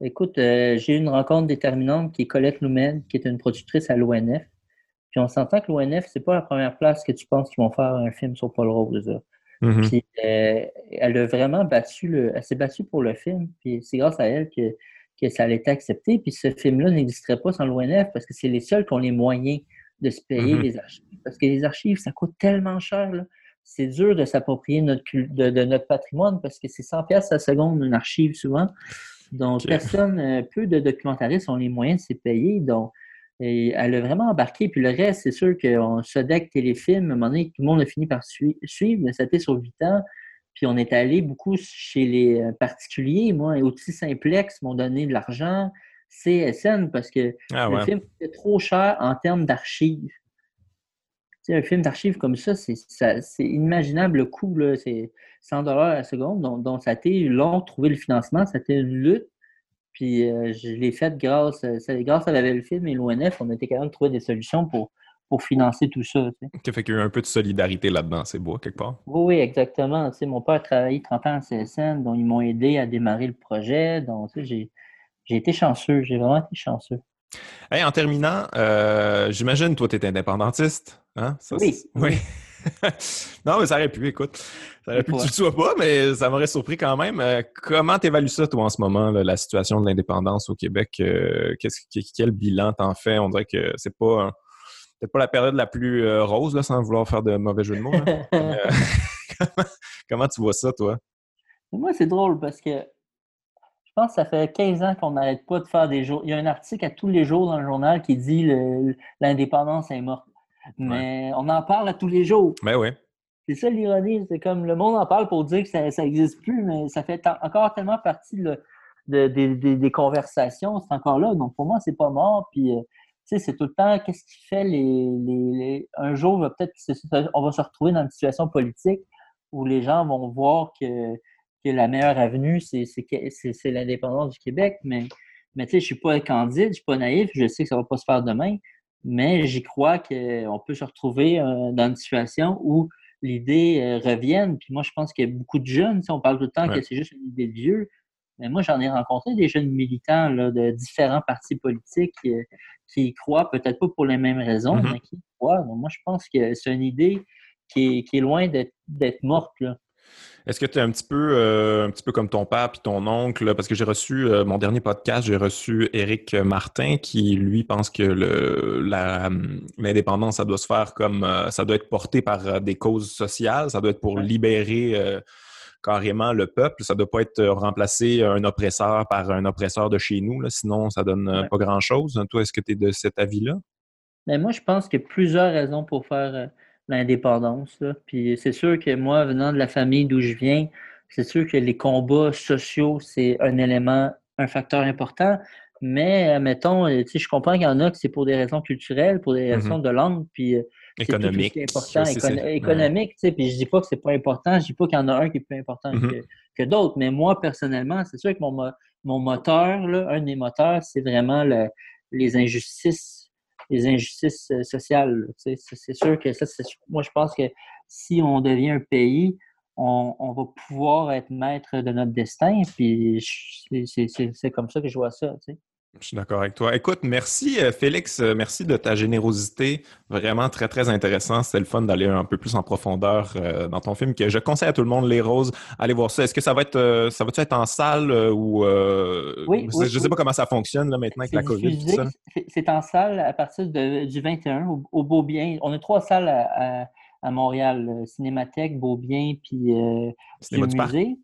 Écoute, euh, j'ai eu une rencontre déterminante qui est Colette Loumen, qui est une productrice à l'ONF. Puis on s'entend que l'ONF, c'est pas la première place que tu penses qu'ils vont faire un film sur Paul Rose. Mm-hmm. Puis euh, elle a vraiment battu le. Elle s'est battue pour le film. Puis c'est grâce à elle que que ça allait être accepté. Puis ce film-là n'existerait pas sans l'ONF parce que c'est les seuls qui ont les moyens de se payer mm-hmm. les archives. Parce que les archives, ça coûte tellement cher. C'est dur de s'approprier notre, de, notre patrimoine parce que c'est 100 pièces à seconde une archive souvent. Donc, personne, euh, peu de documentaristes ont les moyens de se payer. Donc, elle a vraiment embarqué. Puis le reste, c'est sûr qu'on se deck téléfilm, à un moment donné, tout le monde a fini par suivre, mais ça a été sur 8 ans. Puis on est allé beaucoup chez les euh, particuliers. Moi, Outils Simplex m'ont donné de l'argent. CSN, parce que ah le film était trop cher en termes d'archives. un film d'archives comme ça, c'est inimaginable le coût. C'est 100 dollars la seconde. Donc, donc ça a été long de trouver le financement. Ça a été une lutte. Puis euh, je l'ai fait grâce, grâce à la film et l'ONF. On était capable de trouver des solutions pour, pour financer tout ça. Tu fait qu'il y a eu un peu de solidarité là-dedans. C'est beau, quelque part. Oui, exactement. mon père a travaillé 30 ans en CSN, donc ils m'ont aidé à démarrer le projet. Donc, j'ai été chanceux. J'ai vraiment été chanceux. Hey, en terminant, euh, j'imagine, toi, tu es indépendantiste. Hein? oui. oui. [laughs] non, mais ça aurait pu, écoute. Ça aurait pu que tu le sois pas, mais ça m'aurait surpris quand même. Euh, comment tu évalues ça, toi, en ce moment, la situation de l'indépendance au Québec? Euh, quel bilan t'en fais? On dirait que c'est pas peut-être pas la période la plus rose, là, sans vouloir faire de mauvais jeu de mots. [laughs] [laughs] comment, tu vois ça, toi? Moi, c'est drôle parce que je pense que ça fait 15 ans qu'on n'arrête pas de faire des jours. Il y a un article à tous les jours dans le journal qui dit l'indépendance est morte. Mais on en parle à tous les jours. Mais ben oui. C'est ça l'ironie. C'est comme le monde en parle pour dire que ça n'existe plus, mais ça fait encore tellement partie des conversations. C'est encore là. Donc pour moi, c'est pas mort. Puis, euh, c'est tout le temps qu'est-ce qui fait les, Un jour, peut-être on va se retrouver dans une situation politique où les gens vont voir que que la meilleure avenue, c'est l'indépendance du Québec. Mais, mais tu sais, je suis pas candide, je suis pas naïf, je sais que ça va pas se faire demain, mais j'y crois qu'on peut se retrouver euh, dans une situation où l'idée euh, revienne. Puis moi, je pense qu'il y a beaucoup de jeunes, on parle tout le temps que c'est juste une idée de vieux, mais moi, j'en ai rencontré des jeunes militants là, de différents partis politiques euh, qui, y croient, peut-être pas pour les mêmes raisons, mm-hmm. mais qui y croient. moi, je pense que c'est une idée qui est, qui est loin d'être morte. Là. Est-ce que tu es un petit peu euh, un petit peu comme ton père et ton oncle? Parce que j'ai reçu euh, mon dernier podcast, j'ai reçu Éric Martin qui, lui, pense que l'indépendance, ça doit se faire comme euh, ça doit être porté par des causes sociales, ça doit être pour libérer carrément le peuple. Ça ne doit pas être remplacer un oppresseur par un oppresseur de chez nous, sinon ça donne pas grand-chose. Toi, est-ce que tu es de cet avis-là? Mais ben, moi, je pense qu'il y a plusieurs raisons pour faire l'indépendance. Puis c'est sûr que moi, venant de la famille d'où je viens, c'est sûr que les combats sociaux, c'est un élément, un facteur important. Mais, mettons, je comprends qu'il y en a que c'est pour des raisons culturelles, pour des mm-hmm. raisons de langue, puis euh, économique. C'est important, économique, tu sais, puis je dis pas que c'est pas important, je dis pas qu'il y en a un qui est plus important mm-hmm. que, d'autres, mais moi, personnellement, c'est sûr que mon, mon moteur, là, un des moteurs, c'est vraiment les injustices les injustices euh, sociales. C'est sûr que ça, moi, je pense que si on devient un pays, on, va pouvoir être maître de notre destin. Puis c'est comme ça que je vois ça. Je suis d'accord avec toi. Écoute, merci euh, Félix, euh, merci de ta générosité. Vraiment très, très intéressant. C'était le fun d'aller un peu plus en profondeur euh, dans ton film que je conseille à tout le monde, Les Roses. Allez voir ça. Est-ce que ça va être ça va être en salle ou oui, je ne sais pas comment ça fonctionne là, maintenant avec la COVID. C'est en salle à partir du 21 au, Beaubien. On a trois salles à, Montréal, Cinémathèque, Beaubien, puis du musée.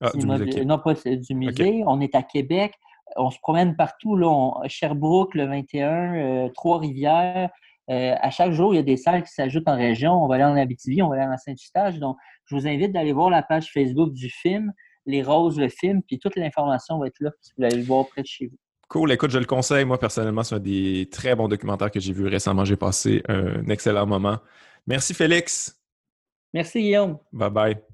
Ah, du musée Non, pas du musée. On est à Québec on se promène partout, là, Sherbrooke le 21, euh, Trois-Rivières. Euh, à chaque jour, il y a des salles qui s'ajoutent en région. On va aller en Abitibi, on va aller en Saint-Eustache. Donc, je vous invite d'aller voir la page Facebook du film, Les Roses, le film, puis toute l'information va être là si vous allez le voir près de chez vous. Cool, écoute, je le conseille. Moi, personnellement, c'est un des très bons documentaires que j'ai vu récemment. J'ai passé un excellent moment. Merci, Félix. Merci, Guillaume. Bye bye.